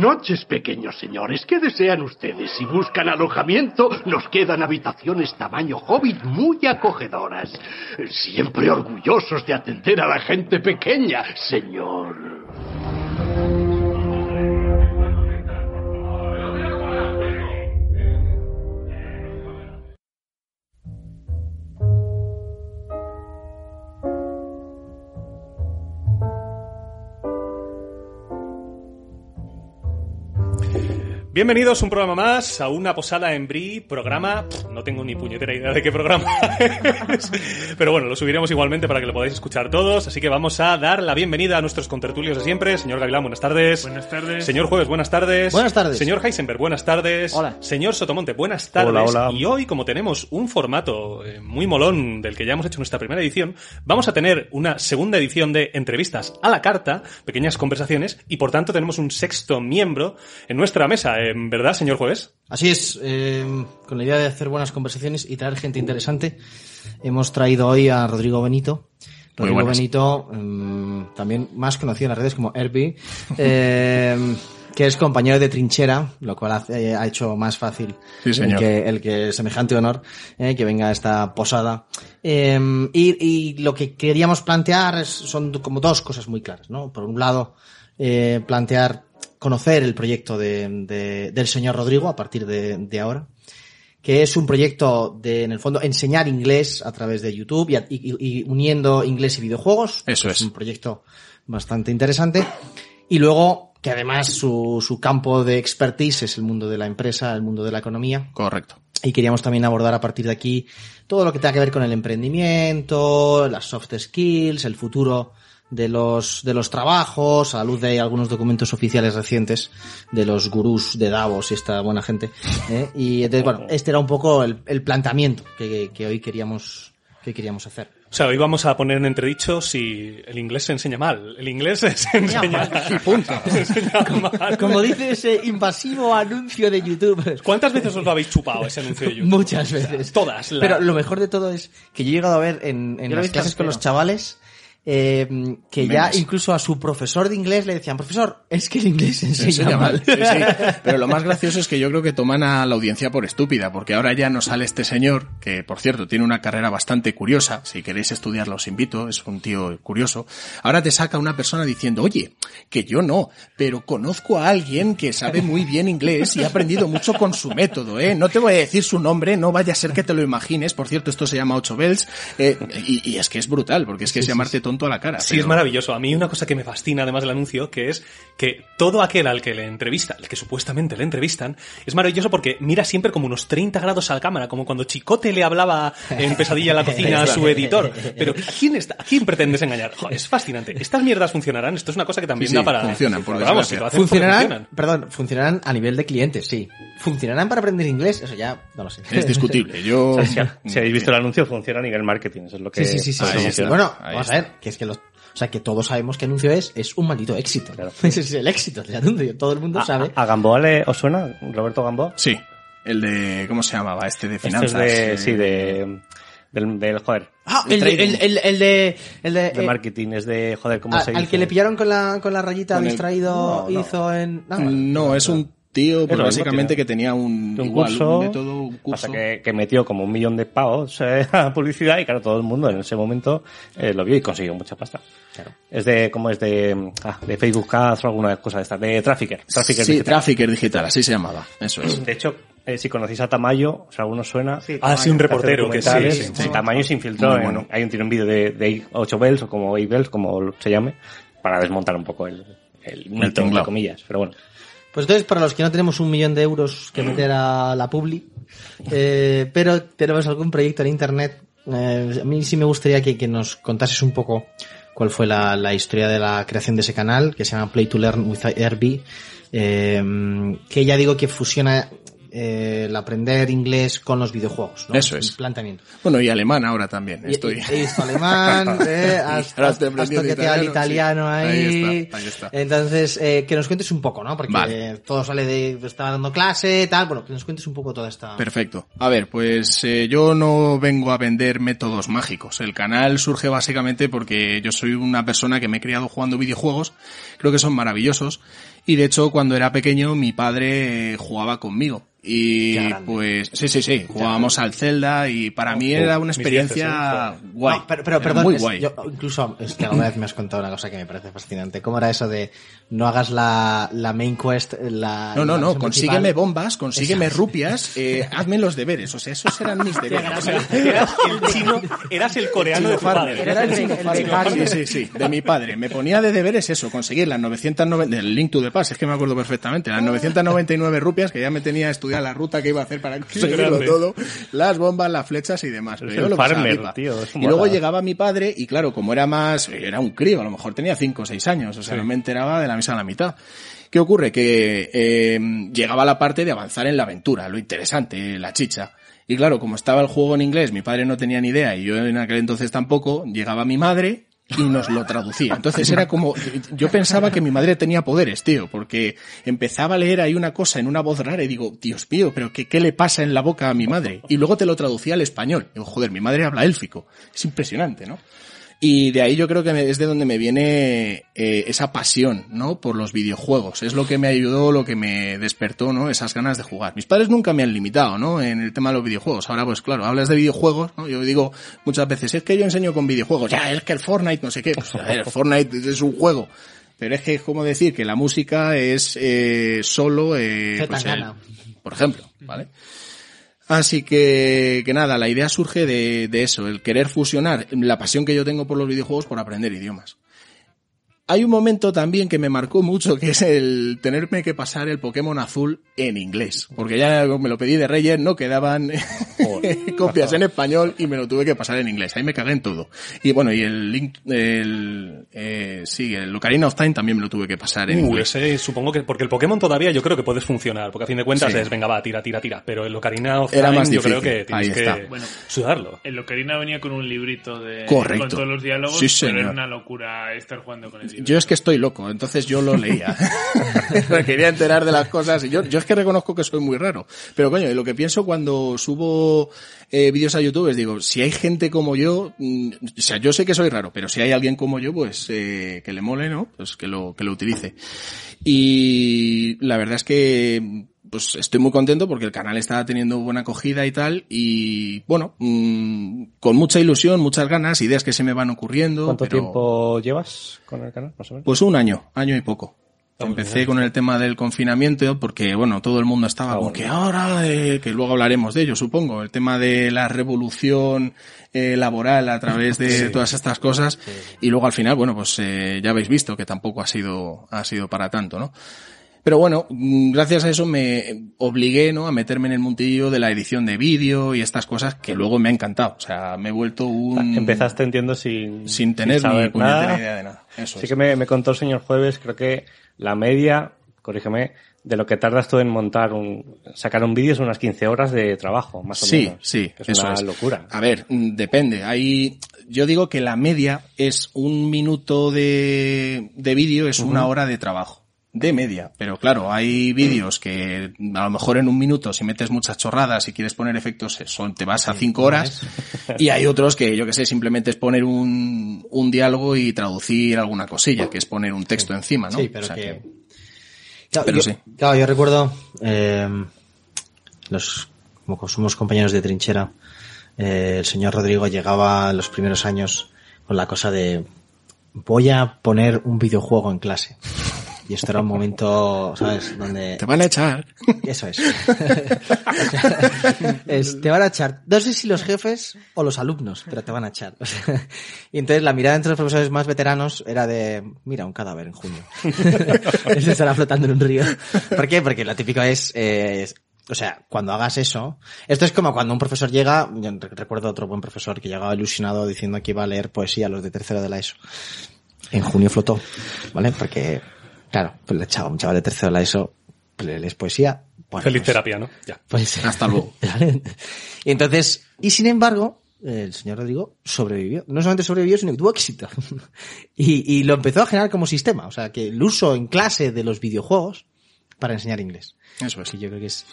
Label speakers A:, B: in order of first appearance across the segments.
A: noches, pequeños señores. ¿Qué desean ustedes? Si buscan alojamiento, nos quedan habitaciones tamaño hobbit muy acogedoras. Siempre orgullosos de atender a la gente pequeña, señor.
B: Bienvenidos un programa más a una posada en Brie, programa, no tengo ni puñetera idea de qué programa es, pero bueno, lo subiremos igualmente para que lo podáis escuchar todos, así que vamos a dar la bienvenida a nuestros contertulios de siempre, señor Gavilán, buenas tardes.
C: Buenas tardes.
B: Señor Jueves, buenas tardes.
D: Buenas tardes.
B: Señor Heisenberg, buenas tardes.
D: Hola.
B: Señor Sotomonte, buenas tardes.
E: Hola, hola.
B: Y hoy, como tenemos un formato eh, muy molón del que ya hemos hecho nuestra primera edición, vamos a tener una segunda edición de entrevistas a la carta, pequeñas conversaciones, y por tanto tenemos un sexto miembro en nuestra mesa, ¿en verdad, señor Jueves?
D: Así es, eh, con la idea de hacer buenas conversaciones y traer gente interesante, hemos traído hoy a Rodrigo Benito. Rodrigo. Benito, mm, también más conocido en las redes como Herbie, eh, que es compañero de trinchera, lo cual hace- ha hecho más fácil
E: Sí,
D: el, que, el que semejante honor eh, que venga a esta posada. Y, y lo que queríamos plantear es- son como dos cosas muy claras, ¿no? Por un lado, plantear, conocer el proyecto de, de- del señor Rodrigo a partir de, de ahora, que es un proyecto de, en el fondo, enseñar inglés a través de YouTube y, y- y uniendo inglés y videojuegos.
E: Eso es.
D: un proyecto bastante interesante. Y luego, que además su, su campo de expertise es el mundo de la empresa, el mundo de la economía.
E: Correcto.
D: Y queríamos también abordar a partir de aquí todo lo que tenga que ver con el emprendimiento, las soft skills, el futuro de los, de los trabajos, a la luz de algunos documentos oficiales recientes de los gurús de Davos y esta buena gente. ¿eh? Y entonces, bueno, este era un poco el, el planteamiento que, que hoy queríamos, que queríamos hacer.
B: O sea, hoy vamos a poner en entredicho si el inglés se enseña mal. El inglés se enseña
D: mal.
B: punto. Se enseña mal.
D: Como dice ese invasivo anuncio de YouTube.
B: ¿Cuántas veces os lo habéis chupado ese anuncio de YouTube?
D: Muchas veces.
B: Todas. la-
D: Pero lo mejor de todo es que yo he llegado a ver en, en las clases con los chavales eh, que ya incluso a su profesor de inglés le decían, profesor, es que el inglés se
E: Se
D: enseña,
E: enseña
D: mal.
E: mal. Sí, sí. Pero lo más gracioso es que yo creo que toman a la audiencia por estúpida, porque ahora ya nos sale este señor, que por cierto tiene una carrera bastante curiosa, si queréis estudiarla os invito, es un tío curioso. Ahora te saca una persona diciendo, oye, que yo no, pero conozco a alguien que sabe muy bien inglés y ha aprendido mucho con su método, ¿eh? No te voy a decir su nombre, no vaya a ser que te lo imagines, por cierto, esto se llama 8 bells, eh, y, y es que es brutal, porque es que es llamarte tonto a la cara.
B: Sí,
E: pero-
B: es maravilloso. A mí una cosa que me fascina, además del anuncio, que es que todo aquel al que le entrevista, al que supuestamente le entrevistan, es maravilloso porque mira siempre como unos 30 grados a la cámara, como cuando Chicote le hablaba en Pesadilla en la cocina a su editor. Pero ¿a quién, está, ¿a quién pretendes engañar? Es fascinante. ¿Estas mierdas funcionarán? Esto es una cosa que también
E: Sí,
B: da para...
E: funcionan, por
B: vamos, si lo hacen,
D: Funcionarán,
B: funcionan.
D: perdón, funcionarán a nivel de clientes, sí. ¿Funcionarán para aprender inglés? Eso ya no lo sé.
E: Es discutible. Yo.
C: O sea, si, si habéis visto el anuncio, funciona a nivel marketing. Eso es lo que.
D: Sí, sí, sí, sí. Bueno,
E: ahí
D: vamos
E: está.
D: a ver, que es que los, o sea, que todos sabemos que anuncio es, es un maldito éxito.
C: Claro.
D: Ese es el éxito del anuncio. Todo el mundo
C: ¿A,
D: sabe.
C: a Gamboa le, os suena? ¿Roberto Gamboa?
E: Sí. El de. ¿Cómo se llamaba? Este de
C: Este
E: finanzas.
C: es de,
E: eh,
C: sí, de, del, del, joder.
D: Ah, el de, el, el, el de, el de,
C: De
D: eh,
C: marketing, es de, joder, ¿cómo
D: a-
C: se
D: al
C: dice?
D: que le pillaron con la, con la rayita
E: Con
D: distraído
C: No, no.
D: hizo en, no,
E: No, es un tío, pues
C: mismo,
E: básicamente
C: tío.
E: que tenía un,
C: un
E: igual,
C: curso,
E: un método, un curso.
C: Pasa que, que metió como un millón de pavos eh, a publicidad y claro, todo el mundo en ese momento eh, lo vio y consiguió mucha pasta.
D: Claro.
C: Es de, ¿cómo es de, ah, de Facebook Ads o alguna cosa de estas, de Trafficker. Trafficker
E: sí,
C: digital.
E: Trafficker Digital, así se llamaba. Eso es.
C: De hecho, eh, si conocéis a Tamayo, o sea, alguno suena.
B: Ah, sí, un reportero que sí,
C: documentales,
B: sí, sí.
C: sí, Tamayo se infiltró en-
E: bueno.
C: hay un, tiene un vídeo de, de 8 bells o como 8 bells, como se llame, para desmontar un poco el, el entre
E: tinglao.
C: comillas. Pero bueno.
D: Pues entonces, para los que no tenemos un millón de euros que meter a la publi, eh, pero tenemos algún proyecto en internet, eh, a mí sí me gustaría que, nos contases un poco cuál fue la, historia de la creación de ese canal, que se llama Play to Learn with Airbnb, eh, que ya digo que fusiona eh, el aprender inglés con los videojuegos, ¿no?
E: Eso es.
D: El planteamiento.
E: Bueno, y alemán ahora también. Estoy.
D: He visto alemán, eh, has,
E: Ahora
D: has-
E: estoy
D: has
E: aprendiendo
D: toqueteado el
E: italiano,
D: italiano
E: sí.
D: ahí.
E: Ahí está, ahí está.
D: Entonces, eh, que nos cuentes un poco, ¿no? Porque
E: Vale.
D: todo sale de, estaba dando clase, tal, bueno, que nos cuentes un poco toda esta...
E: Perfecto. A ver, pues eh, yo no vengo a vender métodos mágicos. El canal surge básicamente porque yo soy una persona que me he criado jugando videojuegos, creo que son maravillosos, Y de hecho, cuando era pequeño, mi padre jugaba conmigo. Y pues, sí, sí, sí, jugábamos al Zelda y para mí era una experiencia guay.
D: No, pero, pero perdón,
E: muy
D: es-
E: guay.
D: yo- incluso es que alguna vez me has contado una cosa que me parece fascinante. ¿Cómo era eso de no hagas la, la main quest, la...
E: No, no,
D: la
E: no, consígueme
D: principal?
E: bombas, consígueme
D: Eso.
E: rupias, eh, hazme los deberes. O sea, esos eran mis deberes. O sea,
B: Eras el chino, eras el coreano de padre.
D: Era el, el becario.
E: Sí, sí, sí, de mi padre. Me ponía de deberes eso, conseguir las 990, del Link to the Past, es que me acuerdo perfectamente, las 999 rupias que ya me tenía a estudiar la ruta que iba a hacer para conseguirlo
B: grande.
E: todo, las bombas, las flechas y demás. Pero yo lo
C: farmer, tío,
E: Y luego llegaba mi padre y claro, como era más, era un crío, a lo mejor tenía 5 o 6 años, o sea, no me enteraba de la misa a la mitad. ¿Qué ocurre? Que eh, llegaba la parte de avanzar en la aventura, lo interesante, la chicha. Y claro, como estaba el juego en inglés, mi padre no tenía ni idea y yo en aquel entonces tampoco, llegaba mi madre y nos lo traducía. Entonces era como, yo pensaba que mi madre tenía poderes, tío, porque empezaba a leer ahí una cosa en una voz rara y digo, Dios mío, pero ¿qué, qué le pasa en la boca a mi madre? Y luego te lo traducía al español. Digo, joder, mi madre habla élfico. Es impresionante, ¿no? Y de ahí yo creo que me- es de donde me viene eh, esa pasión, ¿no? Por los videojuegos. Es lo que me ayudó, lo que me despertó, ¿no? Esas ganas de jugar. Mis padres nunca me han limitado, ¿no? En el tema de los videojuegos. Ahora, pues claro, hablas de videojuegos, ¿no? Yo digo muchas veces, es que yo enseño con videojuegos. Ya, es que el Fortnite, no sé qué. Pues, a ver, el Fortnite es un juego. Pero es que es como decir que la música es eh, solo, eh, pues, el-
D: Gana.
E: por ejemplo, ¿vale? Así que, que nada, la idea surge de, de eso, el querer fusionar la pasión que yo tengo por los videojuegos por aprender idiomas. Hay un momento también que me marcó mucho, que es el tenerme que pasar el Pokémon azul en inglés. Porque ya me lo pedí de Reyes, no quedaban copias en español y me lo tuve que pasar en inglés. Ahí me cagué en todo. Y bueno, y el link, el, eh, sí, el Ocarina of Time también me lo tuve que pasar en
B: Uh,
E: inglés.
B: ese supongo que porque el Pokémon todavía yo creo que puedes funcionar, porque a fin de cuentas
E: Sí.
B: es venga va, tira, tira, tira, pero el Ocarina of
E: Era
B: Time
E: más
B: yo creo
E: difícil.
B: que tienes
E: Ahí
B: que.
F: Bueno.
B: sudarlo.
F: El Ocarina venía con un librito de
E: Correcto.
F: con todos los diálogos,
E: Sí,
F: pero era una locura estar jugando con el.
E: Yo es que estoy loco, entonces yo lo leía. Me quería enterar de las cosas. Y yo, yo es que reconozco que soy muy raro. Pero coño, lo que pienso cuando subo eh, vídeos a YouTube es digo, si hay gente como yo, mm, o sea, yo sé que soy raro, pero si hay alguien como yo, pues eh, que le mole, ¿no? Pues que lo, que lo utilice. Y la verdad es que pues estoy muy contento porque el canal está teniendo buena acogida y tal y bueno mm, con mucha ilusión muchas ganas ideas que se me van ocurriendo
C: ¿Cuánto
E: pero-
C: tiempo llevas con el canal, más o menos?
E: pues un año, año y poco.
C: Ah,
E: Empecé con el tema del confinamiento porque, bueno, todo el mundo estaba
C: Ah,
E: como que ahora, eh, que luego hablaremos de ello, supongo, el tema de la revolución eh, laboral a través de todas estas cosas y luego al final, bueno, pues eh, ya habéis visto que tampoco ha sido, ha sido para tanto, ¿no? Pero bueno, mm, gracias a eso me obligué, ¿no? A meterme en el mundillo de la edición de vídeo y estas cosas que luego me ha encantado. O sea, me he vuelto un...
C: Empezaste, entiendo, sin,
E: sin tener ni puñetera
C: nada.
E: idea de nada. Eso
C: Sí
E: es.
C: que me, me contó el señor Jueves, creo que la media, corrígeme, de lo que tardas tú en montar un, sacar un vídeo es unas 15 horas de trabajo, más o
E: Sí,
C: menos.
E: sí,
C: Es
E: eso
C: una
E: es.
C: locura.
E: A ver, mm, depende. Hay, yo digo que la media es un minuto de, de vídeo, es una hora de trabajo. De media. Pero claro, hay vídeos que a lo mejor en un minuto, si metes muchas chorradas y quieres poner efectos, son, te vas a cinco horas. Y hay otros que, yo que sé, simplemente es poner un, un diálogo y traducir alguna cosilla, que es poner un texto encima, ¿no?
D: Sí, pero
E: O sea
D: que... Claro,
E: Pero
D: yo,
E: sí.
D: claro, yo recuerdo eh, los como somos compañeros de trinchera, eh, el señor Rodrigo llegaba en los primeros años con la cosa de voy a poner un videojuego en clase. Y esto era un momento, ¿sabes? Donde...
E: Te van a echar.
D: Eso es. Es, Te van a echar. No sé si los jefes o los alumnos, pero te van a echar. Y entonces la mirada entre los profesores más veteranos era de, mira, un cadáver en junio. Ese estará flotando en un río. ¿Por qué? Porque lo típico es, eh, es- o sea, cuando hagas eso, esto es como cuando un profesor llega, yo re- recuerdo otro buen profesor que llegaba ilusionado diciendo que iba a leer poesía a los de tercero de la ESO. En junio flotó, ¿vale? Porque, claro, pues le echaba un chaval de tercero de la ESO, le lees poesía. bueno,
B: Feliz
D: pues-
B: terapia, ¿no? Ya.
D: pues,
E: Hasta luego.
D: y entonces, y sin embargo, el señor Rodrigo sobrevivió. No solamente sobrevivió, sino que tuvo éxito. y, y lo empezó a generar como sistema. O sea, que el uso en clase de los videojuegos para enseñar inglés.
E: Eso es.
D: Yo creo que es...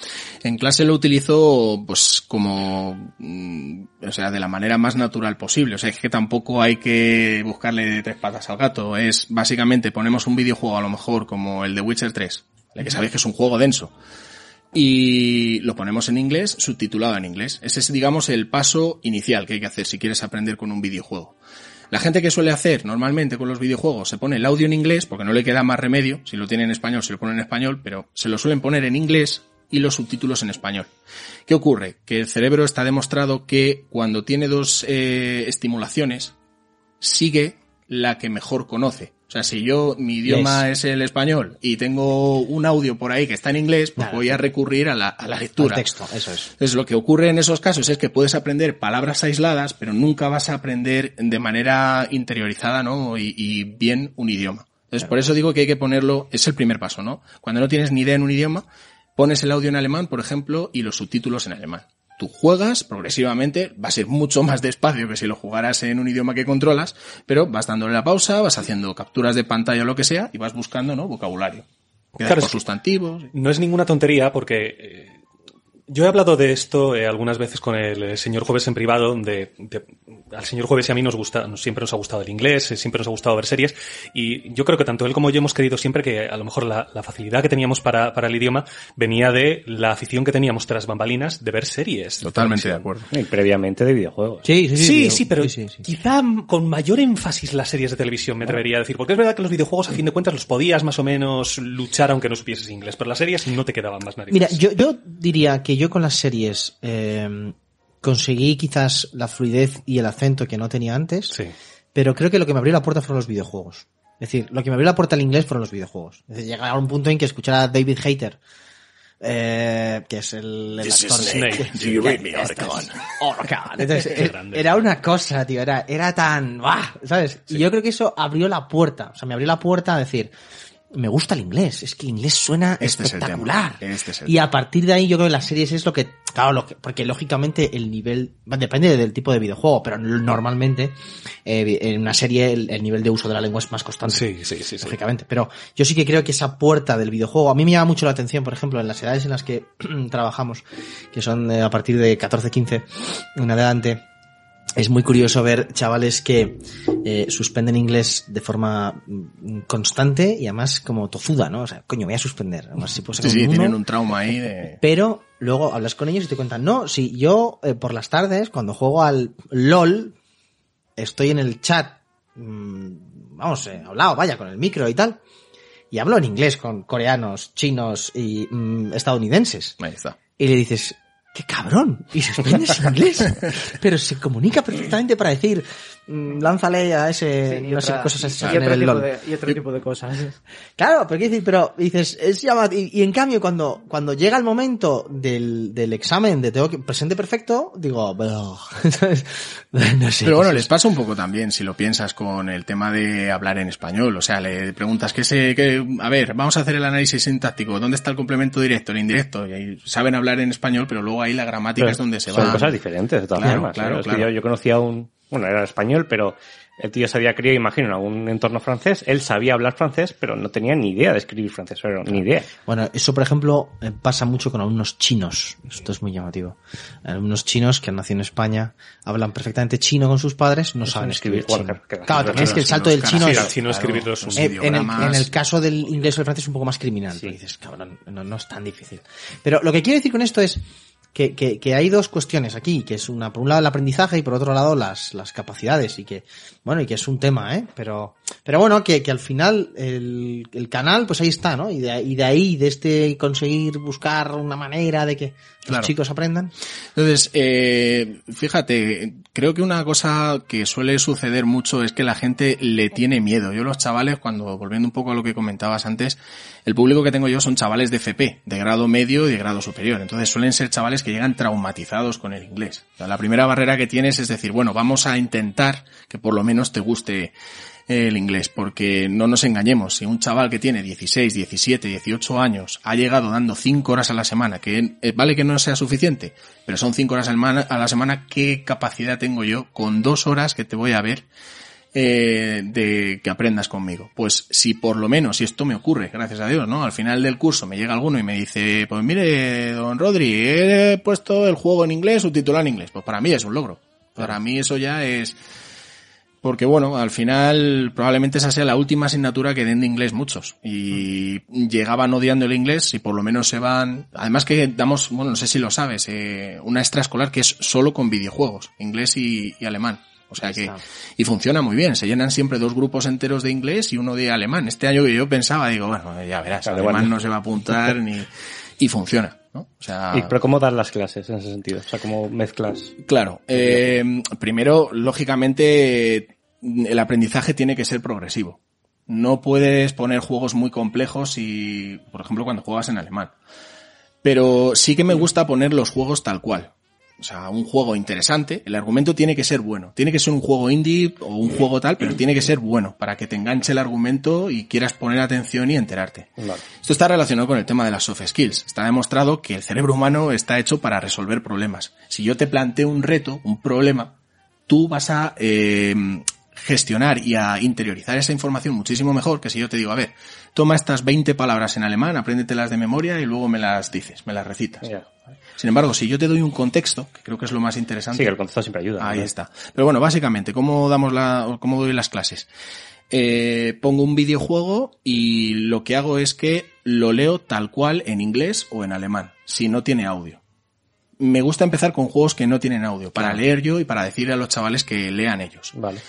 E: En clase lo utilizo pues como, mm, o sea, de la manera más natural posible. O sea, es que tampoco hay que buscarle tres patas al gato. Es básicamente ponemos un videojuego a lo mejor como el de Witcher 3, ¿vale? que sabéis que es un juego denso. Y lo ponemos en inglés, subtitulado en inglés. Ese es, digamos, el paso inicial que hay que hacer si quieres aprender con un videojuego. La gente que suele hacer normalmente con los videojuegos se pone el audio en inglés porque no le queda más remedio. Si lo tiene en español, se lo pone en español, pero se lo suelen poner en inglés y los subtítulos en español. ¿Qué ocurre? Que el cerebro está demostrado que cuando tiene dos eh, estimulaciones, sigue la que mejor conoce. O sea, si yo, mi idioma es el español y tengo un audio por ahí que está en inglés, pues
D: Claro.
E: voy a recurrir a la, a la
D: Al
E: lectura.
D: texto, eso es.
E: Entonces, lo que ocurre en esos casos es que puedes aprender palabras aisladas, pero nunca vas a aprender de manera interiorizada, ¿no? Y, y bien un idioma. Entonces, por eso digo que hay que ponerlo, es el primer paso, ¿no? Cuando no tienes ni idea en un idioma, pones el audio en alemán, por ejemplo, y los subtítulos en alemán. Tú juegas progresivamente, va a ser mucho más despacio que si lo jugaras en un idioma que controlas, pero vas dándole la pausa, vas haciendo capturas de pantalla o lo que sea, y vas buscando, ¿no? Vocabulario. Quedas
B: Claro,
E: por sustantivos.
B: No es ninguna tontería porque eh, yo he hablado de esto eh, algunas veces con el señor Jueves en privado. De, de- al señor Jueves y a mí nos gusta, siempre nos ha gustado el inglés, eh, siempre nos ha gustado ver series. Y yo creo que tanto él como yo hemos querido siempre que a lo mejor la, la facilidad que teníamos para, para el idioma venía de la afición que teníamos tras bambalinas de ver series.
E: Totalmente de acuerdo.
C: Y previamente de videojuegos.
D: Sí, sí, sí.
B: Sí, sí, pero
D: sí, sí, sí.
B: quizá con mayor énfasis las series de televisión, me atrevería a decir. Porque es verdad que los videojuegos, a fin de cuentas, los podías más o menos luchar aunque no supieses inglés, pero las series no te quedaban más narices.
D: Mira, yo, yo diría que yo con las series eh, conseguí quizás la fluidez y el acento que no tenía antes,
B: Sí.
D: pero creo que lo que me abrió la puerta fueron los videojuegos. Es decir, lo que me abrió la puerta al inglés fueron los videojuegos. Es decir, llegar a un punto en que escuchar a David Hayter, eh, que es el, el
E: This is
D: actor de-
E: Snake. Do you read me, Oricon?
D: Oricon. Entonces, eh, era una cosa, tío, era, era tan, ¡buah! ¿sabes? Y yo creo que eso abrió la puerta, o sea, me abrió la puerta a decir, me gusta el inglés, es que el inglés suena
E: Este es el tema.
D: espectacular.
E: Este es el
D: y a partir de ahí yo creo que las series es lo que, claro, lo que- porque lógicamente el nivel, depende del tipo de videojuego, pero normalmente eh, en una serie el, el nivel de uso de la lengua es más constante.
B: Sí, sí, sí, sí.
D: Lógicamente, pero yo sí que creo que esa puerta del videojuego, a mí me llama mucho la atención, por ejemplo, en las edades en las que trabajamos, que son eh, a partir de 14, 15 en adelante, es muy curioso ver chavales que eh, suspenden inglés de forma mm, constante y además como tozuda, ¿no? O sea, coño, voy a suspender. Además, si puedo
E: Sí,
D: sacar
E: sí, tienen un trauma ahí de...
D: pero luego hablas con ellos y te cuentan, no, si yo eh, por las tardes, cuando juego al LOL, estoy en el chat, mm, vamos, eh, hablado, vaya, con el micro y tal, y hablo en inglés con coreanos, chinos y mm, estadounidenses.
E: Ahí está.
D: Y le dices, qué cabrón, y se ese inglés, pero se comunica perfectamente para decir, lánzale a ese,
G: Sí, y
D: no sé, cosas así
G: y otro tipo de- y otro tipo de cosas.
D: Claro, pero decir, pero dices, es llamado, y, y en cambio cuando, cuando llega el momento del, del examen de tengo que, presente perfecto, digo, ¿sabes? no sé.
E: Pero bueno, les
D: es
E: pasa un poco también, si lo piensas con el tema de hablar en español. O sea, le preguntas que se, que, a ver, vamos a hacer el análisis sintáctico. ¿Dónde está el complemento directo, el indirecto? Y ahí saben hablar en español, pero luego ahí la gramática
C: Pero
E: es donde se
C: son
E: va.
C: cosas diferentes, de todas
E: Claro,
C: formas.
E: claro,
C: ¿eh? Es que
E: claro.
C: yo, yo conocía a un, bueno, era español, pero el tío se había criado, imagino, en algún entorno francés. Él sabía hablar francés, pero no tenía ni idea de escribir francés, pero ni idea.
D: Bueno, eso por ejemplo eh, pasa mucho con alumnos chinos. Esto es muy llamativo. Alumnos chinos que han nacido en España, hablan perfectamente chino con sus padres, no saben escribir
C: escribir,
D: chino.
C: que-
D: Claro, también es que el salto del chino
B: Sí,
D: es,
B: al chino
E: los
B: un-
D: Eh, en, el, en el caso del inglés o del francés es un poco más criminal. pero dices, cabrón, no, no es tan difícil. Pero lo que quiero decir con esto es que, que, que hay dos cuestiones aquí, que es una, por un lado el aprendizaje y por otro lado las, las capacidades y que, bueno, y que es un tema, ¿eh? Pero, pero bueno, que, que al final el, el canal, pues ahí está, ¿no? Y de, y de ahí, de este conseguir buscar una manera de que los chicos aprendan.
E: Entonces, eh, fíjate, creo que una cosa que suele suceder mucho es que la gente le tiene miedo. Yo los chavales, cuando, volviendo un poco a lo que comentabas antes, el público que tengo yo son chavales de FP, de grado medio y de grado superior. Entonces suelen ser chavales que llegan traumatizados con el inglés. O sea, la primera barrera que tienes es decir, bueno, vamos a intentar que por lo menos te guste el inglés, porque no nos engañemos, si un chaval que tiene 16, 17, 18 años ha llegado dando 5 horas a la semana, que eh, vale que no sea suficiente, pero son 5 horas a la semana, ¿qué capacidad tengo yo con dos horas que te voy a ver eh, de que aprendas conmigo. Pues si por lo menos, si esto me ocurre, gracias a Dios, ¿no? Al final del curso me llega alguno y me dice, pues mire, don Rodri, he puesto el juego en inglés, subtitulado en inglés. Pues para mí es un logro. Para mí eso ya es... Porque bueno, al final probablemente esa sea la última asignatura que den de inglés muchos. Y llegaban odiando el inglés y por lo menos se van... Además que damos, bueno, no sé si lo sabes, eh, una extraescolar que es solo con videojuegos, inglés y, y alemán. O sea que, y funciona muy bien, se llenan siempre dos grupos enteros de inglés y uno de alemán. Este año que yo pensaba, digo, bueno, ya verás,
C: Claro,
E: alemán
C: bueno.
E: no se va a apuntar ni, y funciona, ¿no? O sea,
C: Y, pero ¿cómo dar las clases en ese sentido? O sea, ¿cómo mezclas?
E: Claro. eh, primero, lógicamente, el aprendizaje tiene que ser progresivo. No puedes poner juegos muy complejos y, por ejemplo, cuando juegas en alemán. Pero sí que me gusta poner los juegos tal cual. O sea, un juego interesante, el argumento tiene que ser bueno. Tiene que ser un juego indie o un juego tal, pero tiene que ser bueno para que te enganche el argumento y quieras poner atención y enterarte. Esto está relacionado con el tema de las soft skills. Está demostrado que el cerebro humano está hecho para resolver problemas. Si yo te planteo un reto, un problema, tú vas a eh, gestionar y a interiorizar esa información muchísimo mejor que si yo te digo, a ver, toma estas 20 palabras en alemán, apréndetelas de memoria y luego me las dices, me las recitas. Sin embargo, si yo te doy un contexto, que creo que es lo más interesante,
C: Sí, que el contexto siempre ayuda.
E: Ahí
C: ¿no?
E: está. Pero bueno, básicamente, ¿cómo damos la, cómo doy las clases? Eh, pongo un videojuego y lo que hago es que lo leo tal cual en inglés o en alemán, si no tiene audio. Me gusta empezar con juegos que no tienen audio, para leer yo y para decirle a los chavales que lean ellos.
C: Vale.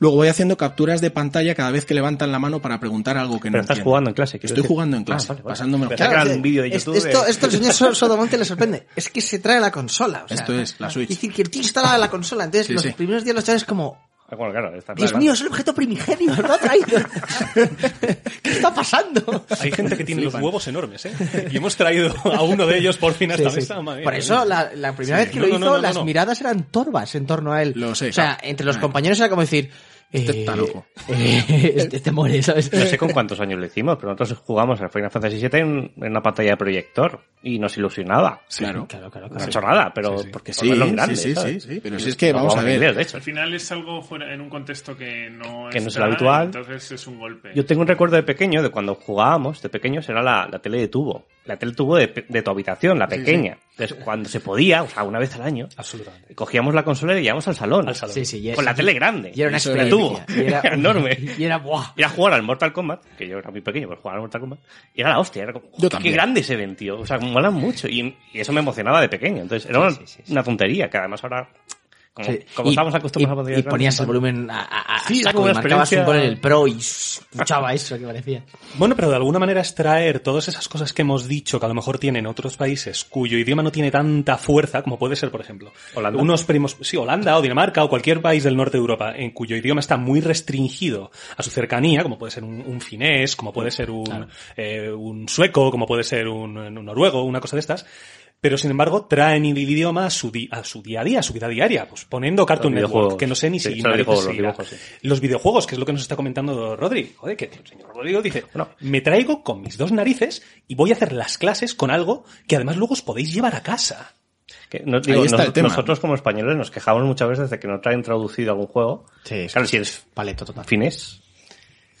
E: Luego voy haciendo capturas de pantalla cada vez que levantan la mano para preguntar algo que no
C: Pero estás
E: entienden.
C: jugando en clase.
E: Estoy
C: decir.
E: jugando en
C: Ah,
E: clase,
C: vale, vale.
E: pasándome
C: un vídeo de
D: Es-
C: YouTube.
D: Esto,
C: de-
D: esto al señor So- Sodomonte le sorprende. Es que se trae la consola. o sea,
E: Esto es, la Switch.
D: Es decir, que el tío instalaba la consola. Entonces,
E: Sí,
D: los
E: sí.
D: primeros días los chavales como,
C: Bueno, claro, está
D: Dios mío, es el objeto primigenio, lo ha traído. ¿Qué está pasando?
B: Hay gente que tiene los huevos enormes, ¿eh? Y hemos traído a uno de ellos por fin a esta
D: Sí, sí.
B: mesa. madre
D: Por eso, la, la primera vez que
B: No,
D: lo
B: no,
D: hizo,
B: no, no,
D: las
B: no.
D: miradas eran torvas en torno a él.
E: Lo sé,
D: O sea, entre los
E: Ay.
D: compañeros era como decir...
E: Este
D: eh,
E: está loco.
D: eh, este, este muere, ¿sabes?
C: No sé con cuántos años lo hicimos, pero nosotros jugamos al Final Fantasy VII en, en una pantalla de proyector y nos ilusionaba.
E: Claro.
D: Claro, claro,
C: No ha hecho nada, pero
E: Sí, sí.
C: porque
E: Sí,
C: sí,
E: sí,
C: grande,
E: sí,
C: ¿sabes?
E: sí, sí. Pero si es que,
C: No
E: vamos a ver.
C: de hecho.
F: Al final es algo fuera, en un contexto que no,
C: Que no es el habitual.
F: Entonces es un golpe.
C: Yo tengo un recuerdo de pequeño, de cuando jugábamos, de pequeños, era la, la tele de tubo. La tele de tubo de, de tu habitación, la pequeña. Entonces, cuando se podía, o sea, una vez al año,
B: Absolutamente.
C: cogíamos la consola y íbamos al salón.
B: Al salón.
D: Sí, sí, y
C: Con la tele grande.
D: Y era una experiencia.
C: tubo.
D: Y era,
C: enorme.
D: Y era, ¡buah!
C: Ir a jugar al Mortal Kombat, que yo era muy pequeño, pues jugar al Mortal Kombat, y era la hostia, era como,
E: Yo
C: qué
E: también.
C: grande se ven, tío. O sea, molan mucho. Y, y eso me emocionaba de pequeño. Entonces, era una,
D: sí, sí, sí.
C: una tontería, que además ahora, como,
D: Sí.
C: como estábamos acostumbrados
D: y,
C: a
D: y ponías el volumen a, a, a
C: Sí,
D: saco y marcabas un
C: experiencia-
D: gol en el pro y escuchaba eso que parecía.
B: Bueno, pero de alguna manera es traer todas esas cosas que hemos dicho que a lo mejor tienen otros países cuyo idioma no tiene tanta fuerza como puede ser, por ejemplo,
C: Holanda.
B: unos primos, sí, Holanda o Dinamarca o cualquier país del norte de Europa en cuyo idioma está muy restringido a su cercanía, como puede ser un, un finés, como puede ser un, eh, un sueco, como puede ser un, un noruego, una cosa de estas. Pero sin embargo traen el idioma a su, di- a su día a día, a su vida diaria, pues poniendo Cartoon
C: Los
B: Network, que no sé ni
C: Sí,
B: si
C: los videojuegos, los sí.
B: Videojuegos, que es lo que nos está comentando Rodri. Joder, que el señor Rodrigo dice, bueno, me traigo con mis dos narices y voy a hacer las clases con algo que además luego os podéis llevar a casa.
C: Que no- digo, nos-. Nosotros como españoles nos quejamos muchas veces de que no traen traducido algún juego.
D: Sí,
C: claro, si eres
D: Paleto total.
C: finés,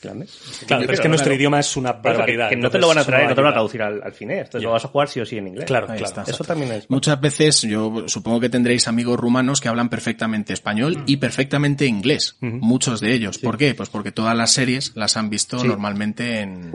C: finlandés.
B: Claro, pero es que
E: Claro,
B: nuestro
E: claro.
B: idioma es una
C: eso que-
B: barbaridad.
C: Que, no te lo van a traer, no te lo van a traducir al, al finés. Entonces lo vas a jugar sí o sí en inglés.
B: Claro,
E: Ahí
B: claro.
E: está.
C: Eso también es.
E: Muchas veces yo supongo que tendréis amigos rumanos que hablan perfectamente español y perfectamente inglés. Muchos de ellos. ¿Por qué? Pues porque todas las series las han visto normalmente en,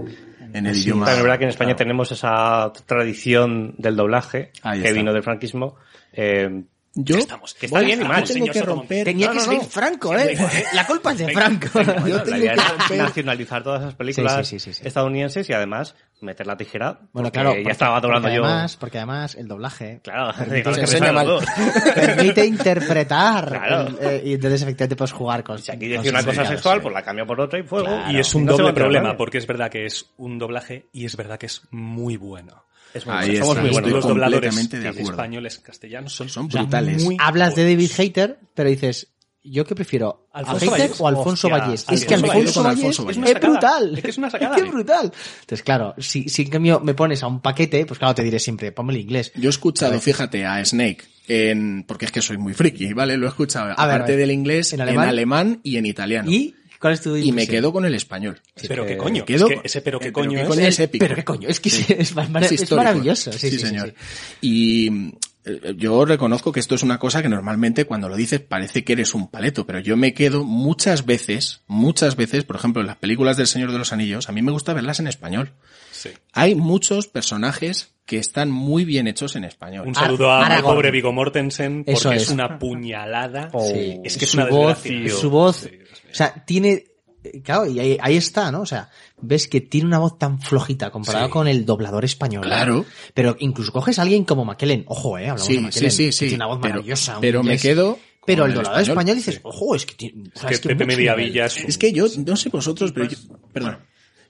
E: en el idioma.
C: También es verdad que en España tenemos esa tradición del doblaje
E: Ahí
C: que
E: está.
C: vino del franquismo. eh,
E: Yo
C: que está bien y mal.
E: yo tengo que romper.
D: Tenía
C: No,
D: que
C: no,
D: salir
C: no.
D: Franco, ¿eh? La culpa es de Franco.
E: Yo
C: la
E: tengo
C: idea
E: que romper.
C: nacionalizar todas esas películas
D: Sí, sí, sí, sí, sí.
C: estadounidenses y además meter la tijera.
D: Bueno,
C: porque
D: claro.
C: Ya
D: porque-
C: estaba doblando
D: porque
C: yo.
D: Además, porque además el doblaje
C: Claro,
E: mal.
D: permite interpretar.
C: Claro.
D: el- eh, y entonces efectivamente puedes jugar con.
C: Si aquí decía una cosa sexual,
D: sí.
C: pues la cambio por otra y fuego.
D: Claro.
B: Y es un doble problema, porque es verdad que es un doblaje y es verdad que es muy bueno.
C: Es muy
E: Ahí
C: bueno. Somos muy buenos.
B: los dobladores
E: completamente de
B: españoles castellanos son,
E: Son
B: o sea,
E: brutales.
B: muy
D: Hablas de David. Hater, pero dices. yo que prefiero,
B: Alfonso
D: ¿a Heister
B: Vallés.
D: o Alfonso Vallés? Es que. Alfonso Vallés es,
E: Vallés.
B: Es una
D: brutal.
B: sacada. Es que es una sacada,
D: que brutal. Entonces, claro, si, si en cambio me pones a un paquete, pues claro, te diré siempre, ponme el inglés.
E: Yo he escuchado, fíjate, a Snake, en, porque es que soy muy friki, ¿vale? Lo he escuchado,
D: A
E: aparte
D: ver.
E: del inglés,
D: ¿En
E: en
D: alemán?
E: alemán, y en italiano.
D: ¿Y cuál es tu
E: Y me quedo con el español.
B: pero qué
C: que
B: coño.
E: quedo-
B: es que ese pero qué
E: Eh, pero
B: coño
E: qué
B: es.
E: coño es épico.
D: Pero qué coño, es que sí, es, mar- es
E: histórico.
D: maravilloso. Sí, sí, sí,
E: señor.
D: sí.
E: Y eh, yo reconozco que esto es una cosa que normalmente cuando lo dices parece que eres un paleto, pero yo me quedo muchas veces, muchas veces, por ejemplo, en las películas del Señor de los Anillos, a mí me gusta verlas en español.
B: Sí.
E: Hay muchos personajes que están muy bien hechos en español.
B: Un saludo
D: Ar-
B: a mi
D: Aragorn.
B: pobre Vigo Mortensen porque
D: Eso
B: es.
D: es.
B: una puñalada.
D: Sí.
B: Es que es
D: su
B: una
D: voz,
B: desgracia.
D: su voz,
B: Sí.
D: O sea, tiene, eh, claro, y ahí, ahí está, ¿no? O sea, ves que tiene una voz tan flojita comparado
E: Sí.
D: con el doblador español. ¿no?
E: Claro.
D: Pero incluso coges a alguien como McKellen, ojo, eh, hablamos de
E: Sí,
D: McKellen,
E: sí, sí,
D: que
E: sí.
D: tiene una voz
E: Pero-
D: maravillosa.
E: pero me quedo
D: Pero el
E: el
D: doblador español,
E: español,
D: dices,
E: sí.
D: ojo, es que tiene, o sea,
B: que
D: es que
B: Pepe
D: mucho
B: Media
D: nivel.
B: Villa es un-
E: Es que yo, no sé vosotros, pero yo, perdón.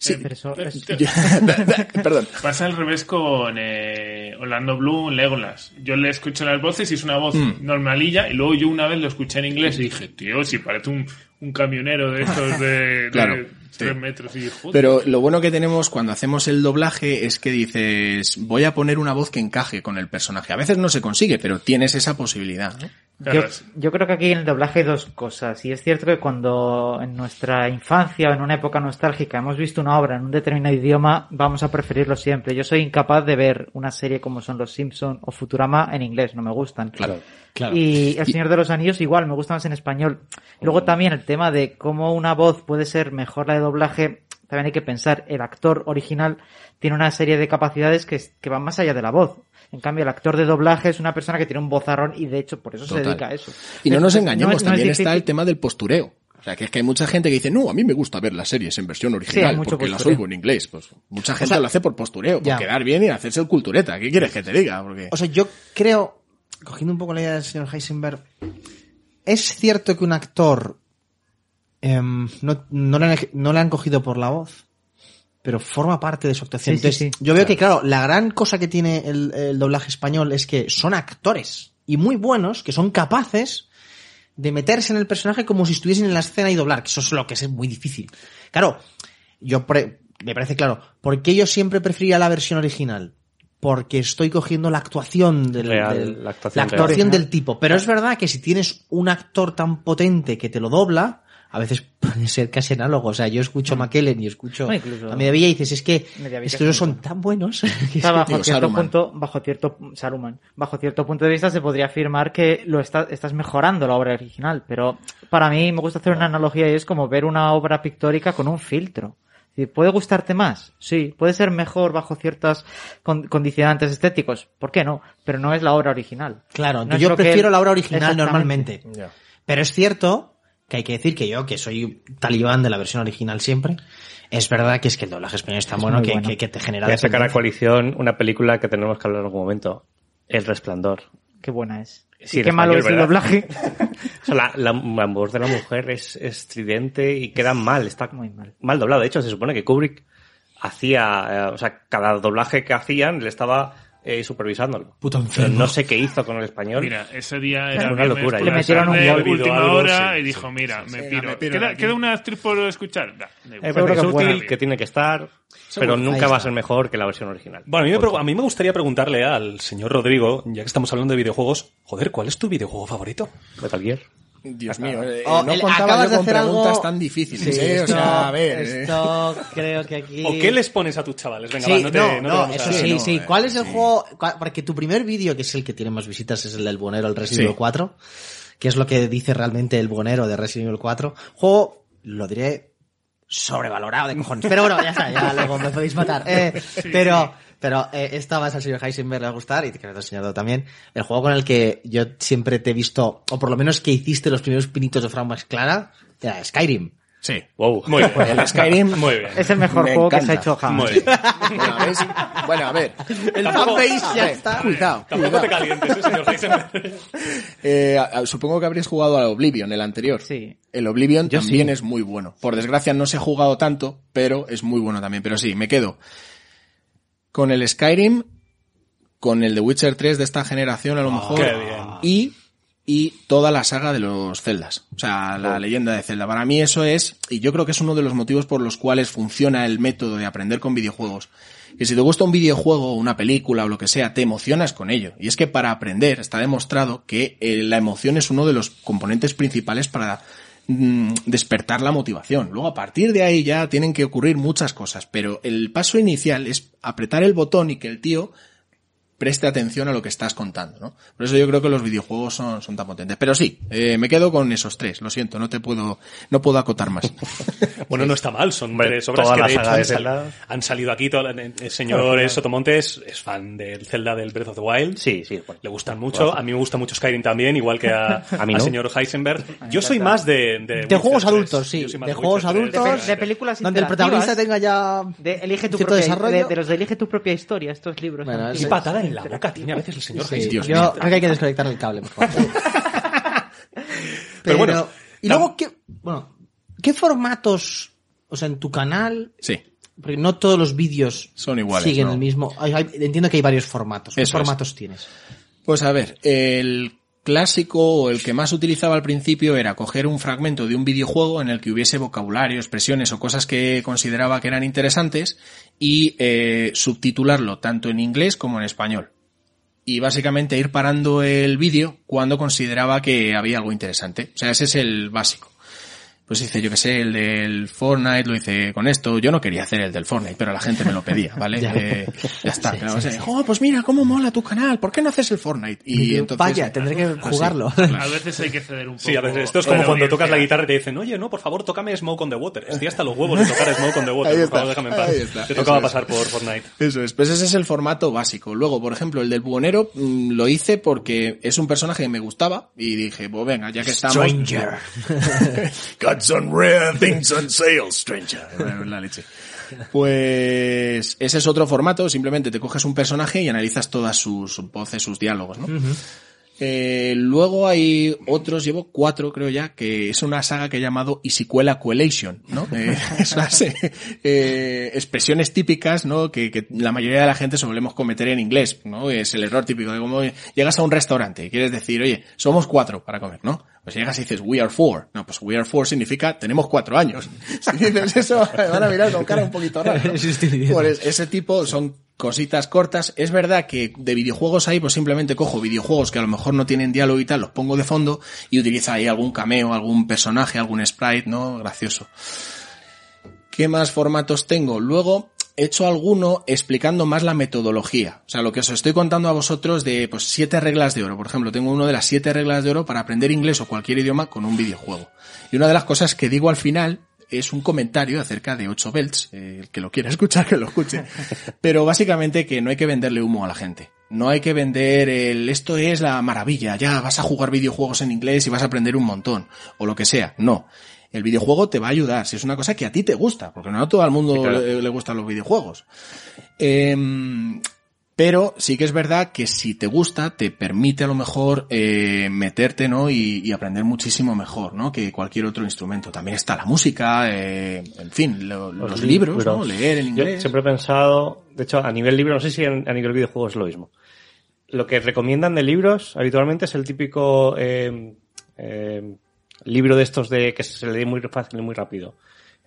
E: Sí,
F: Eh,
G: Pero eso, es-
E: yo- perdón.
F: Pasa al revés con eh, Orlando Bloom, Legolas. Yo le escucho las voces y es una voz
E: Mm.
F: normalilla y luego yo una vez lo escuché en inglés y dije, tío, si parece un, un camionero de estos de,
E: Claro,
F: de
E: sí.
F: tres metros y joder.
E: Pero lo bueno que tenemos cuando hacemos el doblaje es que dices, voy a poner una voz que encaje con el personaje. A veces no se consigue, pero tienes esa posibilidad. ¿no?
G: Yo, creo que aquí en el doblaje hay dos cosas. Y es cierto que cuando en nuestra infancia o en una época nostálgica hemos visto una obra en un determinado idioma, vamos a preferirlo siempre. Yo soy incapaz de ver una serie como son Los Simpson o Futurama en inglés, no me gustan.
E: Claro.
D: Claro.
G: Y El Señor de los Anillos igual, me gusta más en español. Luego también el tema de cómo una voz puede ser mejor la de doblaje, también hay que pensar, el actor original tiene una serie de capacidades que, que van más allá de la voz. En cambio, el actor de doblaje es una persona que tiene un vozarrón y de hecho por eso se dedica a eso.
E: Y no nos engañemos,
G: es
E: también está el tema del postureo. O sea, que es que hay mucha gente que dice, no, a mí me gusta ver las series en versión original porque las oigo en inglés. Pues mucha gente
D: sea,
E: lo hace por postureo, por
D: ya.
E: quedar bien y hacerse el cultureta. ¿Qué quieres que te diga? Porque...
D: O sea, yo creo, cogiendo un poco la idea del señor Heisenberg, es cierto que un actor no, no, le han, no le han cogido por la voz, pero forma parte de su actuación.
G: Sí, sí,
D: Entonces,
G: sí.
D: yo veo que, claro, la gran cosa que tiene el, el doblaje español es que son actores y muy buenos, que son capaces de meterse en el personaje como si estuviesen en la escena y doblar, que eso es lo que es muy difícil. Claro, yo pre- me parece claro, ¿por qué yo siempre preferiría la versión original? Porque estoy cogiendo la actuación del,
C: Real,
D: del-
C: la actuación
D: actuación
G: real.
D: del tipo. Pero es verdad que si tienes un actor tan potente que te lo dobla, a veces puede ser casi análogo. O sea, yo escucho a McKellen y escucho
G: No, incluso-
D: a Mediavilla y dices, es que
G: es
D: son
G: bonito.
D: tan buenos. que
G: Está
D: que-
G: bajo cierto
E: Saruman.
G: punto, bajo cierto Saruman, bajo cierto punto de vista se podría afirmar que lo está- estás mejorando la obra original, pero para mí me gusta hacer una analogía y es como ver una obra pictórica con un filtro. ¿Puede gustarte más? Sí. ¿Puede ser mejor bajo ciertos con- condicionantes estéticos? ¿Por qué no? Pero no es la obra original.
D: Claro,
G: No
D: yo
G: que
D: prefiero la obra original normalmente. Pero es cierto que hay que decir que yo, que soy talibán de la versión original siempre, es verdad que es que el doblaje español es tan
G: Es
D: bueno, que,
G: bueno.
D: que- que te genera
C: Voy a sacar a coalición una película que tenemos que hablar en algún momento. El Resplandor.
G: Qué buena es.
C: Sí,
G: y
C: en
G: qué malo
C: español,
G: es el doblaje.
C: O sea, la, la, la voz de la mujer es estridente y queda mal, está
G: Muy mal.
C: mal doblado. De hecho, se supone que Kubrick hacía, eh, o sea, cada doblaje que hacían le estaba eh, supervisándolo.
D: Puto
C: Pero
D: enfermo.
C: no sé qué hizo con el español.
F: Mira, ese día
C: Es
F: era
C: una locura,
G: Le metieron un gol.
F: última
B: Algo,
F: hora
B: sí,
F: y dijo, mira,
E: sí,
F: me
E: sí,
F: piro.
E: me piro
F: ¿Queda, una actriz por escuchar? Igual.
C: Eh, porque
G: que
C: es
G: es
C: útil, que tiene que estar, pero nunca va a ser mejor que la versión original.
B: Bueno, a mí, me, a mí me gustaría preguntarle al señor Rodrigo, ya que estamos hablando de videojuegos, joder, ¿cuál es tu videojuego favorito?
C: Metal Gear.
E: Dios mío, eh,
D: Oh,
E: no
D: el-
E: contaba
D: acabas
E: yo
D: de
E: con
D: hacer
E: preguntas
D: algo-
E: tan difíciles,
D: Sí,
E: ¿eh? O
D: esto,
E: sea, a ver... eh.
D: esto creo que aquí...
B: ¿O qué les pones a tus chavales? Venga,
D: Sí,
B: va, no te,
D: no,
B: no te
D: no,
B: vamos
D: eso
B: a-
D: sí,
E: no,
D: sí.
E: eh,
D: ¿Cuál es el
E: sí.
D: juego? Porque tu primer vídeo, que es el que tiene más visitas, es el del Bonero, el Resident
E: Sí.
D: Evil 4, que es lo que dice realmente el Bonero de Resident Evil 4. Juego, lo diré, sobrevalorado de cojones. Pero bueno, ya está, ya luego me podéis matar. Eh, pero, pero eh, esta vas al señor Heisenberg le va a gustar y te quiero enseñado también. El juego con el que yo siempre te he visto, o por lo menos que hiciste los primeros pinitos de forma más clara, era Skyrim.
E: Sí.
C: Wow.
B: Muy bien.
E: El Skyrim...
B: Muy bien.
G: Es el mejor
E: Me
G: juego que se ha hecho jamás.
B: Muy bien.
E: Bueno, ¿ves? Bueno, a ver.
D: El fanbase ya está.
E: Cuidado,
B: Tampoco
E: cuidado.
B: te calientes, ¿eh, señor Heisenberg.
E: Eh, supongo que habréis jugado al Oblivion, el anterior.
G: Sí.
E: El Oblivion
C: Yo
E: también
C: sí.
E: es muy bueno. Por desgracia no se ha jugado tanto, pero es muy bueno también. Pero sí, me quedo con el Skyrim, con el The Witcher 3 de esta generación a lo mejor.
B: qué bien.
E: Y y toda la saga de los Zeldas. O sea, la leyenda de Zelda. Para mí eso es, y yo creo que es uno de los motivos por los cuales funciona el método de aprender con videojuegos. Que si te gusta un videojuego, una película o lo que sea, te emocionas con ello. Y es que para aprender está demostrado que eh, la emoción es uno de los componentes principales para mm, despertar la motivación. Luego a partir de ahí ya tienen que ocurrir muchas cosas, pero el paso inicial es apretar el botón y que el tío preste atención a lo que estás contando, ¿no? Por eso yo creo que los videojuegos son, son tan potentes. Pero sí, eh, me quedo con esos tres, lo siento, no te puedo, no puedo acotar más.
B: Bueno, no está mal, son
C: Hombre,
B: tres obras que de hecho han,
C: de
B: sal-
C: Zelda.
B: han salido aquí. Todo, el señor Sotomonte es, es fan del Zelda del Breath of the Wild.
C: Sí, sí. bueno.
B: Le gustan mucho. A mí me gusta mucho Skyrim también, igual que a,
C: A mí
B: al señor Heisenberg. Yo soy más de... De,
D: juegos
B: 3.
D: adultos, sí. De juegos
B: 3,
D: adultos.
G: De, de
B: 3.
G: películas
D: Donde el protagonista tenga ya
G: de elige tu propia,
D: desarrollo.
G: de, de los de elige tu propia historia, estos libros.
D: Bueno.
B: Qué patada en la boca tiene a veces el señor
D: Sí.
E: Dios
D: yo
E: mío.
D: creo que hay que desconectar el cable, por favor.
B: Pero bueno,
D: y luego, ¿qué, bueno, ¿qué formatos, o sea, en tu canal,
E: Sí.
D: porque no todos los vídeos
E: Son iguales,
D: siguen
E: ¿no?
D: el mismo, hay- hay- entiendo que hay varios formatos. ¿Qué
E: Eso es.
D: formatos tienes?
E: Pues a ver, el clásico o el que más utilizaba al principio era coger un fragmento de un videojuego en el que hubiese vocabulario, expresiones o cosas que consideraba que eran interesantes y eh, subtitularlo tanto en inglés como en español. Y básicamente ir parando el vídeo cuando consideraba que había algo interesante. O sea, ese es el básico. Pues hice, yo que sé, el del Fortnite, lo hice con esto. Yo no quería hacer el del Fortnite, pero la gente me lo pedía, ¿vale?
D: Ya.
E: Eh, ya está. claro, o sea, "Oh, pues mira, cómo mola tu canal, ¿por qué no haces el Fortnite? Y entonces,
D: Vaya, tendré que
E: pues sí,
D: jugarlo.
F: A veces hay que ceder un poco.
B: Sí, a veces esto es como cuando tocas la guitarra y te dicen, oye, no, por favor, tócame Smoke on the Water. Estoy hasta los huevos de tocar Smoke on the Water.
E: Ahí
B: por favor, déjame en paz.
E: ahí está,
B: Te
E: eso
B: tocaba
E: es.
B: pasar por Fortnite.
E: Eso es, pues ese es el formato básico. Luego, por ejemplo, el del buhonero mm, lo hice porque es un personaje que me gustaba y dije, pues venga, ya que estamos...
D: Stranger.
E: Got some rare things on sale, stranger. La leche. Pues ese es otro formato, simplemente te coges un personaje y analizas todas sus voces, sus diálogos, ¿no? Eh, luego hay otros, llevo cuatro creo ya, que es una saga que he llamado Isicuela Coelation, ¿no? Eh, esas eh, eh, expresiones típicas, ¿no? Que, que la mayoría de la gente solemos cometer en inglés, ¿no? Es el error típico de como llegas a un restaurante y quieres decir, oye, somos cuatro para comer, ¿no? Pues llegas y dices, we are four. No, pues we are four significa, tenemos cuatro años. Si dices eso, me van a mirar con cara un poquito rara. Pues ese tipo son cositas cortas. Es verdad que de videojuegos ahí, pues simplemente cojo videojuegos que a lo mejor no tienen diálogo y tal, los pongo de fondo y utiliza ahí algún cameo, algún personaje, algún sprite, ¿no? Gracioso. ¿Qué más formatos tengo? Luego hecho alguno explicando más la metodología. O sea, lo que os estoy contando a vosotros de pues siete reglas de oro. Por ejemplo, tengo uno de las siete reglas de oro para aprender inglés o cualquier idioma con un videojuego. Y una de las cosas que digo al final es un comentario acerca de 8 belts. Eh, el que lo quiera escuchar, que lo escuche. Pero básicamente que no hay que venderle humo a la gente. No hay que vender el esto es la maravilla, ya vas a jugar videojuegos en inglés y vas a aprender un montón. O lo que sea. No. El videojuego te va a ayudar si es una cosa que a ti te gusta, porque no a todo el mundo
C: Sí, claro.
E: le, le gustan los videojuegos. Em, pero sí que es verdad que si te gusta, te permite a lo mejor eh, meterte, ¿no? Y, y aprender muchísimo mejor, ¿no? Que cualquier otro instrumento. También está la música, eh, en fin, lo- los, libros, ¿no? Leer en
C: Yo
E: inglés.
C: siempre he pensado, de hecho, a nivel libro, no sé si a nivel videojuego es lo mismo. Lo que recomiendan de libros habitualmente es el típico eh, libro de estos de que se lee muy fácil y muy rápido.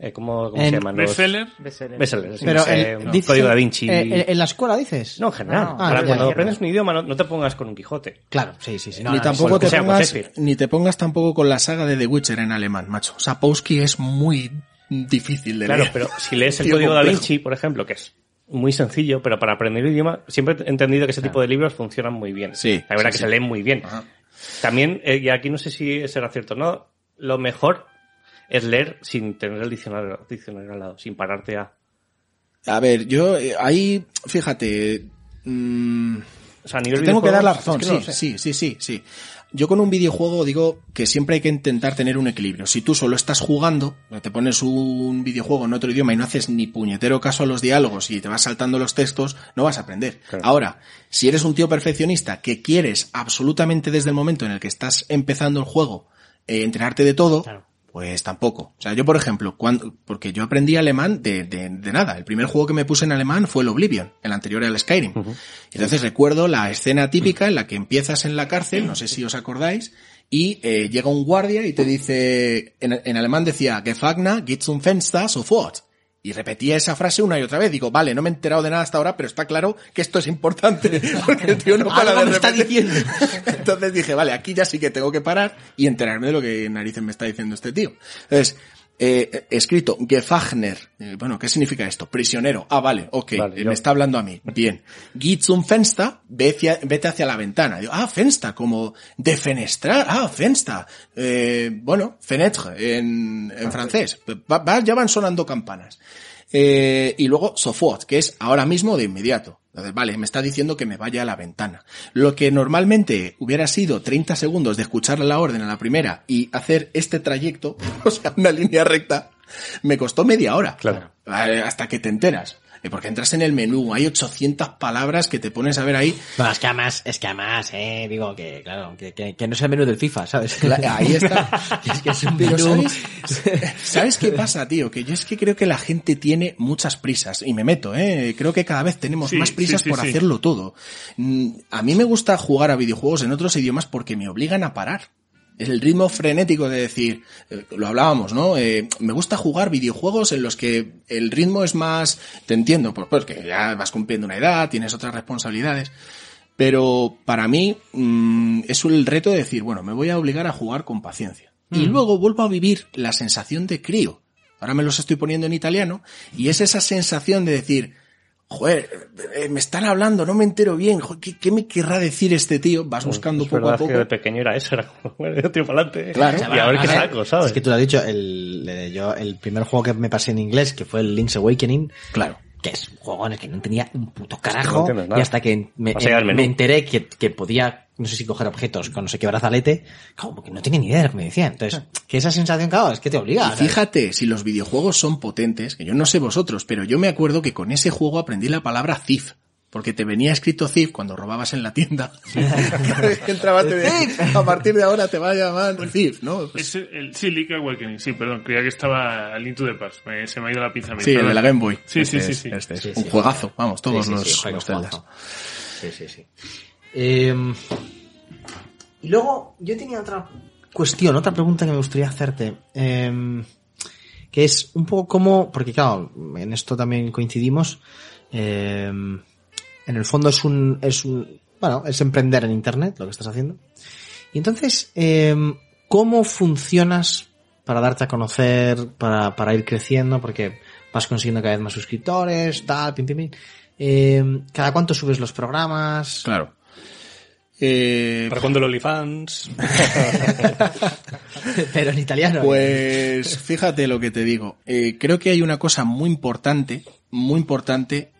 C: Eh, ¿Cómo, cómo
D: En-
C: se llaman? Los-
F: Bestseller.
G: Bestseller.
C: Bestsellers, sí,
D: Pero
C: no sé,
D: el,
C: no, Código da Vinci.
D: eh, en- en la escuela dices?
C: no, en general.
G: No,
C: Para
D: ya,
C: cuando
D: ya.
C: aprendes un idioma, no, no te pongas con un Quijote.
D: Claro, sí, sí, sí. No,
E: ni
D: no,
E: tampoco
C: con-
E: te
C: o
E: pongas, ni te pongas tampoco con la saga de The Witcher en alemán, macho. Sapowski es muy difícil de
C: Claro,
E: leer.
C: pero si lees el Código da. Vinci, por ejemplo, que es muy sencillo, pero para aprender el idioma, siempre he entendido que ese tipo de libros funcionan muy bien.
E: Sí,
C: La verdad
E: sí,
C: que
E: sí.
C: se leen muy bien.
E: Ajá.
C: También, eh, y aquí no sé si será cierto o no, lo mejor es leer sin tener el diccionario, diccionario al lado, sin pararte a...
E: A ver, yo eh, ahí, fíjate, mm,
C: O sea, a nivel
E: Te tengo que dar la razón,
C: es que no
E: sí, sí, sí, sí, sí. Yo con un videojuego digo que siempre hay que intentar tener un equilibrio. Si tú solo estás jugando, te pones un videojuego en otro idioma y no haces ni puñetero caso a los diálogos y te vas saltando los textos, no vas a aprender.
C: Claro.
E: Ahora, si eres un tío perfeccionista que quieres absolutamente desde el momento en el que estás empezando el juego eh, enterarte de todo,
D: Claro.
E: Pues tampoco. O sea, yo, por ejemplo, cuando, porque yo aprendí alemán de, de, de nada. El primer juego que me puse en alemán fue el Oblivion, el anterior al Skyrim. Entonces recuerdo la escena típica en la que empiezas en la cárcel, no sé si os acordáis, y eh, llega un guardia y te dice, en, en alemán decía, Gefagna, geht zum Fenster, sofort. Y repetía esa frase una y otra vez. Digo, vale, no me he enterado de nada hasta ahora, pero está claro que esto es importante, porque el tío no para de
D: me está diciendo.
E: Entonces dije, vale, aquí ya sí que tengo que parar y enterarme de lo que narices me está diciendo este tío. Entonces, eh, escrito, Gefagner. Eh, bueno, ¿qué significa esto? Prisionero. Ah, vale, ok.
C: Vale,
E: eh, Me está hablando a mí. Bien. Geh zum Fenster, vete hacia la ventana. Digo, ah, Fenster, como defenestrar. Ah, Fenster. Eh, bueno, fenêtre en, en francés. Va- va- ya van sonando campanas. Eh, y luego sofort, que es ahora mismo de inmediato. Entonces, vale, me está diciendo que me vaya a la ventana. Lo que normalmente hubiera sido 30 segundos de escuchar la orden a la primera y hacer este trayecto, o sea, una línea recta, me costó media hora.
C: Claro.
E: Hasta que te enteras. Eh, Porque entras en el menú, hay 800 palabras que te pones a ver ahí.
D: Bueno, es que además, es que además, eh, digo que, claro, que, que, que no es el menú del FIFA, ¿sabes?
E: Ahí está.
D: Que es que es un menú.
E: ¿sabes? ¿Sabes qué pasa, tío? Que yo es que creo que la gente tiene muchas prisas. Y me meto, ¿eh? Creo que cada vez tenemos
F: Sí,
E: más prisas
F: sí, sí,
E: por
F: sí.
E: hacerlo todo. Mm, A mí me gusta jugar a videojuegos en otros idiomas porque me obligan a parar. Es el ritmo frenético de decir, eh, lo hablábamos, ¿no? Eh, me gusta jugar videojuegos en los que el ritmo es más, te entiendo, pues porque ya vas cumpliendo una edad, tienes otras responsabilidades. Pero para mí mm, es el reto de decir, bueno, me voy a obligar a jugar con paciencia. Y luego vuelvo a vivir la sensación de crío. Ahora me los estoy poniendo en italiano y es esa sensación de decir, joder, eh, me están hablando, no me entero bien, joder, ¿qué, qué me querrá decir este tío? Vas buscando
C: Es
E: poco a poco.
C: que de pequeño era eso, era como, bueno, tiro para adelante.
E: Claro.
C: Y a ver qué saco, ¿sabes?
D: Es que tú lo has dicho, el, yo, el primer juego que me pasé en inglés, que fue el Link's Awakening,
E: Claro.
D: Que es un juego en el que no tenía un puto carajo,
C: nada.
D: y hasta que me,
C: al
D: me enteré que, que podía, no sé si coger objetos con no sé qué brazalete, como que no tenía ni idea de lo que me decían. Entonces, que esa sensación, claro, es que te obliga.
E: Y fíjate, si los videojuegos son potentes, que yo no sé vosotros, pero yo me acuerdo que con ese juego aprendí la palabra thief. Porque te venía escrito thief cuando robabas en la tienda. Cada vez que entrabas te decía, a partir de ahora te va a llamar thief, ¿no? Pues-
F: Es el, sí, Link Awakening, sí, perdón, creía que estaba al Into the Past, me- se me ha ido la pinza
E: sí, el de la Game Boy.
F: Sí, sí,
E: Este
F: sí,
E: es-
F: sí.
E: este es
D: Sí,
E: un
D: sí,
E: juegazo, vamos, todos
D: Sí, sí,
E: los, los
D: juegazo. Sí, sí, sí. Eh, y luego, yo tenía otra cuestión, otra pregunta que me gustaría hacerte. eh, que es un poco como, porque claro, en esto también coincidimos. eh, en el fondo es un, es un, bueno, es emprender en internet lo que estás haciendo. Y entonces, eh, ¿cómo funcionas para darte a conocer, para, para ir creciendo? Porque vas consiguiendo cada vez más suscriptores, tal, pim, pim, pim. Eh, ¿Cada cuánto subes los programas?
E: Claro. Eh,
B: Para cuando el OnlyFans.
D: Pero en italiano.
E: Pues fíjate lo que te digo. Eh, creo que hay una cosa muy importante, muy importante,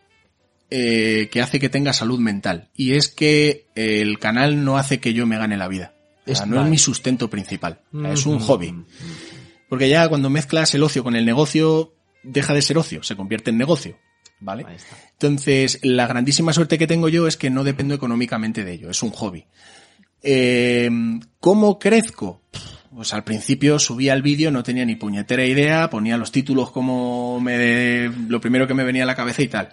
E: eh, que hace que tenga salud mental. Y es que el canal no hace que yo me gane la vida. O sea, no es mi sustento principal. Es un hobby. Porque ya cuando mezclas el ocio con el negocio, deja de ser ocio, se convierte en negocio. ¿Vale? Entonces, la grandísima suerte que tengo yo es que no dependo económicamente de ello, es un hobby. Eh, ¿Cómo crezco? Pues al principio subía el vídeo, no tenía ni puñetera idea, ponía los títulos como me, lo primero que me venía a la cabeza y tal.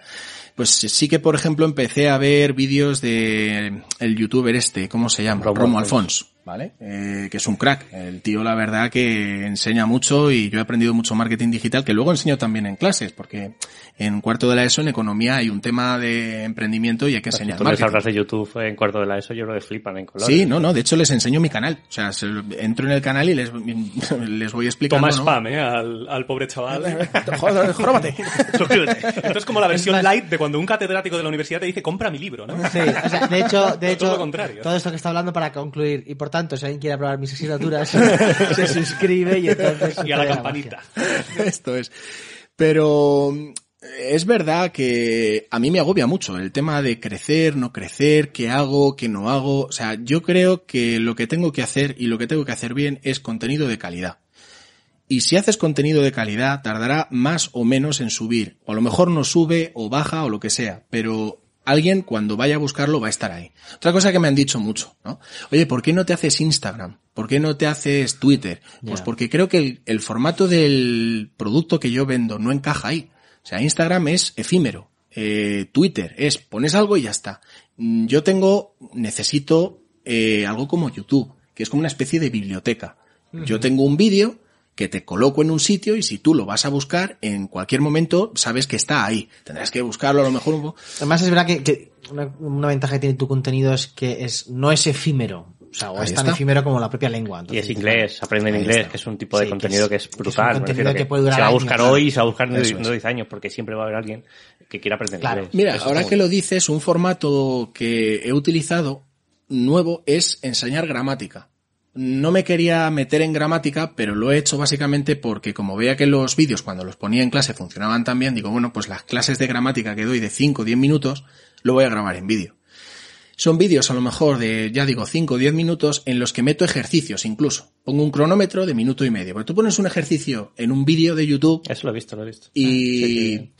E: Pues sí que, por ejemplo, empecé a ver vídeos de el youtuber este, ¿cómo se llama?
C: Romo
E: Romo,
C: Alfons.
E: ¿Vale? Eh, que es un crack. El tío, la verdad, que enseña mucho y yo he aprendido mucho marketing digital, que luego enseño también en clases, porque en cuarto de la ESO, en economía, hay un tema de emprendimiento y hay que
C: Si
E: enseñar
C: tú les
E: marketing.
C: hablas de YouTube en cuarto de la ESO, yo creo que flipan en colores.
E: Sí, no, no, de hecho les enseño mi canal. O sea, se- entro en el canal y les, les voy explicando.
B: Toma
E: ¿no?
B: spam, ¿eh? Al, al pobre chaval.
E: Joder, jórbate.
B: Suscríbete. Esto es como la versión light de cuando un catedrático de la universidad te dice compra mi libro, ¿no?
D: Sí, o sea, de hecho, de
B: Todo
D: hecho,
B: lo contrario.
D: todo esto que está hablando para concluir, y por tanto, si alguien quiere aprobar mis asignaturas, se suscribe y entonces...
B: Y a la campanita.
E: Esto es. Pero es verdad que a mí me agobia mucho el tema de crecer, no crecer, qué hago, qué no hago. O sea, yo creo que lo que tengo que hacer y lo que tengo que hacer bien es contenido de calidad. Y si haces contenido de calidad, tardará más o menos en subir. O a lo mejor no sube o baja o lo que sea. Pero alguien cuando vaya a buscarlo va a estar ahí. Otra cosa que me han dicho mucho, ¿no? Oye, ¿por qué no te haces Instagram? ¿Por qué no te haces Twitter? Pues porque creo que el, el formato del producto que yo vendo no encaja ahí. O sea, Instagram es efímero. Eh, Twitter es pones algo y ya está. Mm, Yo tengo, necesito eh, algo como YouTube, que es como una especie de biblioteca. Yo tengo un vídeo que te coloco en un sitio y si tú lo vas a buscar, en cualquier momento sabes que está ahí. Tendrás que buscarlo a lo mejor un poco.
D: Además es verdad que, que una, una ventaja que tiene tu contenido es que es no es efímero. O sea, o
E: Ahí
D: es tan
E: está.
D: efímero como la propia lengua.
C: Y es inglés, aprenden
D: Ahí
C: inglés,
D: está.
C: que es un tipo de
D: Sí, que
C: contenido
D: es-
C: que es
D: que es un
C: brutal.
D: que puede durar
C: se va a buscar hoy y se va a buscar
E: es.
C: 10 años, porque siempre va a haber alguien que quiera aprender
D: Claro.
C: inglés.
E: Mira,
C: Eso
E: ahora que
C: bien.
E: lo dices, un formato que he utilizado nuevo es enseñar gramática. No me quería meter en gramática, pero lo he hecho básicamente porque como veía que los vídeos cuando los ponía en clase funcionaban tan bien, digo, bueno, pues las clases de gramática que doy de 5 o 10 minutos, lo voy a grabar en vídeo. Son vídeos a lo mejor de, ya digo, 5 o 10 minutos en los que meto ejercicios incluso. Pongo un cronómetro de minuto y medio. Porque tú pones un ejercicio en un vídeo de YouTube
C: Eso lo he visto, lo he visto.
E: y
C: Sí, sí.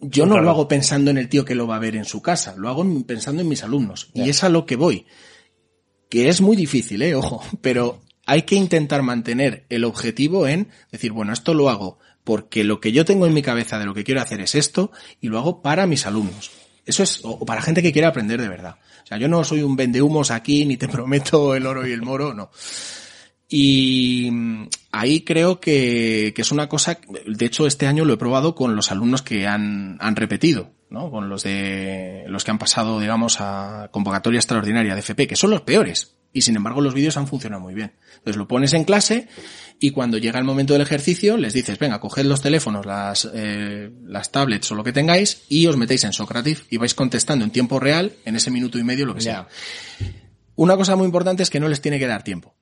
E: yo no
C: Claro.
E: lo hago pensando en el tío que lo va a ver en su casa, lo hago en- pensando en mis alumnos. Y es a lo que voy. Es muy difícil, eh, ojo, pero hay que intentar mantener el objetivo en decir, bueno, esto lo hago porque lo que yo tengo en mi cabeza de lo que quiero hacer es esto y lo hago para mis alumnos. Eso es, o para gente que quiere aprender de verdad. O sea, yo no soy un vendehumos aquí, ni te prometo el oro y el moro, no. Y mm, ahí creo que, que es una cosa, de hecho este año lo he probado con los alumnos que han, han repetido, ¿no? Con los de, los que han pasado, digamos, a convocatoria extraordinaria de FP, que son los peores. Y sin embargo los vídeos han funcionado muy bien. Entonces lo pones en clase y cuando llega el momento del ejercicio les dices, venga, coged los teléfonos, las, eh, las tablets o lo que tengáis y os metéis en Socrative y vais contestando en tiempo real, en ese minuto y medio, lo que sea. Una cosa muy importante es que no les tiene que dar tiempo.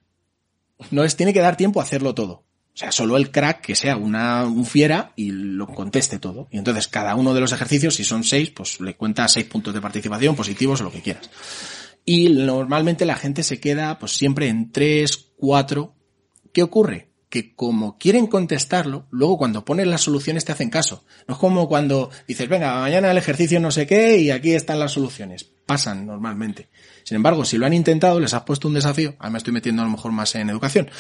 E: No les tiene que dar tiempo a hacerlo todo. O sea, solo el crack que sea una, un fiera y lo conteste todo. Y entonces cada uno de los ejercicios, si son seis, pues le cuenta seis puntos de participación, positivos o lo que quieras. Y normalmente la gente se queda pues siempre en tres, cuatro. ¿Qué ocurre? Que como quieren contestarlo, luego cuando pones las soluciones te hacen caso. No es como cuando dices, venga, mañana el ejercicio no sé qué y aquí están las soluciones. Pasan normalmente. Sin embargo, si lo han intentado, les has puesto un desafío. Ahora me estoy metiendo a lo mejor más en educación.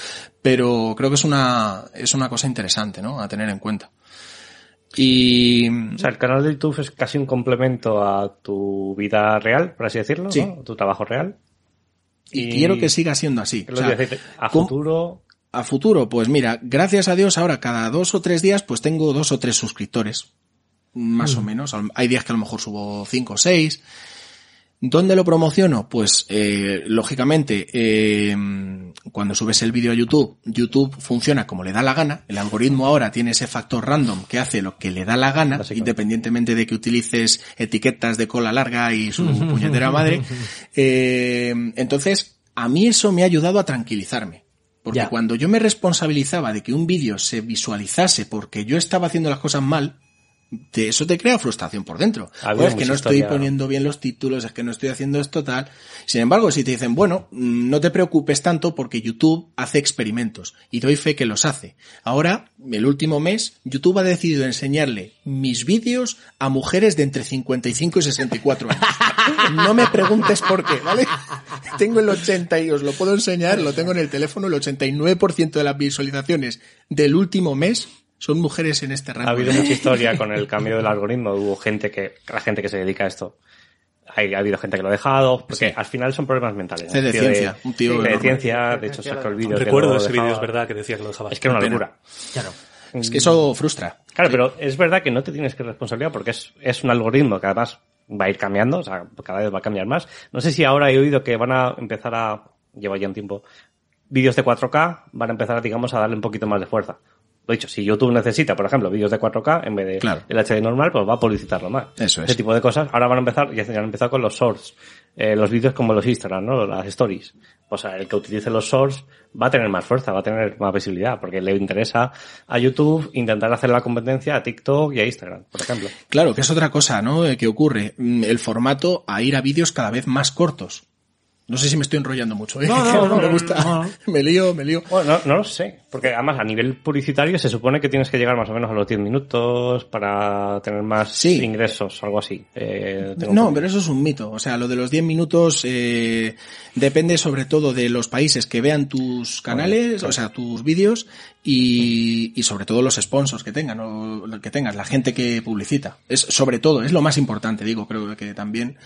E: Pero creo que es una, es una cosa interesante, ¿no? A tener en cuenta. Y,
C: O sea, el canal de YouTube es casi un complemento a tu vida real, por así decirlo,
E: Sí.
C: ¿no? Tu trabajo real.
E: y quiero que siga siendo así.
C: ¿Qué
E: O sea,
C: decir? A
E: ¿cómo-
C: futuro,
E: A futuro, pues mira, gracias a Dios ahora cada dos o tres días pues tengo dos o tres suscriptores. Más o menos. Al- Hay días que a lo mejor subo cinco o seis. ¿Dónde lo promociono? Pues eh, lógicamente eh, cuando subes el vídeo a YouTube, YouTube funciona como le da la gana. El algoritmo ahora tiene ese factor random que hace lo que le da la gana, independientemente de que utilices etiquetas de cola larga y su puñetera madre. Eh, entonces, a mí eso me ha ayudado a tranquilizarme. Porque
D: Ya.
E: cuando yo me responsabilizaba de que un vídeo se visualizase porque yo estaba haciendo las cosas mal, te- eso te crea frustración por dentro. Pues es que no estoy poniendo bien los títulos, es que no estoy haciendo esto tal. Sin embargo, si te dicen, bueno, mm, no te preocupes tanto porque YouTube hace experimentos y doy fe que los hace. Ahora, el último mes, YouTube ha decidido enseñarle mis vídeos a mujeres de entre 55 y 64 años. No me preguntes por qué, ¿vale? Tengo el 80 y os lo puedo enseñar, lo tengo en el teléfono, el 89% de las visualizaciones del último mes son mujeres en este rango.
C: ha habido mucha historia con el cambio del algoritmo. Hubo gente que, la gente que se dedica a esto. Hay, ha habido gente que lo ha dejado, porque
E: Sí.
C: al final son problemas mentales.
E: C de ciencia, un tío
C: de ciencia, de hecho sacó el vídeo.
B: Recuerdo ese vídeo, es verdad, que decía que lo dejaba.
C: Es que era una locura.
D: Claro.
E: Es que eso frustra.
C: Claro, pero es verdad que no te tienes que responsabilizar porque es, es un algoritmo que además va a ir cambiando, o sea, cada vez va a cambiar más. No sé si ahora he oído que van a empezar a, lleva ya un tiempo, vídeos de 4K van a empezar, digamos, a darle un poquito más de fuerza. Lo dicho, si YouTube necesita, por ejemplo, vídeos de 4K en vez de
E: Claro.
C: el HD normal, pues va a publicitarlo más.
E: Eso es.
C: Ese tipo de cosas. Ahora van a empezar, ya han empezado con los shorts, eh, los vídeos como los Instagram, ¿no? Las stories. O sea, el que utilice los shorts va a tener más fuerza, va a tener más visibilidad, porque le interesa a YouTube intentar hacer la competencia a TikTok y a Instagram, por ejemplo.
E: Claro, que es otra cosa, ¿no? Eh, que ocurre. Mm, El formato a ir a vídeos cada vez más cortos. No sé si me estoy enrollando mucho, ¿eh?
D: No, no, no,
E: me gusta.
D: no, no.
E: Me lío, me lío.
C: Bueno, no, no lo sé, porque además a nivel publicitario se supone que tienes que llegar más o menos a los 10 minutos para tener más
E: Sí.
C: ingresos, algo así. Eh, tengo
E: No, pero eso es un mito. O sea, lo de los 10 minutos eh, depende sobre todo de los países que vean tus canales, o sea, tus vídeos y, y sobre todo los sponsors que tengan o que tengas, la gente que publicita. Es sobre todo, es lo más importante, digo, creo que también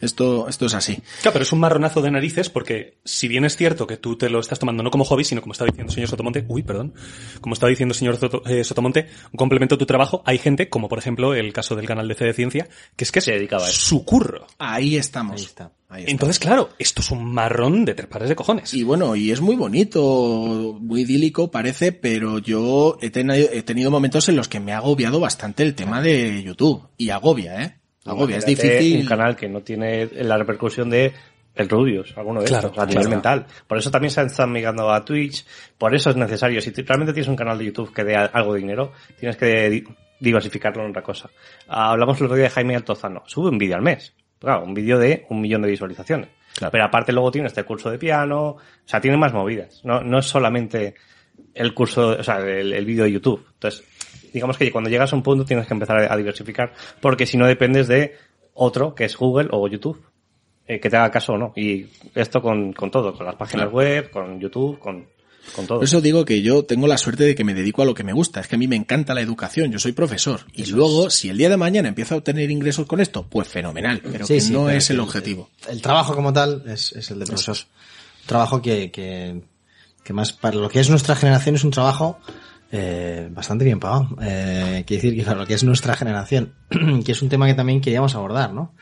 E: esto, esto es así.
B: Claro, pero es un marronazo de narices porque si bien es cierto que tú te lo estás tomando no como hobby, sino como estaba diciendo el señor Sotomonte, uy, perdón, como estaba diciendo el señor Soto- eh, Sotomonte, un complemento a tu trabajo, hay gente, como por ejemplo el caso del canal de C de Ciencia, que es que
C: Se dedicaba a eso.
B: su curro.
E: Ahí estamos.
D: Ahí está.
E: Ahí está.
B: Entonces, claro, esto es un marrón de tres pares de cojones.
E: Y bueno, y es muy bonito, muy idílico parece, pero yo he, teni- he tenido momentos en los que me ha agobiado bastante el tema de YouTube. Y agobia, ¿eh? Agobia, es difícil.
C: Un canal que no tiene la repercusión de el Rubius, alguno de
B: Claro,
C: estos, a nivel
B: claro.
C: mental. Por eso también se están migrando a Twitch, por eso es necesario. Si realmente tienes un canal de YouTube que dé algo de dinero, tienes que di- diversificarlo en otra cosa. Ah, Hablamos el otro día de Jaime Altozano, sube un vídeo al mes. Claro, un vídeo de un millón de visualizaciones. Pero aparte luego tiene este curso de piano, o sea, tiene más movidas. No, no es solamente el curso, o sea, el, el vídeo de YouTube. Entonces, digamos que cuando llegas a un punto tienes que empezar a, diversificar, porque si no dependes de otro, que es Google o YouTube, eh, que te haga caso o no. Y esto con, con todo, con las páginas
E: Claro.
C: web, con YouTube, con, con todo.
E: Por eso digo que yo tengo la suerte de que me dedico a lo que me gusta. Es que a mí me encanta la educación. Yo soy profesor. Y luego, si el día de mañana empiezo a obtener ingresos con esto, pues fenomenal. Pero
D: Sí,
E: que
D: sí,
E: no
D: pero
E: es el objetivo.
D: El trabajo como tal es, es el de profesor. Trabajo que, que, que más para lo que es nuestra generación es un trabajo eh, bastante bien pagado. Eh, quiere decir que para lo que es nuestra generación, que es un tema que también queríamos abordar, ¿no?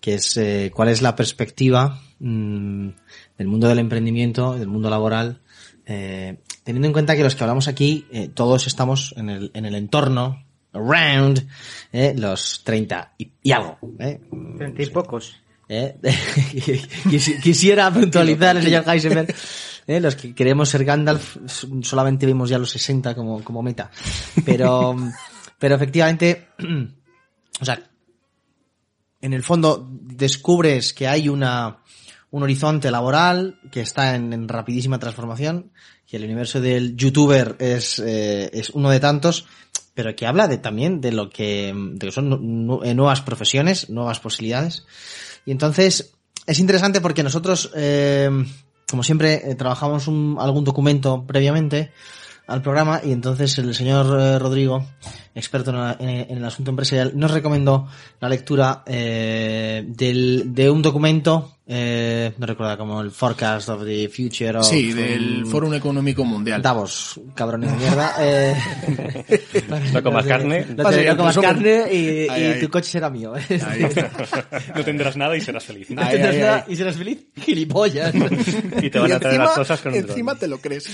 D: Que es eh, cuál es la perspectiva mm, del mundo del emprendimiento, del mundo laboral, eh, teniendo en cuenta que los que hablamos aquí, eh, todos estamos en el, en el entorno, around, eh, los 30 y, y algo, eh,
G: Treinta y pocos.
D: ¿eh? Quisi- Quisiera puntualizar el señor Heisenberg. ¿eh? Los que queremos ser Gandalf solamente vemos ya los 60 como, como meta. Pero, pero efectivamente, o sea, en el fondo descubres que hay una, un horizonte laboral que está en, en rapidísima transformación, que el universo del youtuber es, eh, es uno de tantos, pero que habla de, también de lo que, de que son eh, nuevas profesiones, nuevas posibilidades. Y entonces es interesante porque nosotros, eh, como siempre, eh, trabajamos un- algún documento previamente al programa y entonces el señor eh, Rodrigo, experto en, en- en el asunto empresarial, nos recomendó la lectura eh, del, de un documento, eh, no recuerdo como el Forecast of the Future of
E: Sí, del
D: um,
E: Foro Económico Mundial.
D: Davos, cabrones de mierda. Eh,
C: No comas carne.
D: No, te- no comas carne y,
E: Ahí,
D: y
E: ahí.
D: tu coche será mío.
B: No tendrás nada y serás feliz.
D: No
E: Ahí,
D: tendrás nada y serás feliz. Gilipollas.
C: Y te van a traer las cosas con
E: encima te lo crees.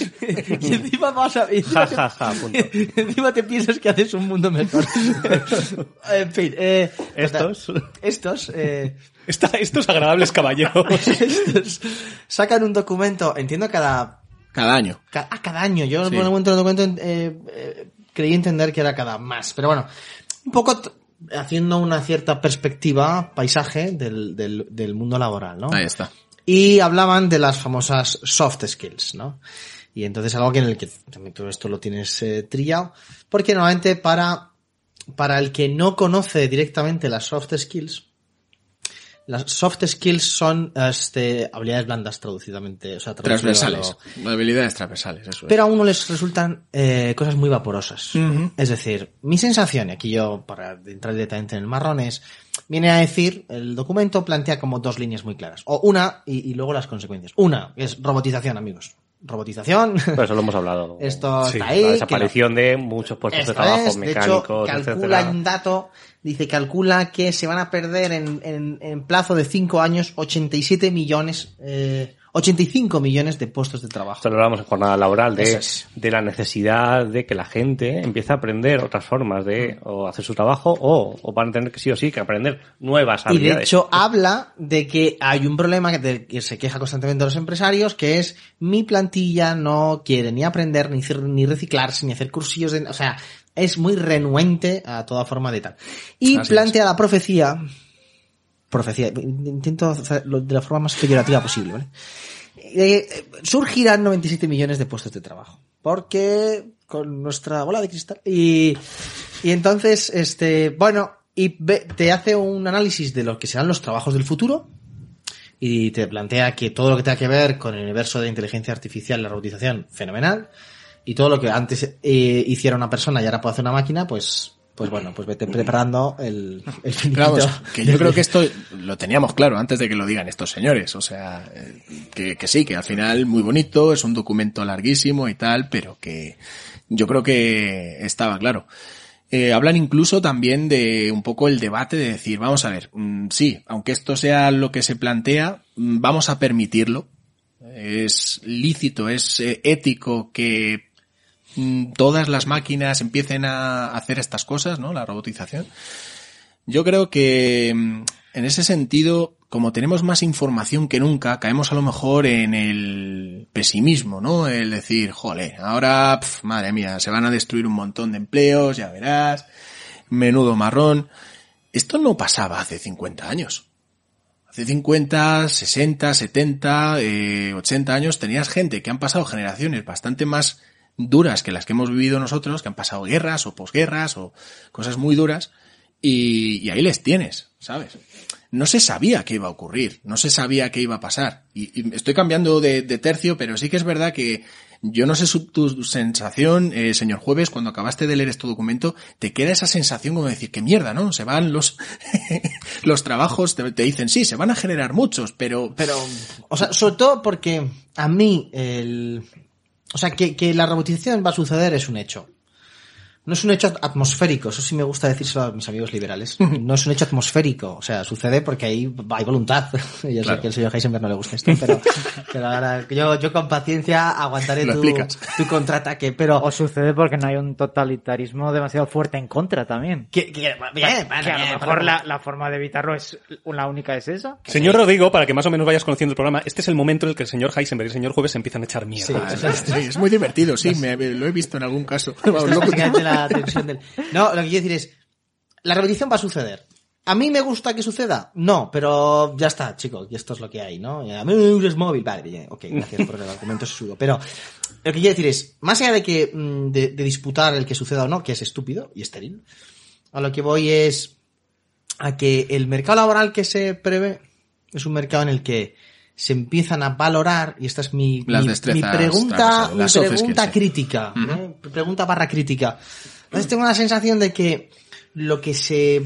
D: y encima vas a... y encima
C: Ja, ja, ja, punto.
D: te- encima te piensas que haces un mundo mejor. en fin. Eh,
C: Estos.
D: Estos... Eh,
B: Esta- estos agradables caballeros.
D: estos sacan un documento, entiendo cada
E: Cada año.
D: Ca- ah, cada año. Yo
E: Sí.
D: por el momento del documento eh, eh, creí entender que era cada más. Pero bueno, un poco haciendo una cierta perspectiva, paisaje del, del, del mundo laboral, ¿no?
E: Ahí está.
D: Y hablaban de las famosas soft skills, ¿no? Y entonces algo que en el que también todo esto lo tienes eh, trillado, porque normalmente para, para el que no conoce directamente las soft skills, las soft skills son este, habilidades blandas traducidamente, o sea, a lo-
E: Transversales. Habilidades transversales, eso es.
D: pero a uno les resultan eh, cosas muy vaporosas. Es decir, mi sensación, y aquí yo, para entrar directamente en el marrón, es, viene a decir, el documento plantea como dos líneas muy claras. O una, y, y luego las consecuencias. Una, es robotización, amigos. Robotización.
C: Pero eso lo hemos hablado.
D: Esto
B: Sí,
D: está ahí.
C: La
D: que
C: desaparición de muchos puestos
D: esto
C: de trabajo,
D: es, de hecho,
C: mecánicos,
D: calcula
C: etcétera.
D: un dato, dice, calcula que se van a perder en, en, en plazo de 5 años 87 millones, eh, 85 millones de puestos de trabajo.
C: Esto lo hablamos en jornada laboral, de,
D: es.
C: de la necesidad de que la gente empiece a aprender otras formas de o hacer su trabajo o, o van a tener que sí o sí que aprender nuevas
D: Y de
C: habilidades.
D: hecho habla de que hay un problema que, se queja constantemente los empresarios, que es mi plantilla no quiere ni aprender, ni, ni reciclarse, ni hacer cursillos de... O sea, es muy renuente a toda forma de tal. Y
E: Así
D: plantea la profecía profecía. Intento hacerlo de la forma más peyorativa posible, ¿vale? Eh, surgirán 97 millones de puestos de trabajo. Porque con nuestra bola de cristal. Y, y entonces, este, bueno, y ve- te hace un análisis de lo que serán los trabajos del futuro y te plantea que todo lo que tenga que ver con el universo de inteligencia artificial, la robotización, fenomenal. Y todo lo que antes eh, hiciera una persona y ahora puede hacer una máquina, pues, pues bueno, pues vete preparando el, el
E: vamos, que yo creo que esto lo teníamos claro antes de que lo digan estos señores. O sea, eh, que, que sí, que al final muy bonito, es un documento larguísimo y tal, pero que yo creo que estaba claro. Eh, hablan incluso también de un poco el debate de decir, vamos a ver, mm, sí, aunque esto sea lo que se plantea, mm, vamos a permitirlo. Es lícito, es eh, ético que todas las máquinas empiecen a hacer estas cosas, ¿no? La robotización. Yo creo que mm, en ese sentido, como tenemos más información que nunca, caemos a lo mejor en el pesimismo, ¿no? El decir, jole, ahora, pf, madre mía, se van a destruir un montón de empleos, ya verás, menudo marrón. Esto no pasaba hace 50 años. Hace 50, 60, 70, eh, 80 años tenías gente que han pasado generaciones bastante más duras que las que hemos vivido nosotros, que han pasado guerras o posguerras o cosas muy duras, y, ahí les tienes, ¿sabes? No se sabía qué iba a ocurrir, no se sabía qué iba a pasar. Y, estoy cambiando de, tercio, pero sí que es verdad que yo no sé tu sensación, eh, señor Jueves, cuando acabaste de leer este documento, te queda esa sensación como de decir, qué mierda, ¿no? Se van los, los trabajos, te, te dicen, sí, se van a generar muchos, pero,
D: Pero, o sea, sobre todo porque a mí el... O sea, que, que la robotización va a suceder es un hecho. No es un hecho atmosférico, eso sí me gusta decírselo a mis amigos liberales. No es un hecho atmosférico, o sea, sucede porque ahí hay voluntad. Yo sé que al señor Heisenberg no le gusta esto, pero, pero ahora yo, yo con paciencia aguantaré tu, tu contraataque, pero...
G: O sucede porque no hay un totalitarismo demasiado fuerte en contra también.
D: Que, que- bien,
G: que a lo mejor la, la forma de evitarlo es la única es esa.
B: Señor Rodrigo, para que más o menos vayas conociendo el programa, este es el momento en el que el señor Heisenberg y el señor Jueves se empiezan a echar mierda.
D: Sí,
E: Ah, sí, es muy divertido, sí, me- lo he visto en algún caso. Vamos,
D: Es tensión del... No, lo que quiero decir es, la repetición va a suceder. ¿A mí me gusta que suceda? No, pero ya está, chico, y esto es lo que hay, ¿no? A mí me usas móvil, vale, bien, ok, gracias por el argumento suyo. Pero lo que quiero decir es, más allá de que mm, de disputar el que suceda o no, que es estúpido y estéril, a lo que voy es a que el mercado laboral que se prevé es un mercado en el que se empiezan a valorar, y esta es mi,
E: Las
D: mi-
E: destrezas
D: mi pregunta, mi pregunta crítica, ¿no? pregunta barra crítica. Entonces tengo la sensación de que lo que se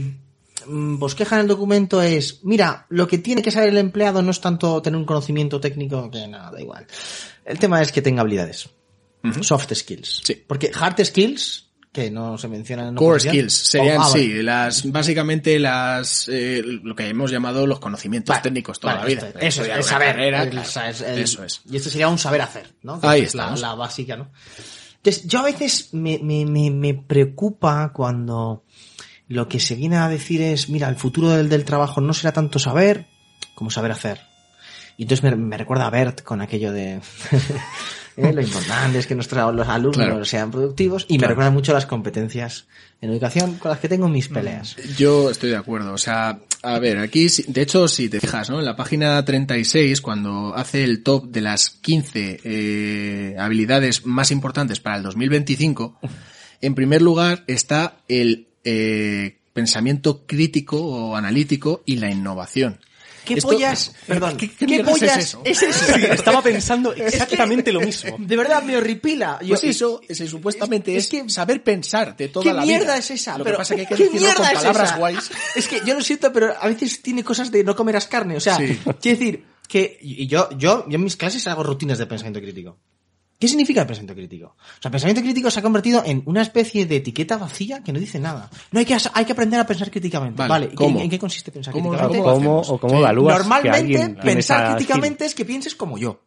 D: mm, bosqueja en el documento es, mira, lo que tiene que saber el empleado no es tanto tener un conocimiento técnico, que nada, da igual. El tema es que tenga habilidades. Soft skills.
E: Sí.
D: Porque hard skills, que no se mencionan en
E: Core
D: oposición-
E: skills serían,
D: Oh, ah, vale.
E: sí, las, básicamente las, eh, lo que hemos llamado los conocimientos
D: Vale,
E: técnicos toda
D: vale,
E: la vida.
D: esto- Eso es, el saber.
E: carrera,
D: el-
E: claro,
D: el-
E: Eso es.
D: Y esto sería un saber hacer, ¿no? Que
E: Ahí
D: es la, básica, ¿no? Entonces, yo a veces me, me, me, me preocupa cuando lo que se viene a decir es, mira, el futuro del, del trabajo no será tanto saber como saber hacer. Y entonces me, me recuerda a Bert con aquello de eh, lo importante es que nuestros los alumnos
E: Claro.
D: sean productivos y me
E: Claro.
D: recuerda mucho las competencias en educación con las que tengo mis peleas.
E: Yo estoy de acuerdo. O sea, a ver, aquí, de hecho, si te fijas, ¿no? En la página 36, cuando hace el top de las 15 eh, habilidades más importantes para el 2025, en primer lugar está el eh, pensamiento crítico o analítico y la innovación.
D: ¿Qué
E: Esto-
D: pollas? Perdón.
E: ¿Qué-
D: ¿Qué,
E: qué es
D: pollas
E: eso?
D: es eso?
B: Sí, estaba pensando exactamente lo mismo.
D: De verdad me horripila. Yo-
E: Pues eso, ese supuestamente
D: es
E: es,
D: que-
E: saber pensar de toda
D: ¿Qué
E: la
D: mierda
E: vida.
D: es esa?
E: Lo
D: Pero,
E: que pasa es que hay que
D: ¿qué
E: decirlo con
D: mierda es
E: palabras
D: esa?
E: guays.
D: Es que yo lo siento, pero a veces tiene cosas de no comerás carne. O sea,
E: Sí.
D: quiero decir que y yo, yo, yo en mis clases hago rutinas de pensamiento crítico. ¿Qué significa el pensamiento crítico? O sea, el pensamiento crítico se ha convertido en una especie de etiqueta vacía que no dice nada. No hay que, hay que aprender a pensar críticamente.
E: Vale,
D: Vale, ¿y
E: ¿cómo?
D: ¿en, en qué consiste pensar
E: ¿Cómo-
D: críticamente?
E: cómo
C: o cómo evalúas
D: Normalmente, pensar críticamente es que pienses como yo.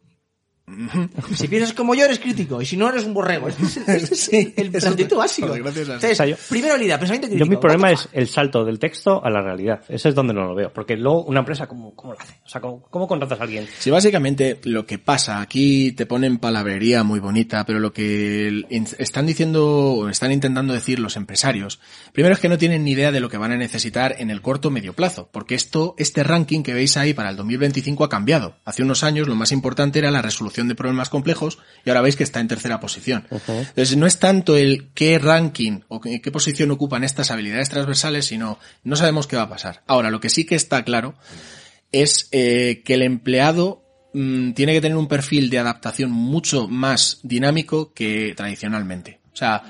D: Si piensas como yo, eres crítico. Y si no, eres un borrego. Es, es el,
E: te-
D: básico.
E: joder, gracias a-
D: Entonces,
C: O sea, yo-
D: primera habilidad, pensamiento crítico.
C: Yo mi problema es el salto del texto a la realidad. Ese es donde no lo veo. Porque luego una empresa, ¿cómo, cómo lo hace? O sea, ¿cómo, cómo contratas a alguien?
E: Sí, básicamente lo que pasa, aquí te ponen palabrería muy bonita, pero lo que están diciendo o están intentando decir los empresarios, primero es que no tienen ni idea de lo que van a necesitar en el corto o medio plazo, porque esto, este ranking que veis ahí para el 2025 ha cambiado. Hace unos años lo más importante era la resolución de problemas complejos y ahora veis que está en tercera posición. Entonces no es tanto el qué ranking o qué, qué posición ocupan estas habilidades transversales, sino no sabemos qué va a pasar. Ahora, lo que sí que está claro es eh, que el empleado mm, tiene que tener un perfil de adaptación mucho más dinámico que tradicionalmente. O sea,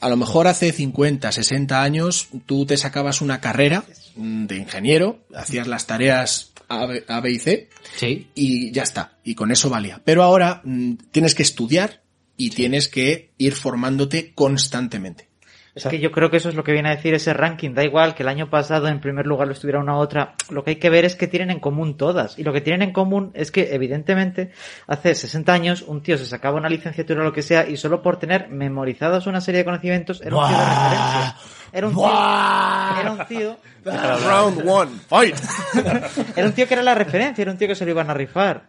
E: a lo mejor hace 50, 60 años tú te sacabas una carrera mm, de ingeniero, hacías las tareas A, B, A, B y C
D: Sí.
E: y ya está. Y con eso valía. Pero ahora mm, tienes que estudiar y tienes que ir formándote constantemente.
G: Es que yo creo que eso es lo que viene a decir ese ranking. Da igual que el año pasado en primer lugar lo estuviera una otra. Lo que hay que ver es que tienen en común todas. Y lo que tienen en común es que, evidentemente, hace 60 años un tío se sacaba una licenciatura o lo que sea y solo por tener memorizados una serie de conocimientos era un tío de referencia. Era un tío, era un tío,
E: Round one, fight.
G: era un tío que era la referencia, era un tío que se lo iban a rifar.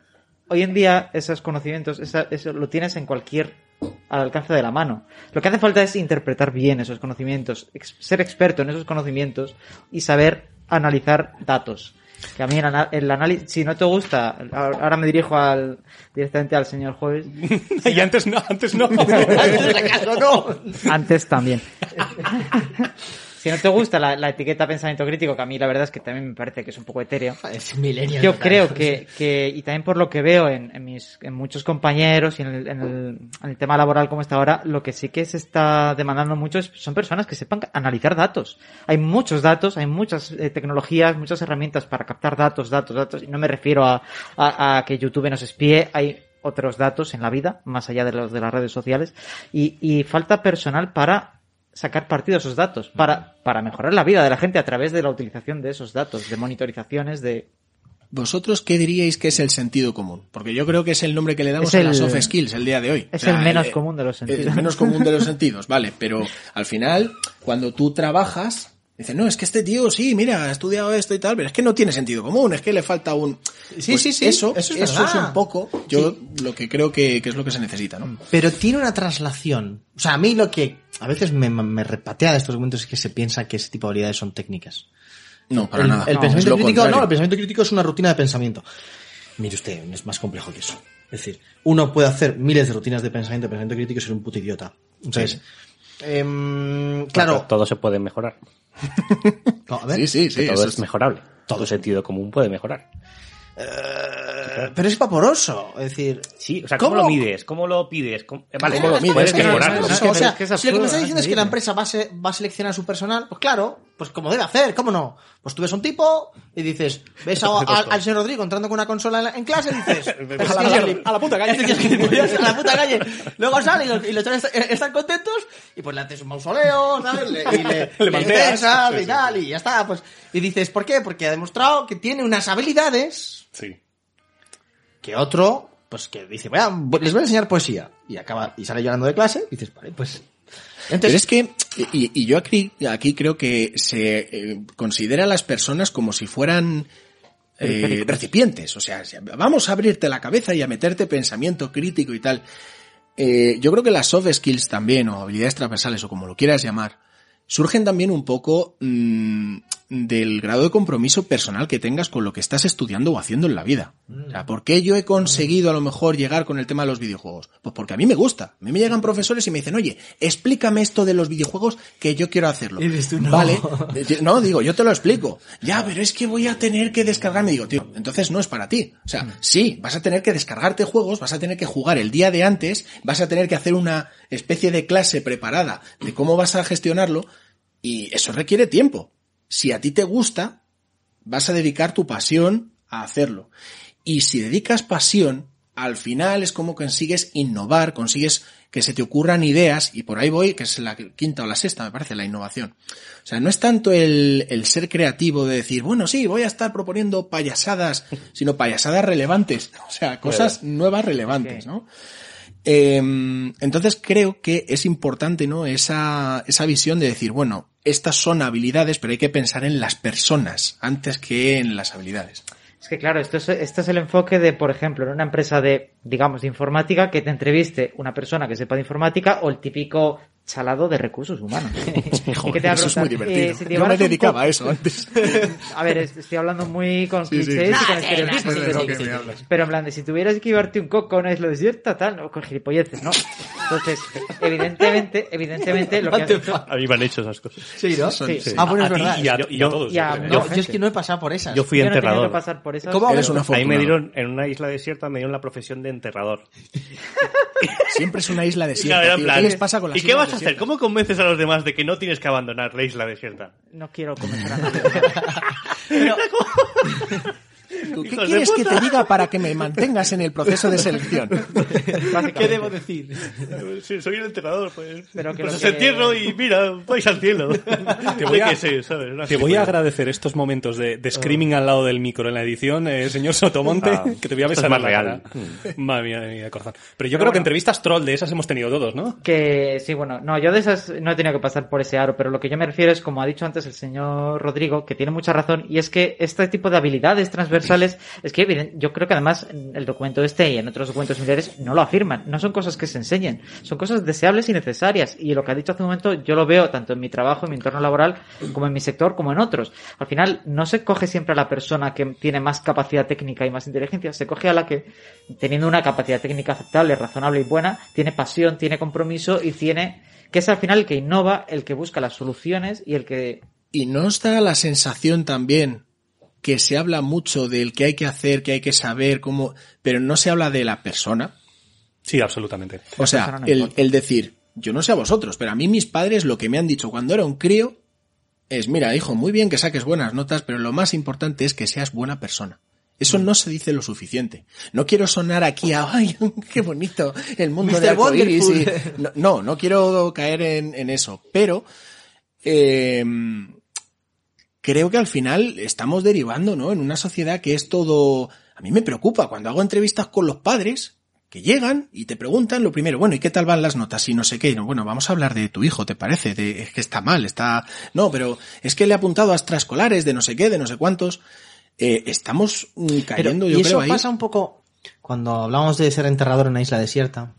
G: Hoy en día esos conocimientos, esa- eso lo tienes en cualquier al alcance de la mano. Lo que hace falta es interpretar bien esos conocimientos, ser experto en esos conocimientos y saber analizar datos. Que a mí el, análisis, si no te gusta, ahora me dirijo al, directamente al señor Jueves,
B: y antes no, antes no.
D: ¿Acaso no?
G: antes también. si no te gusta la, la etiqueta pensamiento crítico, que a mí la verdad es que también me parece que es un poco etéreo,
D: Es milenio.
G: Yo creo que, que, y también por lo que veo en, en mis, en muchos compañeros y en el, en, el, en el tema laboral como está ahora, lo que sí que se está demandando mucho es- son personas que sepan analizar datos. Hay muchos datos, hay muchas eh, tecnologías, muchas herramientas para captar datos, datos, datos, y no me refiero a, a, a que YouTube nos espíe, hay otros datos en la vida, más allá de los de las redes sociales, y, y falta personal para sacar partido de esos datos, para, para mejorar la vida de la gente a través de la utilización de esos datos, de monitorizaciones, de,
E: ¿Vosotros qué diríais que es el sentido común? Porque yo creo que es el nombre que le damos a las soft skills el día de hoy.
G: Es el menos
E: eh,
G: común de los sentidos.
E: El menos común de los sentidos, vale. Pero al final, cuando tú trabajas, dices, no, es que este tío sí, mira, ha estudiado esto y tal, pero es que no tiene sentido común, es que le falta un...
D: Sí,
E: Pues
D: sí, sí,
E: Eso,
D: eso
E: eso
D: es
E: un poco, yo lo que creo que, que es lo que se necesita, ¿no?
D: Pero tiene una traslación. O sea, a mí lo que a veces me, me repatea de estos momentos es que se piensa que ese tipo de habilidades son técnicas.
E: No, para
D: el,
E: nada.
D: el
E: No,
D: pensamiento
E: es
D: crítico,
E: contrario.
D: no, el pensamiento crítico es una rutina de pensamiento. Mire usted, es más complejo que eso. Es decir, uno puede hacer miles de rutinas de pensamiento, pensamiento crítico y ser un puto idiota. Entonces, em, claro,
C: Todo se puede mejorar.
D: no, a ver,
E: Sí, sí, sí.
C: Todo
E: eso
C: es mejorable. Todo sentido común puede mejorar.
D: eh, pero es vaporoso. Es decir,
C: Sí, o sea, ¿cómo,
D: ¿Cómo?
C: lo mides? ¿Cómo lo pides? ¿Cómo, eh, vale,
E: ¿Cómo lo mides?
C: puedes
E: Es que no,
C: mejorarlo.
G: no, no,
D: o sea,
G: es que es
D: si lo que me
G: absurdo,
D: estás diciendo es que la empresa va a, se- va a seleccionar a su personal, pues claro, pues como debe hacer, ¿cómo no? Pues tú ves un tipo y dices, ves a- a- al señor Rodrigo entrando con una consola en, la- en clase y dices,
B: A la mierda, a la puta calle.
D: Este a la puta calle. Luego sale y los, y los chavales est- están contentos y pues le haces un mausoleo, ¿sabes? Le, y le,
B: Le Sí,
D: y
B: sí.
D: tal, y ya está. Pues, y dices, ¿por qué? Porque ha demostrado que tiene unas habilidades
B: Sí.
D: Que otro, pues que dice, voy a- les voy a enseñar poesía. Y acaba, y sale llorando de clase, y dices, vale, pues.
E: Pero
D: Entonces,
E: es que, y, y yo aquí, aquí creo que se eh, considera a las personas como si fueran eh, recipientes. O sea, vamos a abrirte la cabeza y a meterte pensamiento crítico y tal. Eh, yo creo que las soft skills también, o habilidades transversales, o como lo quieras llamar, surgen también un poco mm, del grado de compromiso personal que tengas con lo que estás estudiando o haciendo en la vida. O sea, ¿por qué yo he conseguido a lo mejor llegar con el tema de los videojuegos? Pues porque a mí me gusta. A mí me llegan profesores y me dicen, oye, explícame esto de los videojuegos que yo quiero hacerlo.
D: Tú, no.
E: Vale. No, digo, yo te lo explico. Ya, pero es que voy a tener que descargarme. Digo, tío, entonces no es para ti. O sea, sí, vas a tener que descargarte juegos, vas a tener que jugar el día de antes, vas a tener que hacer una especie de clase preparada de cómo vas a gestionarlo y eso requiere tiempo. Si a ti te gusta, vas a dedicar tu pasión a hacerlo. Y si dedicas pasión, al final es como consigues innovar, consigues que se te ocurran ideas, y por ahí voy, que es la quinta o la sexta, me parece, la innovación. O sea, no es tanto el, el ser creativo de decir, bueno, sí, voy a estar proponiendo payasadas, sino payasadas relevantes, o sea, cosas nuevas relevantes, ¿no? Eh, entonces creo que es importante, ¿no? Esa, esa visión de decir, bueno, estas son habilidades, pero hay que pensar en las personas antes que en las habilidades.
G: Es que claro, esto es, este es el enfoque de, por ejemplo, en una empresa de, digamos, de informática, que te entreviste una persona que sepa de informática o el típico chalado de recursos humanos. Te
E: Eso es muy divertido.
G: eh, si te
E: Yo me dedicaba a eso antes.
G: A ver, es- estoy hablando muy con
E: Sí,
G: clichés
E: sí.
G: y con
E: sí,
G: estereotipos. pero en plan de si tuvieras que llevarte un coco a una isla desierta, tal, no, con gilipolleces, ¿no? Entonces, evidentemente, evidentemente, lo que has dicho...
C: A mí me han hecho esas cosas.
D: Sí, ¿no?
G: Sí.
D: Ah, bueno,
B: A
D: es
B: ti
D: verdad.
B: y a, y todos.
G: y a-
B: yo.
D: No, es que no he pasado por esas.
C: Yo fui
G: Yo no he
C: enterrador.
G: que pasar por esas.
D: ¿Cómo?
E: Eres una
C: Ahí
E: afortunado.
C: me dieron, en una isla desierta, me dieron la profesión de enterrador.
E: Siempre es una isla desierta.
C: Claro,
E: ¿Qué les pasa con las
C: ¿Y qué vas a hacer? ¿Cómo convences a los demás de que no tienes que abandonar la isla desierta?
G: No quiero comentar a nadie.
E: ¿Tú ¿Qué quieres que te diga para que me mantengas en el proceso de selección?
G: Básicamente.
D: debo decir?
C: Sí, soy el enterrador, pues.
G: Pero que
C: pues
G: lo
C: os
G: que-
C: entierro y mira, vais al cielo. Te
B: voy a-
C: que sé, ¿sabes? Una
B: Te voy a
C: gilipollas.
B: agradecer estos momentos de, de screaming al lado del micro en la edición, eh, señor Sotomonte,
C: Ah,
B: que te voy a besar
C: es más real.
B: cara. Madre mía, de mi corazón. Pero yo
G: Pero
B: creo que entrevistas troll de esas hemos tenido todos, ¿no?
G: Que sí, bueno, no, yo de esas no he tenido que pasar por ese aro, pero lo que yo me refiero es, como ha dicho antes el señor Rodrigo, que tiene mucha razón, y es que este tipo de habilidades transversales, es que evidente- yo creo que además el documento este y en otros documentos similares no lo afirman, no son cosas que se enseñen, son cosas deseables y necesarias, y lo que ha dicho hace un momento yo lo veo tanto en mi trabajo, en mi entorno laboral, como en mi sector, como en otros. Al final, no se coge siempre a la persona que tiene más capacidad técnica y más inteligencia, se coge a la que, teniendo una capacidad técnica aceptable, razonable y buena, tiene pasión, tiene compromiso y tiene, que es al final el que innova, el que busca las soluciones y el que,
E: ¿Y no os da la sensación también que se habla mucho del que hay que hacer, que hay que saber, cómo, pero no se habla de la persona?
B: Sí, absolutamente.
E: O sea,
G: no
E: el, decir, yo no sé a vosotros, pero a mí mis padres lo que me han dicho cuando era un crío es, mira, hijo, muy bien que saques buenas notas, pero lo más importante es que seas buena persona. Eso
G: Mm.
E: no se dice lo suficiente. No quiero sonar aquí a, ay, qué bonito, el mundo
D: Mr.
E: de arcoíris y-
D: Wonderful.
E: No, no, no quiero caer en, en eso, pero eh, creo que al final estamos derivando, ¿no? En una sociedad que es todo... A mí me preocupa cuando hago entrevistas con los padres que llegan y te preguntan lo primero, bueno, ¿y qué tal van las notas? Y no sé qué. No, bueno, vamos a hablar de tu hijo, ¿te parece? De, es que está mal, está... No, pero es que le he apuntado a extraescolares de no sé qué, de no sé cuántos. Eh, estamos mm,
D: Pero,
E: cayendo,
D: y
E: yo
D: eso
E: creo, ahí.
D: pasa un poco cuando hablamos de ser enterrador en una isla desierta.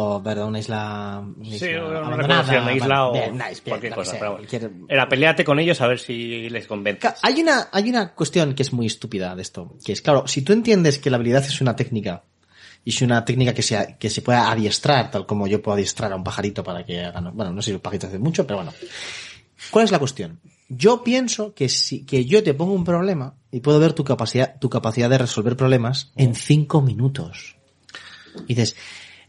D: O, perdón, una isla, una
C: Sí,
D: isla abandonada.
C: una isla o
D: bien, nice, bien,
C: cualquier cosa.
D: sea,
C: pero
D: cualquier-
C: Era peleate con ellos a ver si les convences.
D: Hay una, hay una cuestión que es muy estúpida de esto, que es, claro, si tú entiendes que la habilidad es una técnica, y es una técnica que se, que se pueda adiestrar, tal como yo puedo adiestrar a un pajarito para que haga, bueno, no sé si el pajarito hace mucho, pero bueno. ¿Cuál es la cuestión? Yo pienso que si, que yo te pongo un problema y puedo ver tu capacidad, tu capacidad de resolver problemas en cinco minutos. Y dices,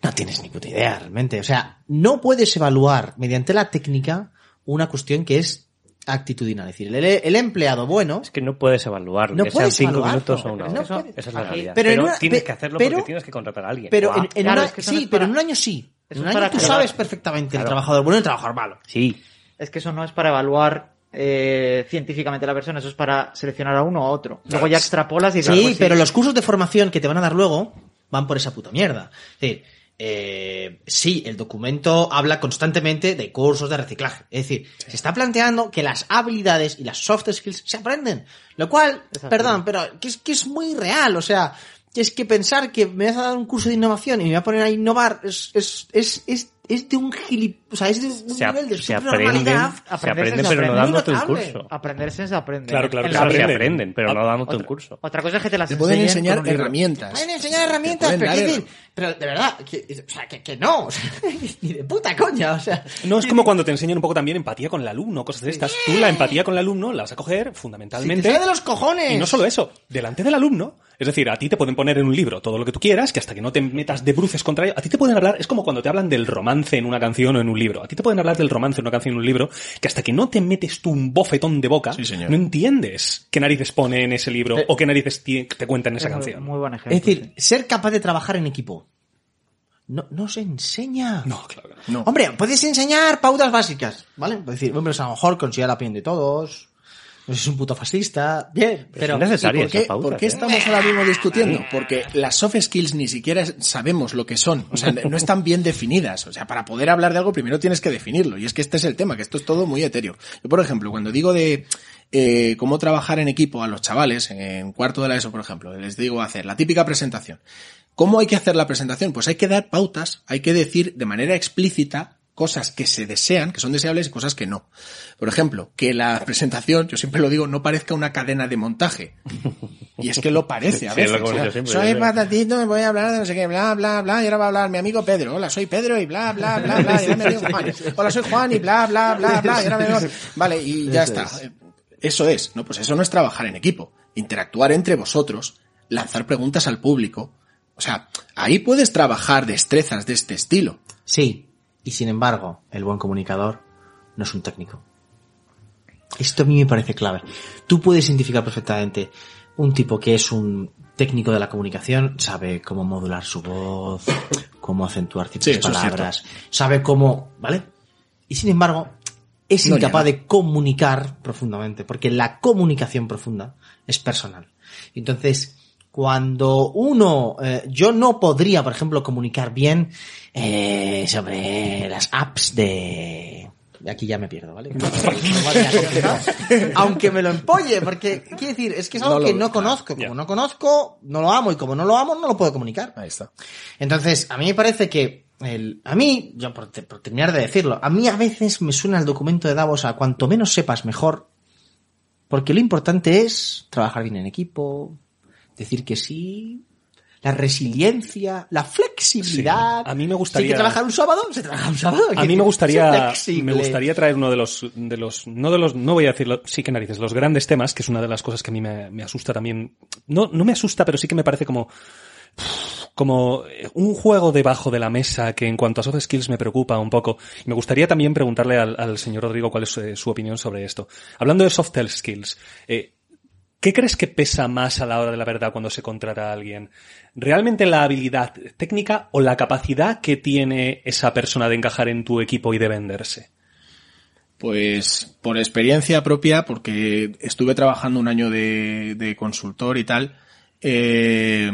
D: no tienes ni puta idea realmente. O sea, no puedes evaluar mediante la técnica una cuestión que es actitudinal. Es decir, el, el empleado bueno
C: Es que no puedes evaluarlo,
D: No
C: que sean
D: puedes
C: cinco
D: evaluarlo,
C: minutos o una
D: no
C: hora.
D: puedes.
C: Esa es la realidad.
D: pero
C: Pero,
D: en una-
C: tienes
D: pe-
C: que hacerlo
D: pero-
C: porque tienes que contratar a alguien.
D: Pero en, en
G: Claro,
D: una-
G: es que eso no
D: sí, pero en un año sí. En un
G: es
D: año tú
G: que-
D: sabes perfectamente el trabajador bueno y el trabajador malo.
C: Sí,
G: es que eso no es para evaluar eh, científicamente a la persona, eso es para seleccionar a uno o a otro. Luego ya extrapolas y dices,
D: Sí,
G: pues
D: pero los cursos de formación que te van a dar luego van por esa puta mierda. Es decir, eh, sí, el documento habla constantemente de cursos de reciclaje. Es decir, se está planteando que las habilidades y las soft skills se aprenden. Lo cual, perdón, pero que es, que es muy real. O sea, que es que pensar que me vas a dar un curso de innovación y me voy a poner a innovar es, es, es, es, es de un gilip... O sea, es de un
C: se,
D: nivel de
C: se aprenden, se aprenden, pero no dándote un curso.
G: Aprenderse se aprende.
B: Claro, claro
C: Claro, se aprenden, pero no dándote un curso.
G: Otra cosa es que te las
E: Te pueden enseñar herramientas.
D: Pueden enseñar herramientas, pero,
E: pueden
D: ¿qué
E: dar
D: decir? Pero de verdad, que, o sea, que, que no, o sea, ni de puta coña, o sea.
B: No es como cuando te enseñan un poco también empatía con el alumno, cosas de estas. Tú la empatía con el alumno la vas a coger
D: Si te
B: fundamentalmente.
D: de los cojones.
B: Y no solo eso, delante del alumno, Es decir, a ti te pueden poner en un libro todo lo que tú quieras, que hasta que no te metas de bruces contra ello, a ti te pueden hablar, es como cuando te hablan del romance en una canción o en un libro. A ti te pueden hablar del romance en una canción o en un libro, que hasta que no te metes tú un bofetón de boca,
E: Sí, señor.
B: no entiendes qué narices pone en ese libro o qué narices ti- te cuenta en esa
G: Es
B: canción.
G: Muy buen ejemplo.
D: Es decir,
G: sí.
D: ser capaz de trabajar en equipo. No, no se enseña.
B: No, claro.
E: No.
D: Hombre, puedes enseñar pautas básicas, ¿vale? Es decir, hombre, pues a lo mejor consigue la opinión de todos. No sé, es un puto fascista. Bien, pero.
E: ¿Por qué,
C: pautas,
E: por qué
C: ¿eh?
E: estamos ahora mismo discutiendo? Porque las soft skills ni siquiera sabemos lo que son. O sea, no están bien definidas. O sea, para poder hablar de algo primero tienes que definirlo. Y es que este es el tema, que esto es todo muy etéreo. Yo, por ejemplo, cuando digo de eh, cómo trabajar en equipo a los chavales, en cuarto de la ESO, por ejemplo, les digo hacer la típica presentación. ¿Cómo hay que hacer la presentación? Pues hay que dar pautas, hay que decir de manera explícita cosas que se desean, que son deseables y cosas que no. Por ejemplo, que la presentación, yo siempre lo digo, no parezca una cadena de montaje. Y es que lo parece a
C: Sí, es
E: veces.
C: hemos
E: O sea,
C: siempre,
E: soy patatito, voy a hablar de no sé qué, bla, bla, bla, y ahora va a hablar mi amigo Pedro. Hola, soy Pedro y bla, bla, bla, bla, y ahora me digo Juan. Hola, soy Juan y bla, bla, bla, bla, y ahora me digo... Vale, y ya está. Eso es, ¿no? Pues eso no es trabajar en equipo. Interactuar entre vosotros, lanzar preguntas al público. O sea, ahí puedes trabajar destrezas de este estilo.
D: Sí. Y sin embargo, el buen comunicador no es un técnico. Esto a mí me parece clave. Tú puedes identificar perfectamente un tipo que es un técnico de la comunicación, sabe cómo modular su voz, cómo acentuar
E: Sí,
D: ciertas
E: es
D: palabras, sabe cómo, ¿vale? Y sin embargo, es
E: No
D: incapaz
E: llega.
D: de comunicar profundamente, porque la comunicación profunda es personal. Entonces, cuando uno, eh, yo no podría, por ejemplo, comunicar bien eh, sobre las apps de... Aquí ya me pierdo, ¿vale? Aunque me lo empolle, porque, quiero decir, es que es algo
E: No lo-
D: que no conozco. Como no conozco, no lo amo, y como no lo amo, no lo puedo comunicar.
E: Ahí está.
D: Entonces, a mí me parece que el, a mí, yo por, te- por terminar de decirlo, a mí a veces me suena el documento de Davos a cuanto menos sepas mejor, porque lo importante es trabajar bien en equipo, decir que sí, la resiliencia, la flexibilidad.
B: Sí. A mí me
D: Si hay
B: gustaría-
D: que trabajar un sábado, se trabaja un sábado.
B: A mí me gustaría, me gustaría traer uno de los, de los, no de los, no voy a decirlo, sí que narices, los grandes temas, que es una de las cosas que a mí me, me asusta también. No, no me asusta, pero sí que me parece como, como un juego debajo de la mesa que en cuanto a soft skills me preocupa un poco. Me gustaría también preguntarle al, al señor Rodrigo cuál es eh, su opinión sobre esto. Hablando de soft skills, eh, ¿Qué crees que pesa más a la hora de la verdad cuando se contrata a alguien? ¿Realmente la habilidad técnica o la capacidad que tiene esa persona de encajar en tu equipo y de venderse?
E: Pues por experiencia propia, porque estuve trabajando un año de, de consultor y tal, eh,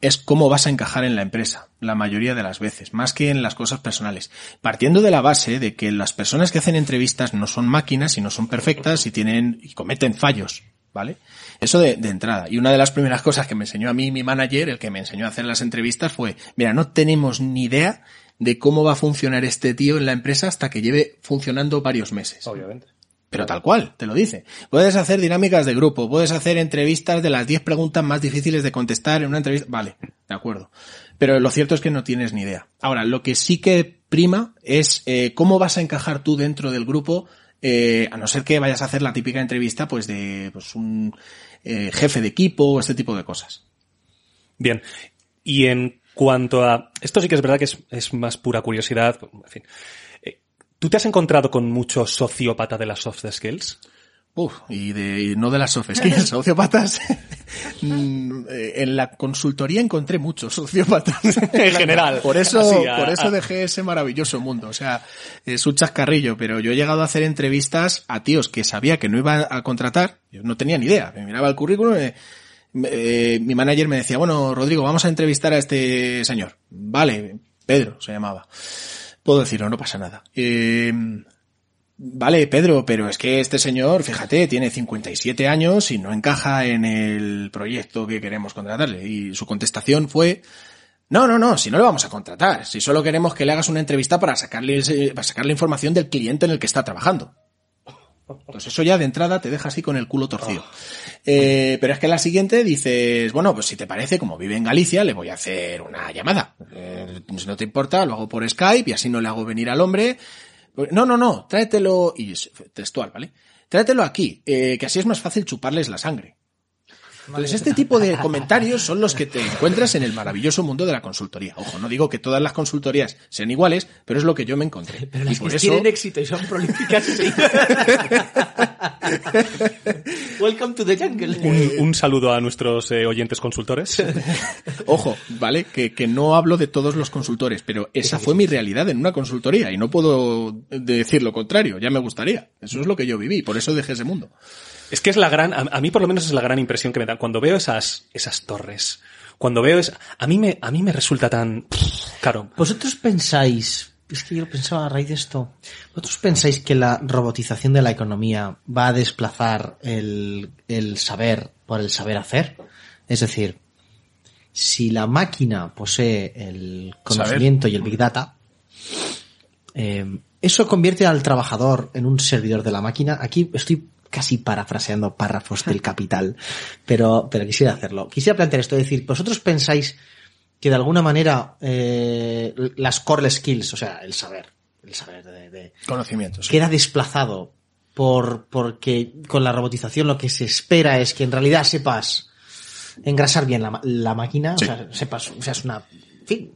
E: es cómo vas a encajar en la empresa, la mayoría de las veces, más que en las cosas personales. Partiendo de la base de que las personas que hacen entrevistas no son máquinas y no son perfectas y tienen, y cometen fallos, ¿vale? Eso de, de entrada. Y una de las primeras cosas que me enseñó a mí mi manager, el que me enseñó a hacer las entrevistas, fue, mira, no tenemos ni idea de cómo va a funcionar este tío en la empresa hasta que lleve funcionando varios meses.
C: Obviamente.
E: Pero tal cual, te lo dice. Puedes hacer dinámicas de grupo, puedes hacer entrevistas de las 10 preguntas más difíciles de contestar en una entrevista. Vale, de acuerdo. Pero lo cierto es que no tienes ni idea. Ahora, lo que sí que prima es eh, cómo vas a encajar tú dentro del grupo, eh, a no ser que vayas a hacer la típica entrevista pues de pues, un eh, jefe de equipo o este tipo de cosas.
B: Bien. Y en cuanto a... Esto sí que es verdad que es, es más pura curiosidad. En fin. ¿Tú te has encontrado con mucho sociópata de las soft skills?
E: Uf, y de y no de las soft skills, sociópatas. Mm, en la consultoría encontré muchos sociópatas.
B: En general.
E: Por eso,
B: Así, a-
E: por eso
B: a-
E: dejé ese maravilloso mundo. O sea, es un chascarrillo, pero yo he llegado a hacer entrevistas a tíos que sabía que no iba a contratar. Yo no tenía ni idea. Me miraba el currículum y eh, mi manager me decía, bueno, Rodrigo, vamos a entrevistar a este señor. Vale, Pedro se llamaba. Puedo decirlo, no pasa nada. Eh, Vale, Pedro, pero es que este señor, fíjate, tiene 57 años y no encaja en el proyecto que queremos contratarle. Y su contestación fue, no, no, no, si no le vamos a contratar, si solo queremos que le hagas una entrevista para sacarle, para sacarle información del cliente en el que está trabajando. Pues eso ya de entrada te deja así con el culo torcido. Eh, pero es que en la siguiente dices, bueno, pues si te parece, como vive en Galicia, le voy a hacer una llamada. Eh, si no te importa, lo hago por Skype y así no le hago venir al hombre. No, no, no, tráetelo, y es textual, ¿vale? Tráetelo aquí, eh, que así es más fácil chuparles la sangre. Entonces, este tipo de comentarios son los que te encuentras en el maravilloso mundo de la consultoría. Ojo, no digo que todas las consultorías sean iguales, pero es lo que yo me encontré.
D: Pero
E: y por
D: que
E: eso,
D: tienen éxito y son prolíficas, sí. Welcome to the jungle.
B: Un, un saludo a nuestros eh, oyentes consultores.
E: ojo, ¿vale? Que, que no hablo de todos los consultores, pero esa fue mi realidad en una consultoría y no puedo decir lo contrario, ya me gustaría. Eso es lo que yo viví, por eso dejé ese mundo.
B: Es que es la gran, a, a mí por lo menos es la gran impresión que me da cuando veo esas, esas torres. Cuando veo esa, a mí me, a mí me resulta tan, claro,
D: ¿Vosotros pensáis, es que yo pensaba a raíz de esto, ¿vosotros pensáis que la robotización de la economía va a desplazar el, el saber por el saber hacer? Es decir, si la máquina posee el conocimiento y el big data, eh, eso convierte al trabajador en un servidor de la máquina. Aquí estoy casi parafraseando párrafos del capital, pero, pero quisiera hacerlo. Quisiera plantear esto, es decir, ¿vosotros pensáis que de alguna manera eh, las core skills, o sea, el saber, el saber de, de-
E: Conocimientos. sí.
D: queda desplazado por porque con la robotización lo que se espera es que en realidad sepas engrasar bien la, la máquina,
E: Sí.
D: o sea, sepas, o sea, es una, en fin,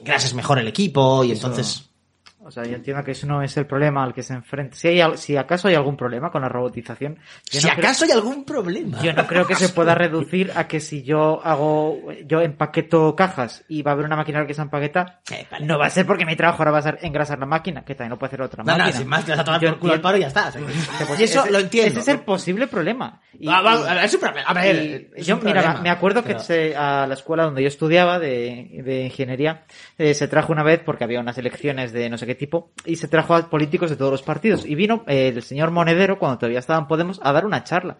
D: engrases mejor el equipo y entonces
G: O sea, yo entiendo que eso no es el problema al que se enfrenta. Si, hay, si acaso hay algún problema con la robotización, yo
D: si
G: no creo-
D: acaso hay algún problema.
G: Yo no creo que se pueda reducir a que si yo hago, yo empaqueto cajas y va a haber una máquina que se empaqueta,
D: Eh, vale.
G: no va a ser porque mi trabajo ahora va a ser engrasar la máquina, que también lo puede hacer otra
D: No, no,
G: máquina.
D: sin más, te vas a tomar
G: Yo
D: por culo
G: entiendo-
D: paro y ya está.
G: Pues
D: y eso
G: ese-
D: lo entiendo.
G: Ese es el posible problema. Y-
D: Va, va, es un problema. A ver, es
G: yo,
D: un
G: mira,
D: problema,
G: me acuerdo
D: pero-
G: que se- a la escuela donde yo estudiaba de, de ingeniería eh, se trajo una vez porque había unas elecciones de no sé qué tipo y se trajo a políticos de todos los partidos. Y vino eh, el señor Monedero cuando todavía estaba en Podemos a dar una charla.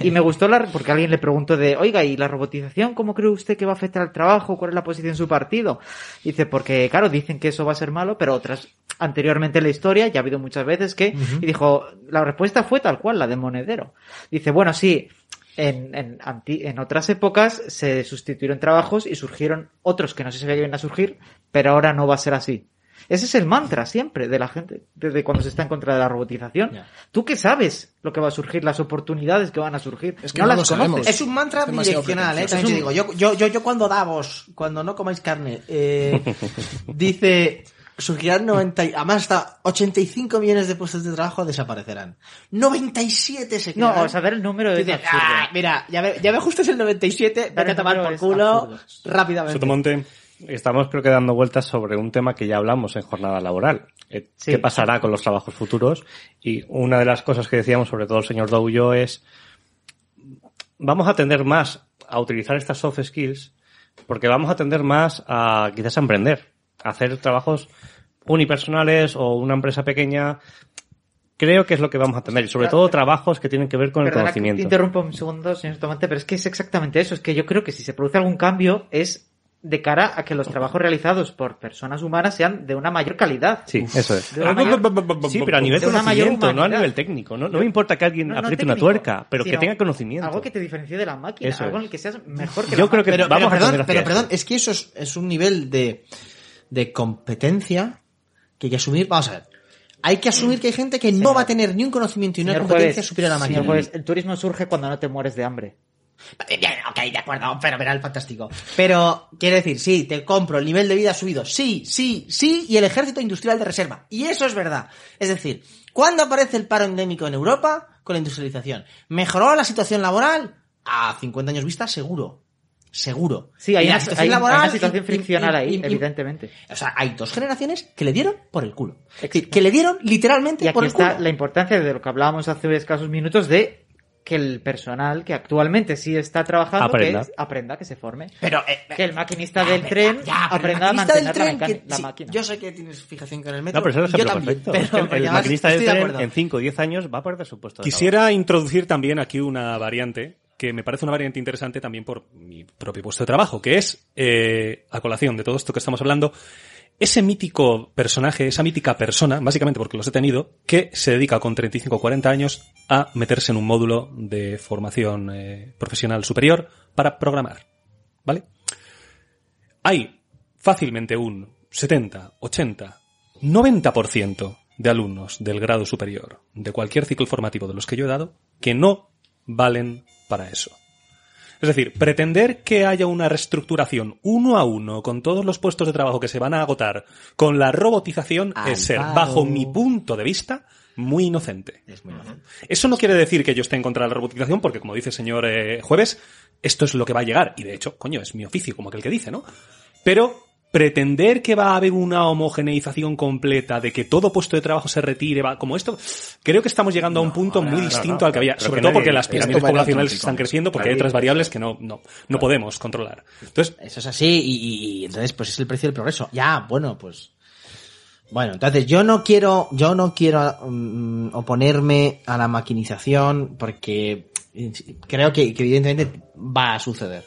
G: Y me gustó la porque alguien le preguntó de oiga y la robotización cómo cree usted que va a afectar al trabajo cuál es la posición de su partido dice porque claro dicen que eso va a ser malo pero otras anteriormente en la historia ya ha habido muchas veces que y dijo la respuesta fue tal cual la de Monedero. Dice bueno sí en, en, anti- en otras épocas se sustituyeron trabajos y surgieron otros que no se sabía que iban a surgir, pero ahora no va a ser así. Ese es el mantra siempre de la gente, desde cuando se está en contra de la robotización. Tú que sabes lo que va a surgir, las oportunidades que van a surgir.
E: Es que
G: no
E: no
G: las conoces.
D: Es un mantra
E: Es
D: bidireccional, ¿eh? También te digo, yo, yo, yo, yo cuando Davos, cuando no comáis carne, eh, dice, surgirán 90, y- además hasta 85 millones de puestos de trabajo desaparecerán. 97 se
G: No,
D: crearán.
G: o saber el número es absurdo.
D: "Ah, mira, ya me, ya me ajustes el 97,
G: Dar
D: vete a tomar por
G: es
D: culo
G: absurdo.
D: rápidamente.
B: Sotomonte,
C: Estamos creo que dando vueltas sobre un tema que ya hablamos en jornada laboral. Eh,
G: Sí.
C: ¿Qué pasará con los trabajos futuros? Y una de las cosas que decíamos, sobre todo el señor Dow y yo, es vamos a tender más a utilizar estas soft skills porque vamos a tender más a quizás a emprender, a hacer trabajos unipersonales o una empresa pequeña. Creo que es lo que vamos a tener y sobre todo trabajos que tienen que ver con el
G: Perdona que te
C: conocimiento.
G: interrumpo un segundo, señor Tomate, pero es que es exactamente eso. Es que yo creo que si se produce algún cambio es de cara a que los trabajos realizados por personas humanas sean de una mayor calidad.
C: Sí, eso es.
G: Mayor-
C: Sí, pero a nivel
G: de
C: conocimiento, no a nivel técnico. No, no me importa que alguien
G: No, no
C: apriete una tuerca, pero que tenga conocimiento.
G: Algo que te diferencie de la máquina,
C: Eso
G: algo en el que seas mejor que
C: Yo
G: la
C: creo que
G: máquina.
D: pero,
C: vamos
D: pero
C: a
D: perdón, pero perdón, es que eso es, es un nivel de, de competencia que hay que asumir. Vamos a ver. Hay que asumir que hay gente que no va a tener ni un conocimiento y una competencia superior a la máquina.
G: señor juez, el turismo surge cuando no te mueres de hambre.
D: Ok, de acuerdo, fenomenal, fantástico. Pero, quiere decir, sí, te compro, el nivel de vida ha subido, sí, sí, sí, y el ejército industrial de reserva. Y eso es verdad. Es decir, ¿cuándo aparece el paro endémico en Europa? Con la industrialización. ¿Mejoró la situación laboral? A 50 años vista, seguro. Seguro.
G: Sí, hay, una,
D: situación
G: hay- hay
D: laboral
G: una situación
D: y- y-
G: friccional
D: y-
G: ahí, evidentemente.
D: O sea, hay dos generaciones que le dieron por el culo. Es decir, que le dieron literalmente
G: Y
D: por el
G: está
D: culo.
G: la importancia de lo que hablábamos hace escasos minutos de que el personal que actualmente sí está trabajando
C: Aprenda.
G: que es- aprenda, que se forme.
D: Pero, eh,
G: Que el maquinista
D: Ya,
G: del tren
D: ya,
G: aprenda a
D: maquinista
G: mantener la,
D: tren que-
G: la
D: sí,
G: máquina.
D: Yo sé que tienes fijación con el metro.
C: No, pero eso es
D: yo también.
C: perfecto.
D: pero-
C: Es que el- maquinista del
D: de
C: tren
D: acuerdo.
C: en 5 o 10 años va a perder su puesto de
B: Quisiera introducir también aquí una variante que me parece una variante interesante también por mi propio puesto de trabajo, que es, eh, a colación de todo esto que estamos hablando, ese mítico personaje, esa mítica persona, básicamente porque los he tenido, que se dedica con 35 o 40 años a meterse en un módulo de formación eh, profesional superior para programar. ¿Vale? Hay fácilmente un 70, 80, 90% de alumnos del grado superior de cualquier ciclo formativo de los que yo he dado que no valen para eso. Es decir, pretender que haya una reestructuración uno a uno con todos los puestos de trabajo que se van a agotar con la robotización es ser, bajo mi punto de vista, muy inocente.
D: Es muy inocente.
B: Eso no quiere decir que yo esté en contra de la robotización, porque como dice el señor eh, Jueves, esto es lo que va a llegar. Y de hecho, coño, es mi oficio, como aquel que dice, ¿no? Pero pretender que va a haber una homogeneización completa, de que todo puesto de trabajo se retire, va, como esto, creo que estamos llegando a un punto muy distinto al que había, sobre
C: que
B: todo porque las pirámides poblacionales están creciendo, porque hay otras variables que no, no, no podemos controlar. Entonces,
D: Eso es así y, entonces pues es el precio del progreso. Ya, bueno, pues bueno, entonces yo no quiero yo no quiero mm, oponerme a la maquinización porque creo que, que evidentemente va a suceder.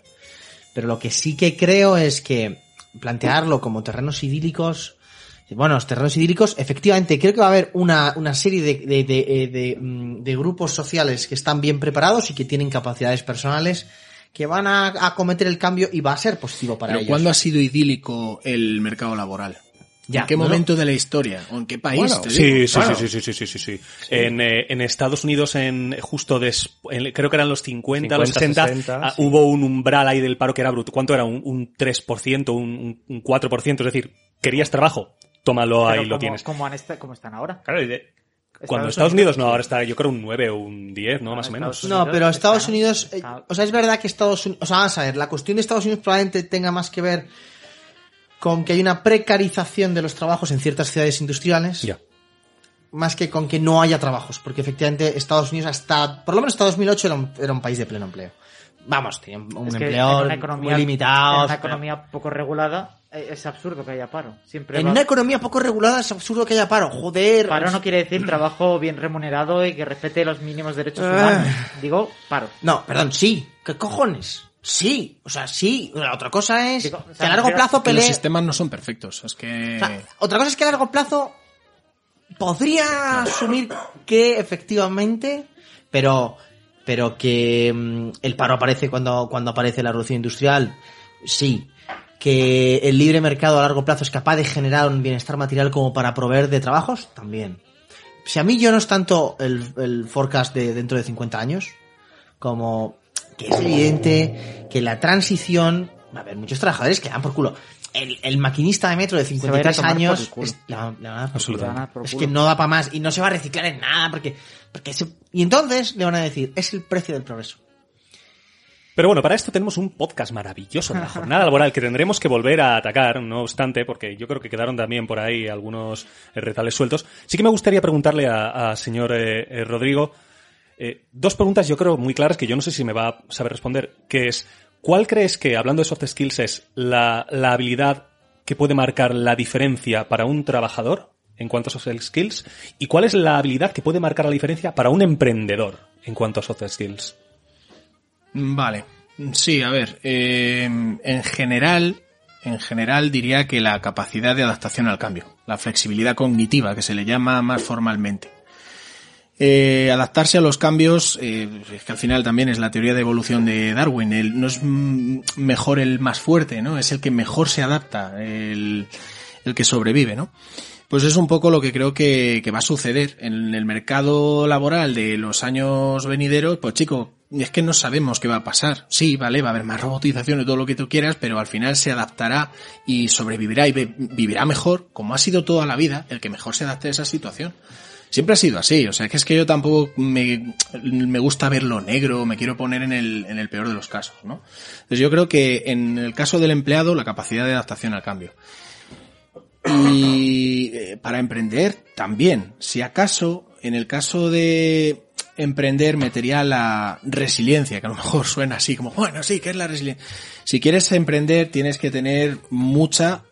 D: Pero lo que sí que creo es que plantearlo como terrenos idílicos bueno, los terrenos idílicos, efectivamente, creo que va a haber una, una serie de, de, de, eh, de, mm, de grupos sociales que están bien preparados y que tienen capacidades personales que van a acometer el cambio y va a ser positivo para
E: Pero
D: ellos.
E: ¿cuándo ha sido idílico el mercado laboral?
D: Ya,
E: ¿En qué
D: no,
E: momento de la historia? ¿O en qué país?
B: Sí, sí,
E: Claro.
B: sí, sí, sí, sí, sí, sí. En, eh, en Estados Unidos, en justo des, en- creo que eran los 50, los
C: 50,
B: 60,
C: 60,
B: ah,
C: sí.
B: hubo un umbral ahí del paro que era bruto. ¿Cuánto era? Un, un 3%, un, un 4%. Es decir, ¿querías trabajo? Tómalo
G: Pero
B: ahí, lo tienes.
G: Como, han como están ahora.
B: Claro, y de- cuando Estados Unidos no, ahora está yo creo un 9 o un 10, ¿no?
G: Ah,
B: Más o menos.
D: No, pero Estados Unidos, eh, o sea, es verdad que Estados Unidos, o sea, vamos a ver, la cuestión de Estados Unidos probablemente tenga más que ver con que hay una precarización de los trabajos en ciertas ciudades industriales,
B: Ya.
D: más que con que no haya trabajos, porque efectivamente Estados Unidos hasta, por lo menos hasta 2008 era un, era un país de pleno empleo. Vamos, tenía un
G: Es
D: empleo
G: economía,
D: muy limitado.
G: En una economía poco regulada eh, es absurdo que haya paro. Siempre
D: En
G: va-
D: una economía poco regulada es absurdo que haya paro, joder.
G: Paro no quiere decir trabajo bien remunerado y que respete los mínimos derechos
D: Ah.
G: humanos. Digo, paro.
D: No, perdón, sí. ¿Qué cojones? Sí, o sea, sí. La otra cosa es
G: Digo, o sea,
D: que a largo plazo
E: Que los
D: pelee.
E: sistemas no son perfectos. Es que...
D: O sea, otra cosa es que a largo plazo podría asumir que efectivamente, pero pero que mm, el paro aparece cuando cuando aparece la revolución industrial, sí. Que el libre mercado a largo plazo es capaz de generar un bienestar material como para proveer de trabajos, también. Si a mí yo no es tanto el, el forecast de dentro de 50 años, como que es evidente que la transición, va a haber muchos trabajadores que dan por culo. El, el maquinista de metro de
G: Se va a ir a
D: 53
G: tomar por
D: años es- le van- le van a dar por
B: Absolutamente.
G: Le van a dar por
D: es que no da para más y no se va a reciclar en nada porque, porque se- y entonces le van a decir, es el precio del progreso.
B: Pero bueno, para esto tenemos un podcast maravilloso de la jornada laboral que tendremos que volver a atacar, no obstante, porque yo creo que quedaron también por ahí algunos eh, retales sueltos. Sí que me gustaría preguntarle a, a señor eh, eh, Rodrigo eh, dos preguntas yo creo muy claras que yo no sé si me va a saber responder, que es, ¿cuál crees que, hablando de soft skills, es la, la habilidad que puede marcar la diferencia para un trabajador en cuanto a soft skills? ¿Y cuál es la habilidad que puede marcar la diferencia para un emprendedor en cuanto a soft skills?
E: Vale. Sí, a ver. eh, en general, en general diría que la capacidad de adaptación al cambio, la flexibilidad cognitiva, que se le llama más formalmente. Eh, adaptarse a los cambios, eh, que al final también es la teoría de evolución de Darwin. El, no es mm, mejor el más fuerte, ¿no? Es el que mejor se adapta, el, el que sobrevive, ¿no? Pues es un poco lo que creo que, que va a suceder en el mercado laboral de los años venideros. Pues chico, es que no sabemos qué va a pasar. Sí, vale, va a haber más robotización y todo lo que tú quieras, pero al final se adaptará y sobrevivirá y vivirá mejor, como ha sido toda la vida, el que mejor se adapte a esa situación. Siempre ha sido así, o sea, que es que yo tampoco me, me gusta verlo negro, me quiero poner en el, en el peor de los casos, ¿no? Entonces yo creo que en el caso del empleado, la capacidad de adaptación al cambio. Y eh, para emprender también. Si acaso, en el caso de emprender, metería la resiliencia, que a lo mejor suena así como, bueno, sí, ¿qué es la resiliencia? Si quieres emprender, tienes que tener mucha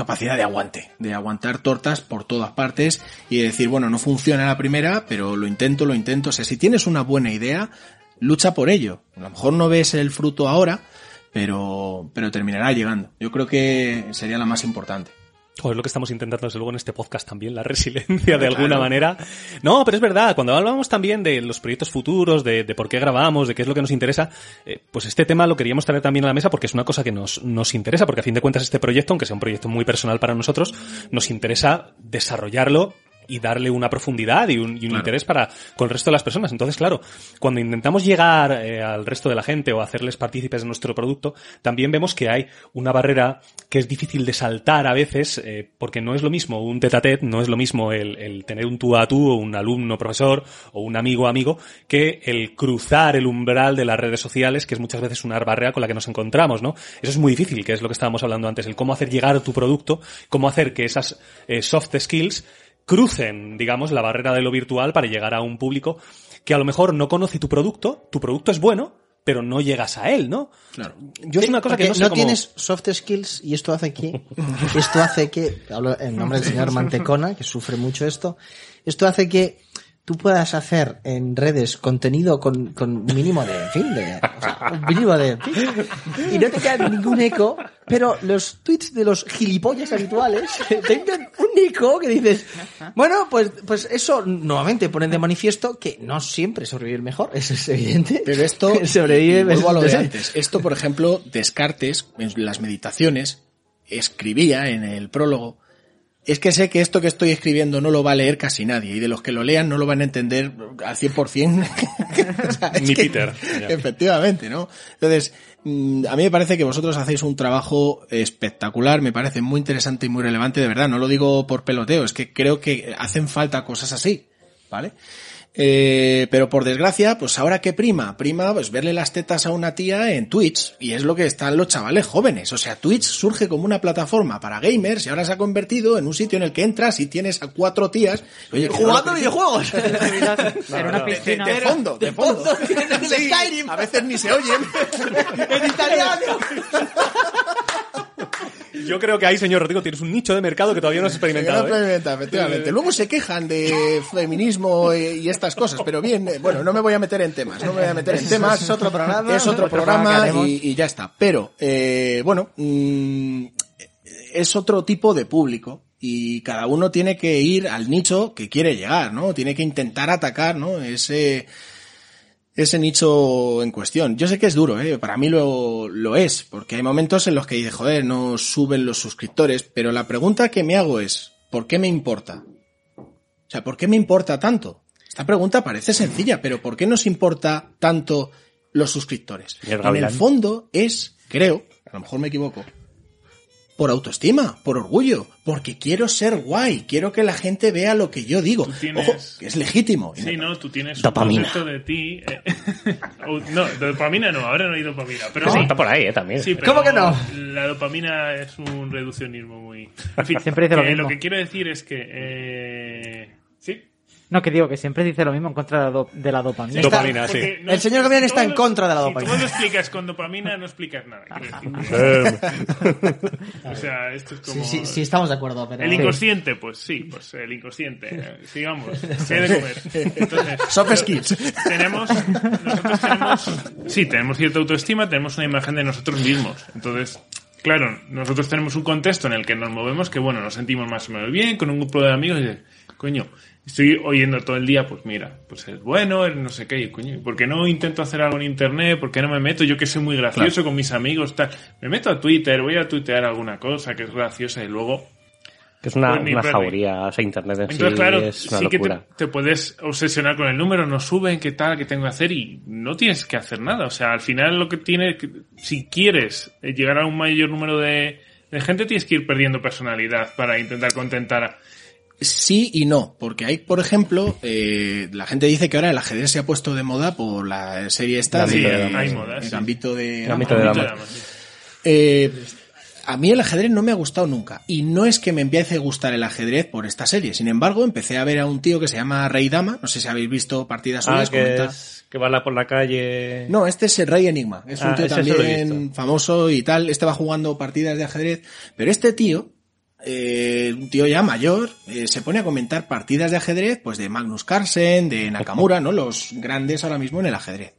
E: capacidad de aguante, de aguantar tortas por todas partes y de decir, bueno, no funciona la primera, pero lo intento, lo intento. O sea, si tienes una buena idea, lucha por ello. A lo mejor no ves el fruto ahora, pero, pero terminará llegando. Yo creo que sería la más importante.
B: Joder, es lo que estamos intentando desde luego en este podcast también, la resiliencia de alguna manera. No, pero es verdad, cuando hablamos también de los proyectos futuros, de, de por qué grabamos, de qué es lo que nos interesa, eh, pues este tema lo queríamos traer también a la mesa porque es una cosa que nos, nos interesa, porque a fin de cuentas este proyecto, aunque sea un proyecto muy personal para nosotros, nos interesa desarrollarlo y darle una profundidad y un, y un interés para con el resto de las personas. Entonces, claro, cuando intentamos llegar eh, al resto de la gente o hacerles partícipes de nuestro producto, también vemos que hay una barrera que es difícil de saltar a veces, eh, porque no es lo mismo un tete a tete, no es lo mismo el, el tener un tú a tú o un alumno profesor o un amigo amigo que el cruzar el umbral de las redes sociales, que es muchas veces una barrera con la que nos encontramos, ¿no? Eso es muy difícil, que es lo que estábamos hablando antes, el cómo hacer llegar tu producto, cómo hacer que esas eh, soft skills crucen, digamos, la barrera de lo virtual para llegar a un público que a lo mejor no conoce tu producto, tu producto es bueno, pero no llegas a él, ¿no?
E: Claro.
B: Yo es una cosa que no sé cómo...
D: tienes soft skills y esto hace que esto hace que hablo en nombre del señor Mantecona que sufre mucho esto esto hace que tú puedas hacer en redes contenido con, con mínimo de en fin de o sea, un mínimo de en fin, y no tenga ningún eco pero los tweets de los gilipollas habituales tengan un eco que dices bueno pues pues eso nuevamente ponen de manifiesto que no siempre sobrevive el mejor eso es evidente
E: Pero esto,
D: sobrevive
E: vuelvo a lo de antes. Esto, por ejemplo, Descartes, en las meditaciones, escribía en el prólogo, es que sé que esto que estoy escribiendo no lo va a leer casi nadie, y de los que lo lean no lo van a entender al 100%. O sea,
B: Ni Peter.
E: Efectivamente, ¿no? Entonces, mm, a mí me parece que vosotros hacéis un trabajo espectacular, me parece muy interesante y muy relevante, de verdad, no lo digo por peloteo, es que creo que hacen falta cosas así, ¿vale? Eh, pero por desgracia, pues ahora qué prima, prima pues verle las tetas a una tía en Twitch y es lo que están los chavales jóvenes. O sea, Twitch surge como una plataforma para gamers y ahora se ha convertido en un sitio en el que entras y tienes a cuatro tías oye, que
D: jugando videojuegos
G: en una
E: de, de-
G: piscina.
E: de fondo, de fondo. Sí, a veces ni se oyen.
D: en italiano
B: Yo creo que ahí, señor Rodrigo, tienes un nicho de mercado que todavía no has experimentado.
E: No
B: ¿eh?
E: experimenta, efectivamente. Luego se quejan de feminismo eh, y estas cosas, pero bien, eh, bueno, no me voy a meter en temas, no me voy a meter en temas.
D: es otro programa.
E: Es otro
G: Otro programa
E: y, y ya está. Pero, eh, bueno, mm, es otro tipo de público y cada uno tiene que ir al nicho que quiere llegar, ¿no? Tiene que intentar atacar, ¿no? Ese, ese nicho en cuestión. Yo sé que es duro, ¿eh? para mí lo, lo es, porque hay momentos en los que dice, joder, no suben los suscriptores, pero la pregunta que me hago es, ¿por qué me importa? O sea, ¿por qué me importa tanto? Esta pregunta parece sencilla, pero ¿por qué nos importa tanto los suscriptores? En el fondo es, creo, a lo mejor me equivoco, por autoestima, por orgullo, porque quiero ser guay, quiero que la gente vea lo que yo digo.
F: Tú tienes-
E: Ojo, que es legítimo.
F: Sí, no, tú tienes
C: Dopamina.
F: un concepto de ti. eh, o- no, dopamina no, ahora no hay dopamina. Pero sí,
C: está por ahí, eh, también.
F: Sí, pero
D: ¿Cómo que no?
F: La dopamina es un reduccionismo muy. En fin,
G: Siempre dice lo
F: que
G: mismo.
F: lo que quiero decir es que. Eh... Sí.
G: No, que digo que siempre dice lo mismo en contra de la, do- de la dopamina.
B: Está- Dopamina, sí.
D: El señor Gabriel
F: si
D: está en contra de la
F: Si
D: dopamina.
F: tú lo explicas con dopamina, no explicas nada. decir. o sea, esto es como.
D: Sí, sí, sí, estamos de acuerdo, pero...
F: El inconsciente, pues sí, pues el inconsciente. Sigamos, ¿qué hay de comer? Entonces,
E: Soft skills.
F: tenemos, nosotros tenemos, sí, tenemos cierta autoestima, tenemos una imagen de nosotros mismos. Entonces, claro, nosotros tenemos un contexto en el que nos movemos que, bueno, nos sentimos más o menos bien con un grupo de amigos y dices, coño, estoy oyendo todo el día, pues mira, pues es bueno, es no sé qué, y coño, ¿por qué no intento hacer algo en internet? ¿Por qué no me meto? Yo que soy muy gracioso con mis amigos, tal. Me meto a Twitter, voy a tuitear alguna cosa que es graciosa y luego
C: Que es una,
F: Pues
C: una jauría, o sea, internet en
F: entonces,
C: sí
F: claro,
C: es una
F: sí que te, puedes obsesionar con el número, no suben, qué tal, qué tengo que hacer y no tienes que hacer nada. O sea, al final lo que tienes, si quieres eh, llegar a un mayor número de, de gente, tienes que ir perdiendo personalidad para intentar contentar a...
E: Sí y no, porque hay, por ejemplo, eh, la gente dice que ahora el ajedrez se ha puesto de moda por la serie esta de.
F: Hay moda,
E: el
F: sí.
E: Gambito de
C: Gambito
F: Gambito.
E: Eh, a mí el ajedrez no me ha gustado nunca. Y no es que me empiece a gustar el ajedrez por esta serie. Sin embargo, empecé a ver a un tío que se llama Rey Dama. No sé si habéis visto partidas
C: Ah,
E: suyas.
C: que,
E: comenta-
C: es- que va por la calle.
E: No, este es el Rey Enigma. Es un
C: Ah,
E: tío también famoso y tal. Este va jugando partidas de ajedrez. Pero este tío, eh, un tío ya mayor, eh, se pone a comentar partidas de ajedrez, pues de Magnus Carlsen, de Nakamura, ¿no? Los grandes ahora mismo en el ajedrez.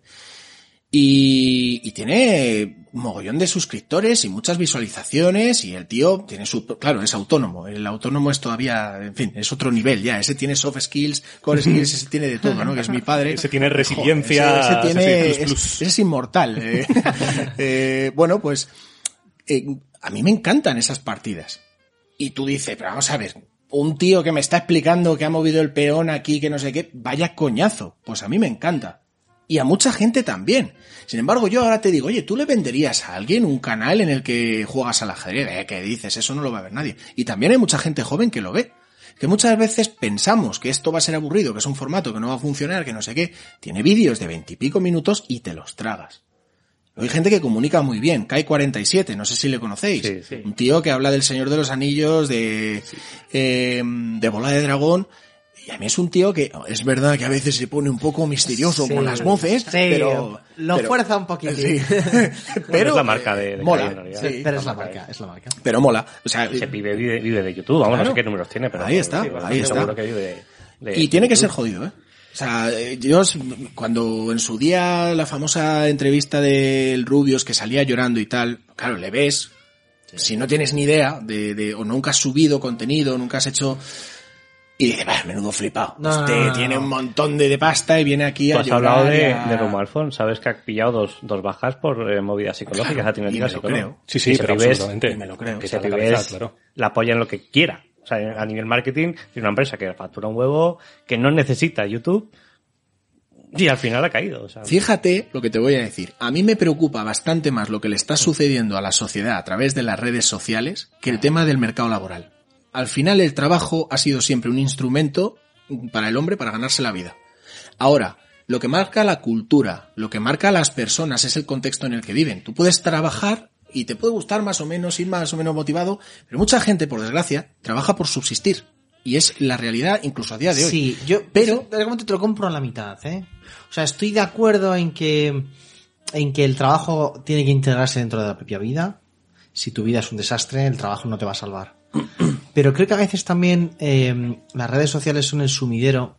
E: Y, y tiene un mogollón de suscriptores y muchas visualizaciones y el tío tiene su, claro, es autónomo. El autónomo es todavía, en fin, es otro nivel ya. Ese tiene soft skills, core skills, ese tiene de todo, ¿no? Que es mi padre.
B: Ese tiene resiliencia,
E: Ese, ese tiene,
B: ese plus,
E: es- ese es inmortal. eh. Eh, bueno, pues eh, a mí me encantan esas partidas. Y tú dices, pero vamos a ver, un tío que me está explicando que ha movido el peón aquí, que no sé qué, vaya coñazo. Pues a mí me encanta. Y a mucha gente también. Sin embargo, yo ahora te digo, oye, ¿tú le venderías a alguien un canal en el que juegas al ajedrez? ¿Eh? ¿Qué dices? Eso no lo va a ver nadie. Y también hay mucha gente joven que lo ve. Que muchas veces pensamos que esto va a ser aburrido, que es un formato que no va a funcionar, que no sé qué. Tiene vídeos de veintipico minutos y te los tragas. Hay gente que comunica muy bien. Kai47, no sé si le conocéis.
C: Sí, sí.
E: Un tío que habla del Señor de los Anillos, de, eh, de Bola de Dragón. Y a mí es un tío que es verdad que a veces se pone un poco misterioso
D: Sí.
E: con las voces,
D: Sí,
E: pero
D: lo
E: pero-
D: fuerza un poquitín.
E: Sí.
C: Pero es la marca de, de
E: mola.
C: Kai.
E: Sí.
D: Pero es la marca, es la marca.
E: Pero mola. O sea,
C: Ese pibe vive, vive de YouTube, vamos,
E: Claro.
C: no sé qué números tiene, pero...
E: Ahí está,
C: sí,
E: ahí está.
C: seguro que vive de- de-
E: Y tiene que ser
C: YouTube.
E: jodido, ¿eh? O sea, eh, yo s- cuando en su día la famosa entrevista del Rubios que salía llorando y tal, claro, le ves, si no tienes ni idea de, de- o nunca has subido contenido, nunca has hecho y dices, "Bah, menudo flipado.
D: No,
E: este
D: no, no,
E: tiene un montón de, de pasta y viene aquí
C: Tú
E: a
C: has
E: llorar
C: hablado de,
E: a-
C: de Romo Alfon, sabes que ha pillado dos, dos bajas por eh, movidas psicológicas,
E: Claro, me lo
C: psicóloga.
E: creo.
B: Sí, sí, pero absolutamente.
E: me lo creo.
B: Que la
C: pibe
B: cabeza,
C: es-
B: claro.
C: la apoya en lo que quiera. O sea, a nivel marketing, es una empresa que factura un huevo, que no necesita YouTube, y al final ha caído. O sea,
E: Fíjate lo que te voy a decir. A mí me preocupa bastante más lo que le está sucediendo a la sociedad a través de las redes sociales que el tema del mercado laboral. Al final el trabajo ha sido siempre un instrumento para el hombre para ganarse la vida. Ahora, lo que marca la cultura, lo que marca a las personas es el contexto en el que viven. Tú puedes trabajar y te puede gustar más o menos, ir más o menos motivado, pero mucha gente, por desgracia, trabaja por subsistir. Y es la realidad incluso a día de hoy.
D: Sí, yo
E: Pero-
D: te lo compro a la mitad, ¿eh? O sea, estoy de acuerdo en que en que el trabajo tiene que integrarse dentro de la propia vida. Si tu vida es un desastre, el trabajo no te va a salvar. Pero creo que a veces también eh, las redes sociales son el sumidero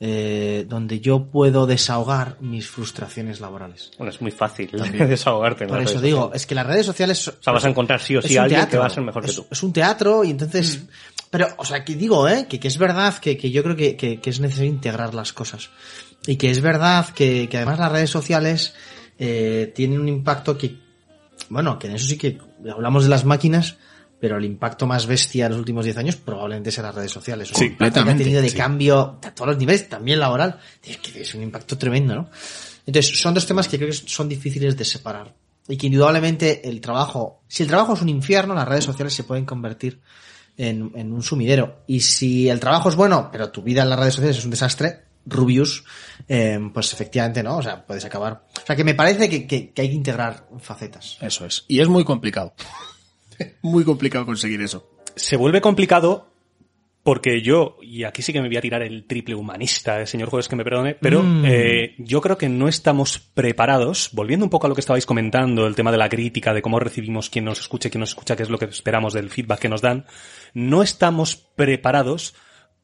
D: eh, donde yo puedo desahogar mis frustraciones laborales.
C: bueno, es muy fácil desahogarte. en
D: Por
C: las
D: eso
C: redes
D: digo,
C: sociales.
D: es que las redes sociales...
C: O sea, vas a encontrar sí o sí alguien que
D: teatro.
C: va a ser mejor que
D: Es-
C: tú.
D: Es un teatro y entonces... Pero, o sea, que digo, ¿eh? Que, que es verdad que, que yo creo que, que- que es necesario integrar las cosas. Y que es verdad que, que además las redes sociales eh, tienen un impacto que... Bueno, que en eso sí que hablamos de las máquinas, pero el impacto más bestia en los últimos 10 años probablemente sea las redes sociales.
B: Sí,
D: impacto que ha
E: completamente,
D: tenido de
E: sí.
D: cambio a todos los niveles, también laboral. Es que es un impacto tremendo, ¿no? Entonces, son dos temas que creo que son difíciles de separar. Y que indudablemente el trabajo, si el trabajo es un infierno, las redes sociales se pueden convertir en, en un sumidero. Y si el trabajo es bueno, pero tu vida en las redes sociales es un desastre, Rubius, eh, pues efectivamente no, o sea, puedes acabar. O sea, que me parece que, que- que hay que integrar facetas.
E: Eso es. Y es muy complicado. muy complicado conseguir eso.
B: se vuelve complicado porque yo, y aquí sí que me voy a tirar el triple humanista, eh, señor juez que me perdone, pero
D: Mm.
B: eh, yo creo que no estamos preparados, volviendo un poco a lo que estabais comentando, el tema de la crítica, de cómo recibimos quién nos escucha, quién nos escucha, qué es lo que esperamos del feedback que nos dan, no estamos preparados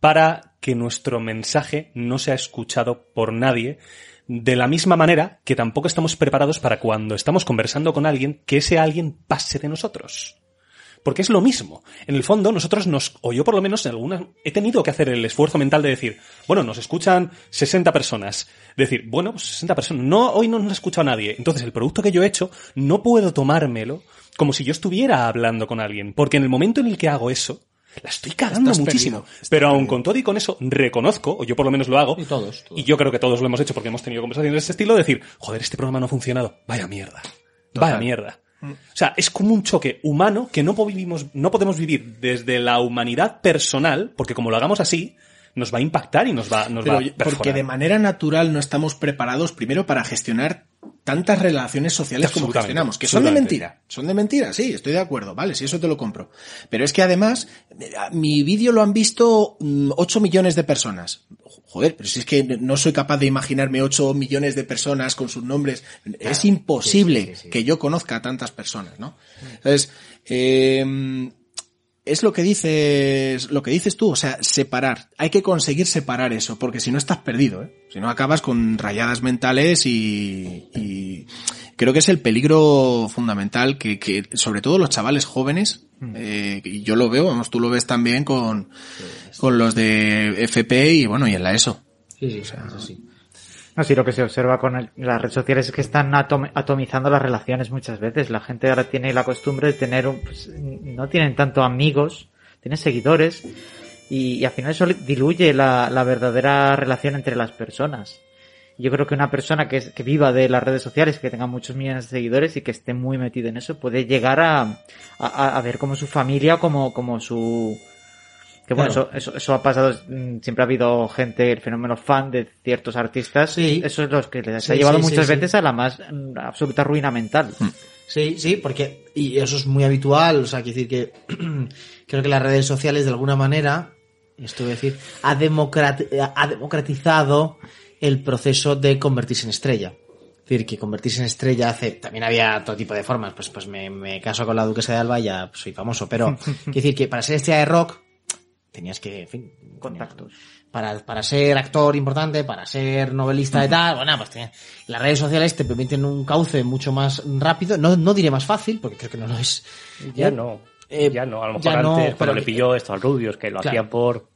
B: para que nuestro mensaje no sea escuchado por nadie, de la misma manera que tampoco estamos preparados para cuando estamos conversando con alguien, que ese alguien pase de nosotros. Porque es lo mismo. En el fondo, nosotros nos, o yo por lo menos en algunas, he tenido que hacer el esfuerzo mental de decir, bueno, nos escuchan 60 personas. Decir, bueno, pues 60 personas. No, hoy no nos ha escuchado nadie. Entonces, el producto que yo he hecho, no puedo tomármelo como si yo estuviera hablando con alguien. Porque en el momento en el que hago eso, la estoy cagando
E: Estás
B: muchísimo.
E: perdido,
B: Pero aun
E: perdido.
B: con todo y con eso, reconozco, o yo por lo menos lo hago.
D: Y todos, todos.
B: Y yo creo que todos lo hemos hecho porque hemos tenido conversaciones de ese estilo, de decir, joder, este programa no ha funcionado. Vaya mierda. Vaya mierda. O sea, es como un choque humano que no podemos, no podemos vivir desde la humanidad personal, porque como lo hagamos así, nos va a impactar y nos va, nos
E: Pero
B: va a
E: porque de manera natural no estamos preparados primero para gestionar tantas relaciones sociales como gestionamos, que son de mentira, son de mentira, sí, estoy de acuerdo, vale, sí, eso te lo compro. Pero es que además, mi vídeo lo han visto 8 millones de personas. Joder, pero si es que no soy capaz de imaginarme 8 millones de personas con sus nombres, es imposible
D: sí, sí, sí.
E: que yo conozca a tantas personas, ¿no? Entonces, eh, es lo que dices, lo que dices tú, o sea, separar. Hay que conseguir separar eso, porque si no estás perdido, ¿eh? Si no acabas con rayadas mentales y, y creo que es el peligro fundamental que, que sobre todo los chavales jóvenes, eh, y yo lo veo, vamos, tú lo ves también con, con los de FP y bueno, y en la ESO.
D: Sí, sí, es así.
G: No, sí, lo que se observa con las redes sociales es que están atom- atomizando las relaciones muchas veces. La gente ahora tiene la costumbre de tener un, pues, no tienen tanto amigos, tienen seguidores Y, al final eso diluye la, la verdadera relación entre las personas. Yo creo que una persona que, viva de las redes sociales, que tenga muchos millones de seguidores y que esté muy metido en eso, puede llegar a, a, a ver como su familia, como, como su... Que bueno,
D: Claro.
G: eso, eso, eso ha pasado, mm, siempre ha habido gente, el fenómeno fan de ciertos artistas.
D: Sí.
G: Eso es los que les
D: Sí,
G: ha llevado
D: sí,
G: muchas veces a la más mm, absoluta ruina mental.
D: Sí, sí, porque, y eso es muy habitual, o sea, quiero decir que creo que las redes sociales de alguna manera, esto voy a decir, ha, democrat- ha democratizado el proceso de convertirse en estrella. Es decir, que convertirse en estrella hace, también había todo tipo de formas, pues, pues me, me caso con la duquesa de Alba y ya soy famoso, pero, quiero decir que para ser estrella de rock, tenías que, en fin,
G: Contactos.
D: para, para ser actor importante, para ser novelista de tal, bueno, pues las redes sociales te permiten un cauce mucho más rápido, no, no diré más fácil, porque creo que no lo es.
C: Ya
D: Eh,
C: no.
D: eh,
C: ya no. A lo mejor
D: ya no,
C: antes, cuando
D: pero-
C: le pilló esto al Rubius, que lo
D: Claro.
C: hacía por...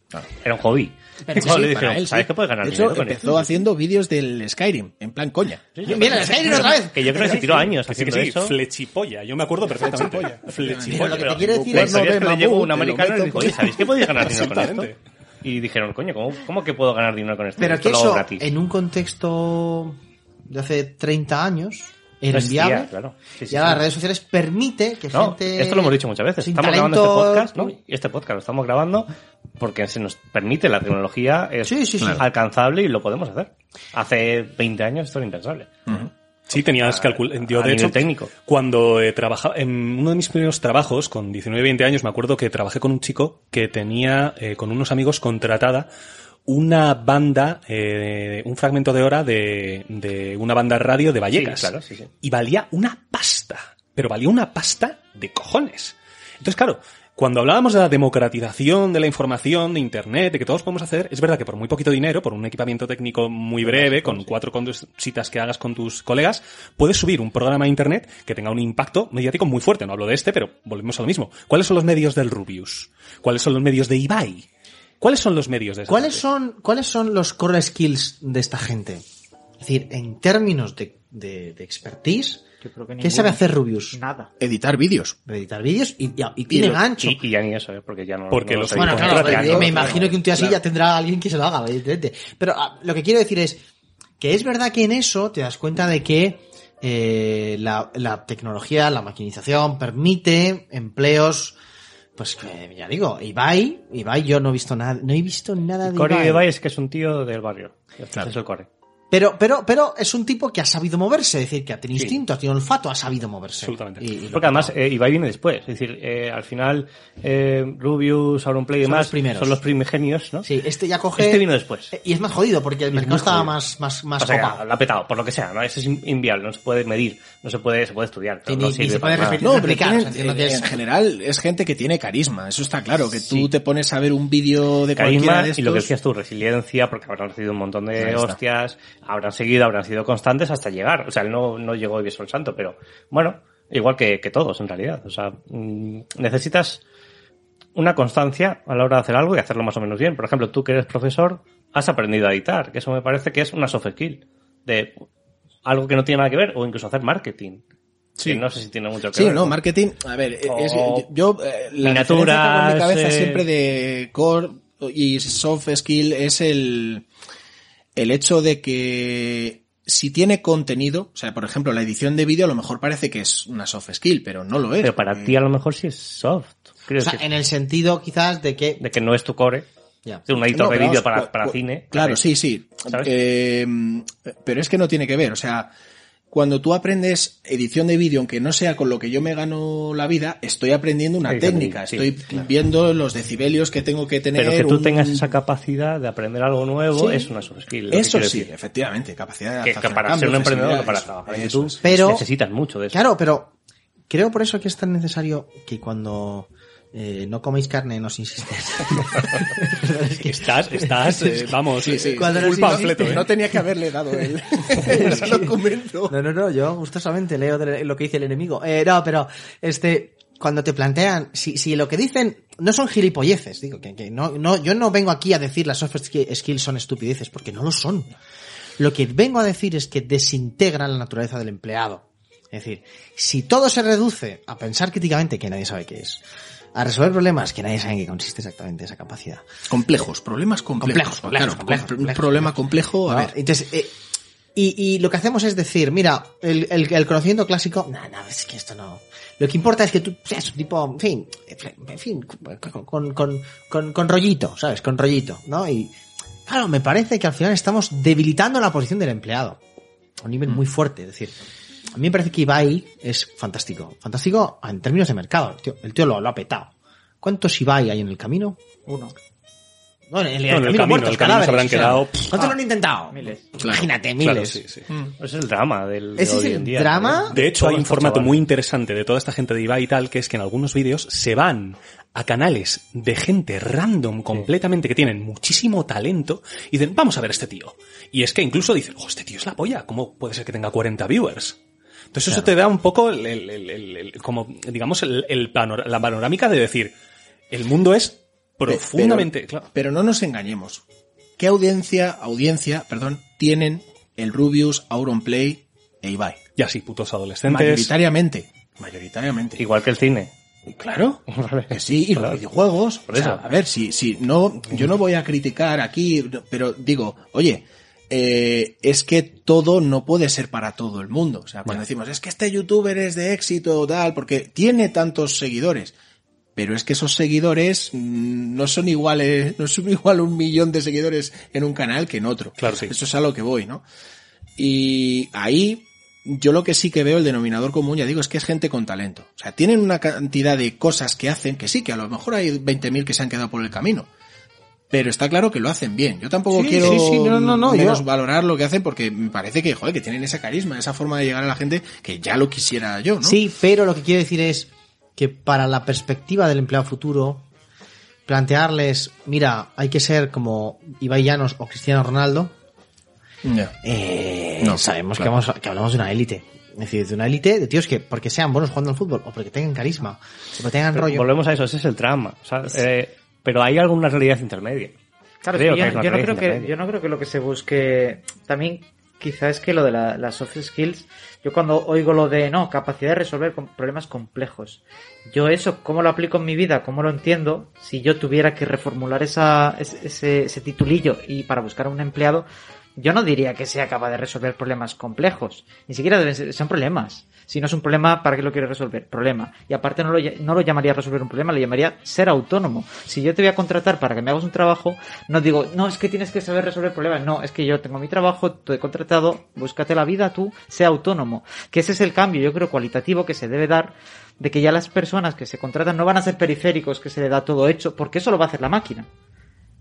C: Era un hobby.
D: Pero sí,
C: le dijeron,
E: él, sí.
C: ¿sabes que puedes ganar
E: De hecho,
C: dinero con
E: empezó
C: esto?
E: haciendo vídeos del Skyrim, en plan coña.
D: Mira, el Skyrim otra vez.
C: Que yo creo que se tiró años
B: Que que
C: haciendo
B: sí,
C: eso.
B: flechipolla. Yo me acuerdo perfectamente.
D: Pero lo
B: Flechipolla.
D: que te quiero decir es...
C: es que le llegó un americano y dijo, ¿sabéis que podéis ganar dinero con esto? Y dijeron, coño, ¿cómo, cómo que puedo ganar dinero con esto?
D: Pero
C: Esto
D: que eso,
C: gratis.
D: en un contexto de hace 30 años, era
C: No existía,
D: inviable.
C: claro. Sí, sí,
D: y ahora
C: sí.
D: las redes sociales permite que
C: No,
D: gente...
C: esto lo hemos dicho muchas veces. Estamos grabando este podcast, ¿no? Y este podcast lo estamos grabando porque se nos permite, la tecnología es
D: Sí, sí, sí.
C: alcanzable y lo podemos hacer. Hace 20 años esto era impensable.
B: Sí, tenías calcul... Yo, de hecho,
C: técnico.
B: cuando eh, trabajaba, en uno de mis primeros trabajos, con 19, 20 años, me acuerdo que trabajé con un chico que tenía, eh, con unos amigos, contratada una banda, eh, un fragmento de hora de, de una banda radio de Vallecas.
C: Sí, claro, sí, sí.
B: Y valía una pasta. Pero valía una pasta de cojones. Entonces, claro, cuando hablábamos de la democratización de la información, de Internet, de que todos podemos hacer, es verdad que por muy poquito dinero, por un equipamiento técnico muy breve, con cuatro cositas que hagas con tus colegas, puedes subir un programa a Internet que tenga un impacto mediático muy fuerte. No hablo de este, pero volvemos a lo mismo. ¿Cuáles son los medios del Rubius? ¿Cuáles son los medios de Ibai? ¿Cuáles son los medios de esa
D: ¿Cuáles
B: gente?
D: son, ¿Cuáles son los core skills de esta gente? Es decir, en términos de, de, de expertise,
G: Yo creo que
D: ¿qué
G: ninguno.
D: sabe hacer Rubius?
G: Nada.
E: Editar vídeos.
D: Editar vídeos y, y, y tiene gancho.
C: Y, y ya ni eso, ¿eh? porque ya no
B: Porque
C: no
B: los
D: Bueno, claro,
C: tratar,
D: yo me
C: Claro.
D: imagino que un tío así ya tendrá alguien que se lo haga, evidentemente. Pero ah, lo que quiero decir es que es verdad que en eso te das cuenta de que eh, la, la tecnología, la maquinización permite empleos, pues que ya digo, Ibai, Ibai yo no he visto nada, no he visto nada de
C: Corey
D: Ibai.
C: Bay es que es un tío del barrio. Este es el Corey.
D: Pero, pero, pero es un tipo que ha sabido moverse, es decir, que ha tenido
C: Sí.
D: instinto, ha tenido olfato, ha sabido moverse.
B: Absolutamente.
D: Y- y
C: Porque además eh, Ibai viene después. Es decir, eh, al final eh, Rubius, Auronplay y demás
D: los primeros.
C: son los primigenios, ¿no?
D: Sí, este ya coge...
C: Este vino después.
D: Eh, Y es más jodido porque el mercado estaba
C: jodido.
D: más, más, más
C: O sea, la ha petado, por lo que sea, ¿no? Eso es in- inviable, no se puede medir, no se puede, se puede estudiar. pero
D: Sí,
C: no
D: ni- ni
C: sirve
D: se puede repetir.
E: No, pero tienen-
D: o sea,
E: en,
D: que es-
E: en general es gente que tiene carisma, eso está claro, que tú
C: Sí.
E: te pones a ver un vídeo de cualquiera
C: Carisma
E: de estos...
C: y lo que decías tú, resiliencia, porque habrán recibido un montón de hostias, habrán seguido, habrán sido constantes hasta llegar. O sea, él no, no llegó y el santo, pero bueno, igual que, que todos en realidad. O sea, mm, necesitas una constancia a la hora de hacer algo y hacerlo más o menos bien. Por ejemplo, tú que eres profesor, has aprendido a editar, que eso me parece que es una soft skill. De algo que no tiene nada que ver, o incluso hacer marketing.
E: Sí.
C: Que no sé si tiene mucho que
E: Sí,
C: ver.
E: no,
C: con-
E: marketing, a ver, es- yo, eh, la
C: miniaturas,
E: mi cabeza
C: eh,
E: siempre de core y soft skill es el, el hecho de que si tiene contenido, o sea, por ejemplo, la edición de vídeo a lo mejor parece que es una soft skill, pero no lo es.
C: Pero para
E: porque-
C: ti a lo mejor sí es soft.
D: O sea, en el sentido quizás de que...
C: de que no es tu core. De un editor
E: No,
C: de vídeo para, para cine.
E: Claro, sí, sí.
C: ¿Sabes?
E: Eh, pero es que no tiene que ver. O sea, cuando tú aprendes edición de vídeo, aunque no sea con lo que yo me gano la vida, estoy aprendiendo una técnica.
C: sí,
E: estoy viendo los decibelios que tengo que tener.
C: Pero que tú
E: un-
C: tengas esa capacidad de aprender algo nuevo
E: Sí.
C: es una soft skill.
E: Eso sí,
C: decir.
E: efectivamente, capacidad de
C: Que, que para
E: cambios,
C: ser un emprendedor, para
E: eso,
C: trabajar en YouTube.
D: Pero-
C: necesitas mucho de eso.
D: Claro, pero creo por eso que es tan necesario que cuando eh, no coméis carne nos insistes.
B: Estás, estás, eh, vamos,
E: Sí, sí.
B: Full panfleto, ¿eh?
E: No tenía que haberle dado el, el documento.
D: No, no, no, yo gustosamente leo de lo que dice el enemigo. Eh, no, pero este, cuando te plantean, si, si lo que dicen no son gilipolleces, digo que, que no, no, yo no vengo aquí a decir las soft ski- skills son estupideces, porque no lo son. Lo que vengo a decir es que desintegran la naturaleza del empleado. Es decir, si todo se reduce a pensar críticamente, que nadie sabe qué es, a resolver problemas que nadie sabe en qué consiste exactamente esa capacidad.
E: Complejos, problemas complejos.
D: Complejos, complejos,
E: Claro,
D: complejos,
E: un problema complejo, a
D: ¿no?
E: ver.
D: Entonces, eh, y, y lo que hacemos es decir, mira, el, el, el conocimiento clásico, no, no, es que esto no. Lo que importa es que tú seas un tipo, en fin, en fin, con, con, con, con, con rollito, ¿sabes? Con rollito, ¿no? Y claro, me parece que al final estamos debilitando la posición del empleado a un nivel muy fuerte. Es decir, a mí me parece que Ibai es fantástico. Fantástico en términos de mercado. El tío, el tío lo, lo ha petado. ¿Cuántos Ibai hay en el camino?
G: Uno.
D: No, en el,
B: No, en el camino,
D: muertos,
B: el camino se
D: cadáveres,
B: habrán
D: o sea,
B: quedado,
D: ¿Cuántos
G: ah,
D: lo han intentado?
G: miles.
D: Imagínate,
B: Claro,
D: miles.
B: sí, sí.
C: Ese es el drama del de
D: Ese es el
C: en día.
D: drama.
C: ¿no?
B: De hecho,
C: Todos
B: hay un formato
C: chavales.
B: muy interesante de toda esta gente de Ibai y tal, que es que en algunos vídeos se van a canales de gente random completamente que tienen muchísimo talento y dicen, vamos a ver a este tío. Y es que incluso dicen, oh, este tío es la polla, ¿cómo puede ser que tenga 40 viewers? Entonces eso te da un poco, el, el- el- como, digamos, el, el panor- la panorámica de decir, el mundo es profundamente...
E: Pero,
B: claro.
E: pero no nos engañemos. ¿Qué audiencia, audiencia, perdón, tienen el Rubius, Auronplay e Ibai?
B: Ya sí, putos adolescentes.
E: Mayoritariamente. Mayoritariamente.
C: Igual que el cine.
E: Claro. Que sí, y los videojuegos.
C: Por
E: O sea, a ver, si, si no, yo no voy a criticar aquí, pero digo, oye, eh, es que todo no puede ser para todo el mundo. O sea, cuando decimos, es que este youtuber es de éxito, tal, porque tiene tantos seguidores. Pero es que esos seguidores mm, no son iguales, no son igual un millón de seguidores en un canal que en otro.
B: Claro, sí.
E: Eso es a lo que voy, ¿no? Y ahí yo lo que sí que veo el denominador común, ya digo, es que es gente con talento. O sea, tienen una cantidad de cosas que hacen que sí, que a lo mejor hay 20.000 que se han quedado por el camino. Pero está claro que lo hacen bien. Yo tampoco
D: Sí,
E: quiero
D: sí, sí, no, no, no,
E: menos
D: yo-
E: valorar lo que hacen porque me parece que, joder, que tienen ese carisma, esa forma de llegar a la gente que ya lo quisiera yo, ¿no?
D: Sí, pero lo que quiero decir es que para la perspectiva del empleado futuro, plantearles, mira, hay que ser como Ibai Llanos o Cristiano Ronaldo, eh,
E: No,
D: sabemos
E: claro.
D: que, vamos, que hablamos de una élite. Es decir, de una élite de tíos que porque sean buenos jugando al fútbol o porque tengan carisma o porque tengan
C: Pero
D: rollo.
C: Volvemos a eso, ese es el drama. o sea, eh, pero hay alguna realidad intermedia.
G: Claro,
C: Creo
G: que yo, no creo que, yo no creo que lo que se busque también quizá es que lo de la- las soft skills, yo cuando oigo lo de no, capacidad de resolver problemas complejos, yo eso, ¿cómo lo aplico en mi vida? ¿Cómo lo entiendo? Si yo tuviera que reformular esa, ese, ese- titulillo y para buscar a un empleado, yo no diría que sea capaz de resolver problemas complejos. Ni siquiera deben ser, son problemas. Si no es un problema, ¿para qué lo quieres resolver? Problema. Y aparte no lo, no lo llamaría resolver un problema, le llamaría ser autónomo. Si yo te voy a contratar para que me hagas un trabajo, no digo, no, es que tienes que saber resolver problemas. No, es que yo tengo mi trabajo, te he contratado, búscate la vida tú, sea autónomo. Que ese es el cambio, yo creo, cualitativo que se debe dar de que ya las personas que se contratan no van a ser periféricos, que se le da todo hecho, porque eso lo va a hacer la máquina.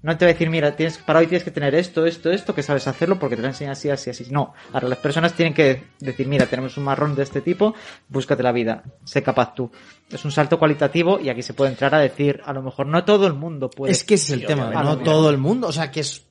G: No te va a decir, mira, tienes, para hoy tienes que tener esto, esto, esto, que sabes hacerlo porque te lo enseñan así, así, así. No, ahora las personas tienen que decir, mira, tenemos un marrón de este tipo, búscate la vida, sé capaz tú. Es un salto cualitativo y aquí se puede entrar a decir, a lo mejor no todo el mundo puede.
D: es que ese es el tema, no todo el mundo, o sea que es...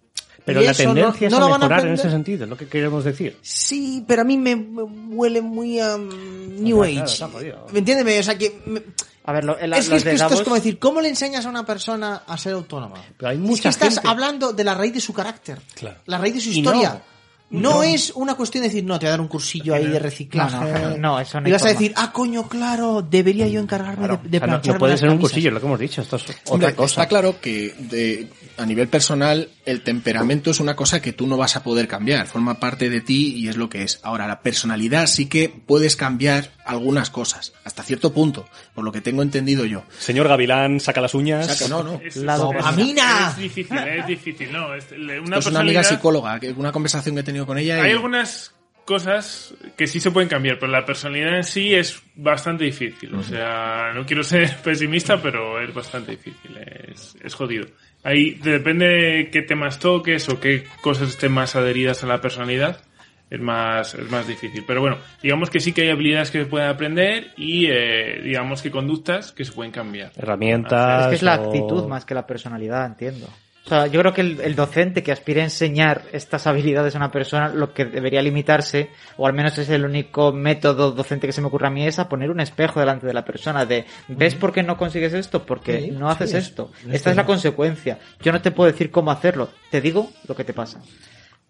C: Pero
D: y
C: la
D: eso no-
C: tendencia
D: no
C: es a
D: van a
C: mejorar en ese sentido, es lo que queremos decir.
D: Sí, pero a mí me, me huele muy a mm, New
C: Claro, claro,
D: Age. ¿Me entiendes? O sea que... me-
G: A ver, lo,
D: es que,
G: los
D: es que
G: de
D: esto es como decir, ¿cómo le enseñas a una persona a ser autónoma?
C: Pero hay
D: es que estás
C: gente-
D: hablando de la raíz de su carácter,
B: Claro.
D: la raíz de su historia.
C: no.
D: No, es una cuestión de decir, no, te voy a dar un cursillo ahí de reciclaje.
G: No, no, no, eso no
D: y vas a decir, ah, coño, claro, debería yo encargarme de, de
C: O sea, no- puede ser un cursillo, es lo que hemos dicho, esto es
E: Hombre,
C: otra cosa.
E: Está claro que de, a nivel personal el temperamento es una cosa que tú no vas a poder cambiar, forma parte de ti y es lo que es. Ahora, la personalidad sí que puedes cambiar algunas cosas, hasta cierto punto, por lo que tengo entendido yo.
B: Señor Gavilán, saca las uñas.
E: Saca- no, no.
F: Es,
G: La
F: es-
D: dopamina.
F: Es difícil, es difícil, no. Es, una
E: es una amiga psicóloga, una conversación que he tenido con ella.
F: Hay
E: y-
F: algunas cosas que sí se pueden cambiar, pero la personalidad en sí es bastante difícil. O sea, no quiero ser pesimista, pero es bastante difícil. Es, es jodido. Ahí depende de qué temas toques o qué cosas estén más adheridas a la personalidad. Es más, es más difícil. Pero bueno, digamos que sí que hay habilidades que se pueden aprender y eh, digamos que conductas que se pueden cambiar.
C: Herramientas.
G: Es que es la
C: o-
G: actitud más que la personalidad, entiendo. O sea, yo creo que el, el docente que aspire a enseñar estas habilidades a una persona, lo que debería limitarse, o al menos es el único método docente que se me ocurre a mí, es a poner un espejo delante de la persona de, ¿ves por qué no consigues esto? Porque
D: Sí,
G: no haces
D: sí,
G: esto.
D: es
G: Esta es la consecuencia. Yo no te puedo decir cómo hacerlo, te digo lo que te pasa.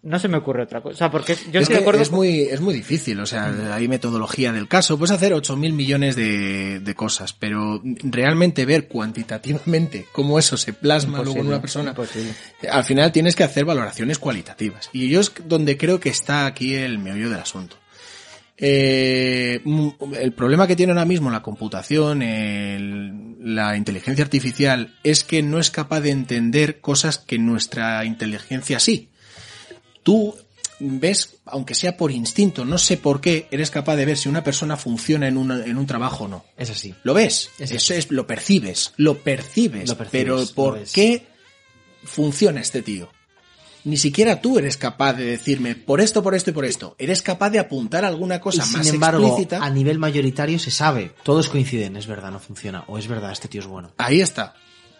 G: No se me ocurre otra cosa. O sea, porque yo
E: es que es muy, es muy difícil, o sea, hay metodología del caso, puedes hacer 8.000 millones de, de cosas, pero realmente ver cuantitativamente cómo eso se plasma luego en una persona,
G: imposible.
E: al final tienes que hacer valoraciones cualitativas. Y yo es donde creo que está aquí el meollo del asunto. Eh, el problema que tiene ahora mismo la computación, el- la inteligencia artificial, es que no es capaz de entender cosas que nuestra inteligencia sí. Tú ves, aunque sea por instinto, no sé por qué, eres capaz de ver si una persona funciona en, una- en un trabajo o no.
D: Es así.
E: Lo ves,
D: Es
E: eso es, lo percibes, lo percibes,
D: Lo percibes,
E: pero ¿por qué funciona este tío? Ni siquiera tú eres capaz de decirme por esto, por esto y por esto. Eres capaz de apuntar alguna
D: Y
E: cosa más
D: sin embargo,
E: explícita.
D: a nivel mayoritario se sabe. Todos coinciden, es verdad, no funciona. O es verdad, este tío es bueno.
E: Ahí está.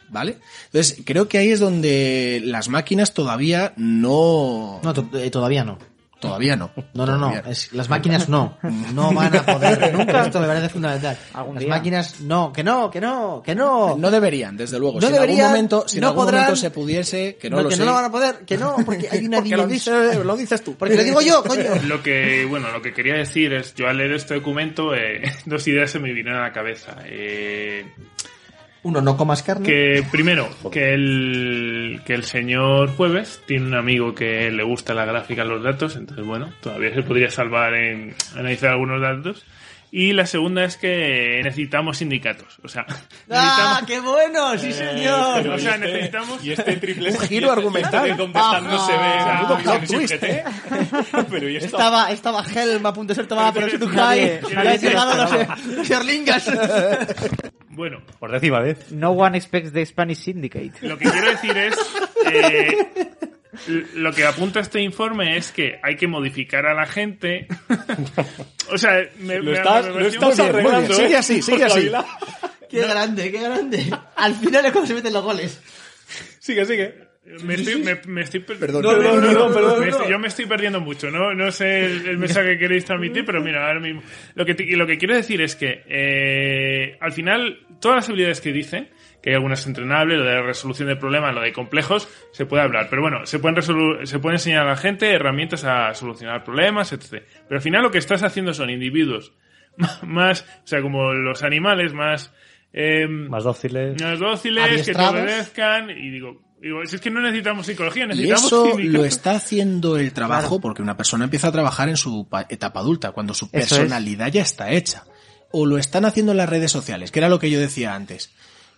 E: ¿Vale? Entonces, creo que ahí es donde las máquinas todavía no...
D: No, eh, todavía no.
E: Todavía no.
D: No, no, no. Es, las máquinas no. No van a poder. Nunca esto me parece fundamental.
G: Algún
D: Las
G: día.
D: máquinas no, que no, que no, que no.
E: No deberían, desde luego.
D: No
E: si en
D: deberían,
E: algún momento, si en algún
D: podrán.
E: momento se pudiese, que no,
D: No,
E: lo
D: que
E: sé.
D: no lo van a poder, que no, porque hay una
E: Porque lo lo dices tú.
D: Porque lo digo yo, coño.
F: Lo que, bueno, lo que quería decir es, yo al leer este documento, eh, dos ideas se me vinieron a la cabeza. Eh,
D: Uno, no comas carne.
F: que primero, que el, que el señor Jueves tiene un amigo que le gusta la gráfica los datos, entonces bueno, todavía se podría salvar en analizar algunos datos. Y la segunda es que necesitamos sindicatos. O sea,
D: ¡Ah, qué bueno! ¡Sí, señor!
F: o sea, necesitamos
B: Y este triple
E: Un giro argumental.
B: ¿Dónde están? No se ve.
E: Plot
B: plot
E: twist.
B: Pero ¿y esto?
D: Estaba, estaba Helm a punto de ser tomada por el
F: Nadie-
D: Sutukai. Ya
F: nadie
D: han
F: se
D: llegado los, los Erlingas.
F: Bueno,
C: Por décima vez.
G: No one expects the Spanish Syndicate.
F: Lo que quiero decir es. eh, lo que apunta este informe es que hay que modificar a la gente. o sea, me,
B: Lo estás,
F: me
B: lo estás arreglando,
E: Sigue
B: ¿eh?
E: así, sigue así.
D: ¡Qué grande, qué grande! Al final es cuando se meten los goles.
B: Sigue, sigue.
F: Me estoy, me, me estoy per-
E: Perdón.
B: No, no, no, no, perdón,
F: Me
B: no.
F: estoy- yo me estoy perdiendo mucho, ¿no? No sé el, el mensaje que queréis transmitir, pero mira, ahora mismo. Lo que, te- lo que quiero decir es que, eh, al final, todas las habilidades que dicen, que hay algunas entrenables, lo de resolución de problemas, lo de complejos, se puede hablar. Pero bueno, se pueden, se puede enseñar a la gente herramientas a solucionar problemas, etc. Pero al final lo que estás haciendo son individuos más, o sea, como los animales más, em,
C: Más dóciles.
F: más dóciles, que te obedezcan, y digo, digo, si es que no necesitamos psicología,
E: Y
F: necesitamos
E: eso
F: sindicatos.
E: lo está haciendo el trabajo porque una persona empieza a trabajar en su pa- etapa adulta, cuando su
G: Eso es.
E: personalidad ya está hecha. O lo están haciendo en las redes sociales, que era lo que yo decía antes.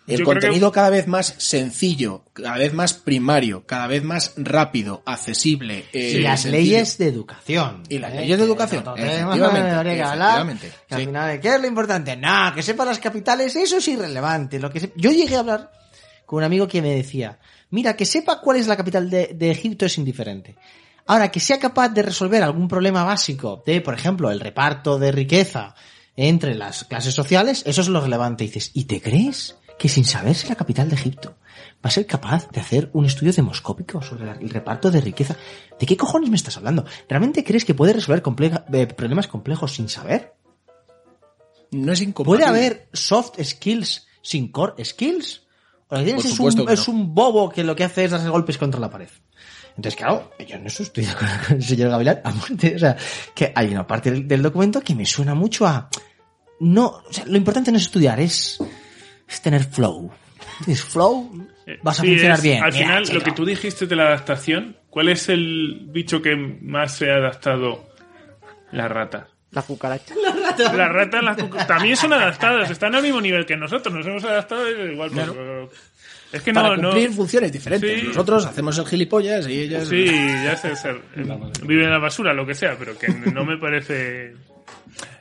E: El
F: Yo
E: contenido
F: que-
E: cada vez más sencillo, cada vez más primario, cada vez más rápido, accesible. eh,
D: y las
E: sencillo.
D: leyes de educación.
E: Y las
D: ¿eh?
E: leyes de educación,
D: no
E: efectivamente,
D: que hablar,
E: efectivamente,
D: que al
E: sí.
D: final, ¿qué es lo importante? No, que sepa las capitales, eso es irrelevante. Lo que se- Yo llegué a hablar con un amigo que me decía, mira, que sepa cuál es la capital de, de Egipto es indiferente. Ahora, que sea capaz de resolver algún problema básico de, por ejemplo, el reparto de riqueza entre las clases sociales, eso es lo relevante. Y dices, ¿y te crees que sin saberse la capital de Egipto va a ser capaz de hacer un estudio demoscópico sobre el reparto de riqueza? ¿De qué cojones me estás hablando? ¿Realmente crees que puede resolver compleja- eh, problemas complejos sin saber?
E: No es incompatible.
D: ¿Puede haber soft skills sin core skills? Es, un, es
E: no.
D: un bobo que lo que hace es darse golpes contra la pared. Entonces, claro, yo en eso estoy de acuerdo con el señor Gavilán a muerte. O sea, que hay una parte del, del documento que me suena mucho a... No, o sea, lo importante no es estudiar, es, es tener flow. ¿Tienes flow? Vas a
F: Eh, Sí,
D: funcionar
F: es-
D: bien.
F: Al
D: Mira,
F: final,
D: chico.
F: lo que tú dijiste de la adaptación, ¿cuál es el bicho que más se ha adaptado? Las ratas.
G: La cucaracha.
F: Las ratas las cuca- también son adaptadas, están al mismo nivel que nosotros, nos hemos adaptado igual. pero- pero- es que no,
E: Para
F: no.
E: cumplir funciones diferentes.
F: Sí.
E: Nosotros hacemos el gilipollas y ellas...
F: Sí, ya sé, ser, vive en la basura, lo que sea, pero que no me parece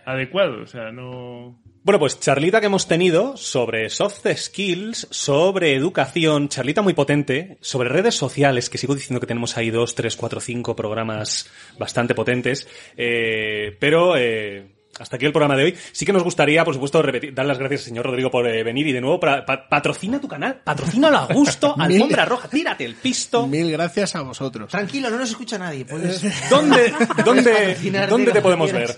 F: adecuado, o sea, no.
B: Bueno, pues charlita que hemos tenido sobre soft skills, sobre educación, charlita muy potente, sobre redes sociales, que sigo diciendo que tenemos ahí dos, tres, cuatro, cinco programas bastante potentes, eh, pero eh, hasta aquí el programa de hoy. Sí que nos gustaría, por supuesto, repetir, dar las gracias al señor Rodrigo por eh, venir y de nuevo pa- patrocina tu canal, patrocínalo a gusto, alfombra roja, tírate el pisto.
E: Mil gracias a vosotros.
D: Tranquilo, no nos escucha nadie. Puedes...
B: ¿Dónde, dónde, dónde te podemos ver?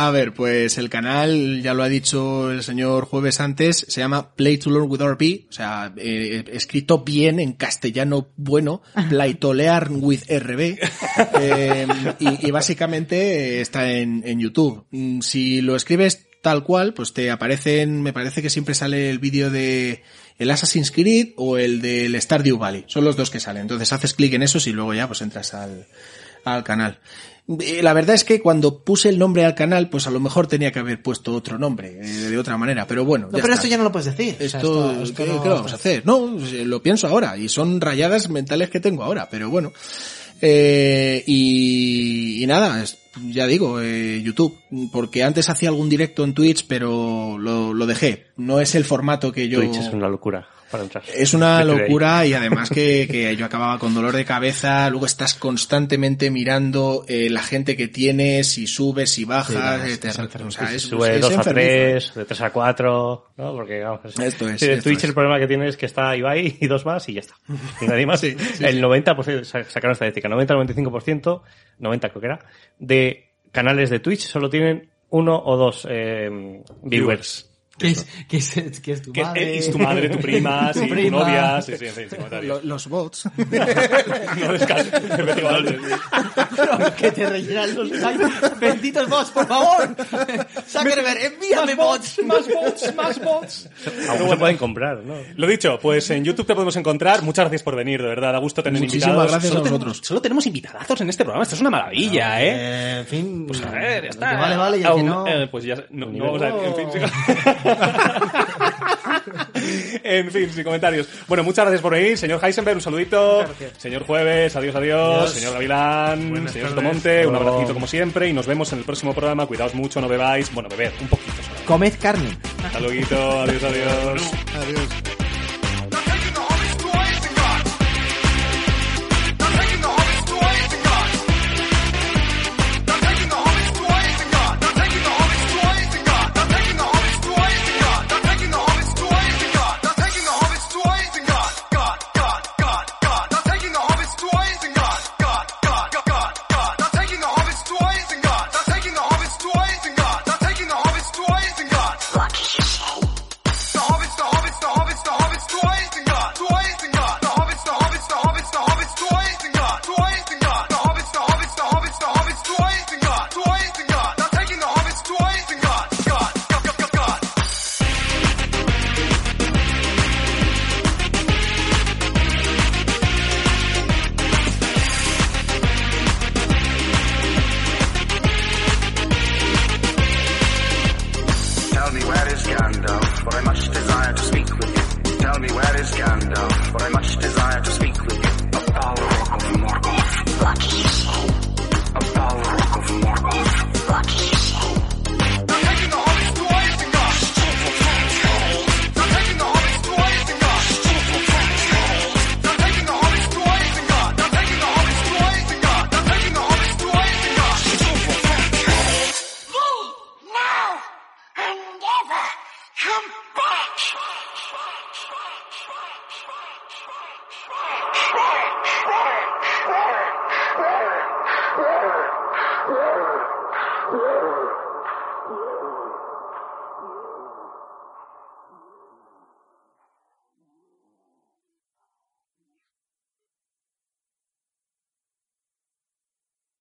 E: A ver, pues el canal, ya lo ha dicho el señor Jueves antes, se llama Play to Learn with RP, o sea, eh, escrito bien en castellano bueno, Play to Learn with RB. Eh, y, y básicamente está en, en YouTube. Mm, Si lo escribes tal cual, pues te aparecen, me parece que siempre sale el vídeo de el Assassin's Creed o el del Stardew Valley. Son los dos que salen. Entonces haces clic en esos y luego ya pues entras al, al canal. Eh, La verdad es que cuando puse el nombre al canal, pues a lo mejor tenía que haber puesto otro nombre, eh, de otra manera, pero bueno.
D: No,
E: ya
D: pero
E: está.
D: esto ya no lo puedes decir. O sea,
E: Esto,
D: esto
E: ¿qué,
D: no-
E: qué vamos a hacer? No, eh, lo pienso ahora y son rayadas mentales que tengo ahora, pero bueno. Eh, y, y nada, ya digo, eh, YouTube, porque antes hacía algún directo en Twitch, pero lo, lo dejé. No es el formato que yo...
C: Twitch es una locura para entrar.
E: Es una
C: Vete
E: locura y además que, que yo acababa con dolor de cabeza, luego estás constantemente mirando eh, la gente que tienes, si subes, si bajas,
D: Sí,
E: te- o sea, es,
C: Sube de
E: es
C: 2 a
E: enfermizo.
C: 3, de 3 a 4, ¿no? Porque vamos, es-
E: Esto es, esto
C: Twitch
E: es.
C: el problema que tiene es que está Ibai y dos más y ya está. Y nadie más.
E: Sí, sí,
C: el 90%, sa- sacaron estadística, 90-95%, 90 creo que era, de canales de Twitch solo tienen uno o dos eh, viewers.
D: ¿Qué es, qué es, qué es tu
B: Que
D: madre?
B: es tu madre, tu prima, sí, tu
D: prima.
B: novia, sí, sí, sí, sí, comentarios.
E: Lo- los bots.
B: No descanses, efectivamente.
D: que te rellenan los likes. Benditos bots, por favor. Zuckerberg, envíame bots.
B: más bots, más bots.
C: Aún se pueden comprar, ¿no?
B: Lo dicho, pues en YouTube te podemos encontrar. Muchas gracias por venir, de verdad. Da gusto tener
E: Muchísimas
B: invitados.
E: gracias
B: solo
E: a
B: tenemos-
E: vosotros.
B: solo tenemos invitadazos en este programa. Esto es una maravilla, ¿eh?
D: Eh, en fin.
B: Pues a ver, ya está.
D: que Vale, vale, y el que
B: Aún-
D: no.
B: eh, pues ya, no, no vamos a en fin. en fin, sin comentarios. Bueno, muchas gracias por venir, señor Heisenberg, un saludito. Señor Jueves, adiós, adiós. Señor Gavilán,
F: Buenas
B: señor. Sotomonte, un abracito como siempre y nos vemos en el próximo programa. Cuidaos mucho, no bebáis. Bueno, bebed un poquito solo.
D: Comed carne.
B: Hasta luego, adiós, adiós.
E: Adiós.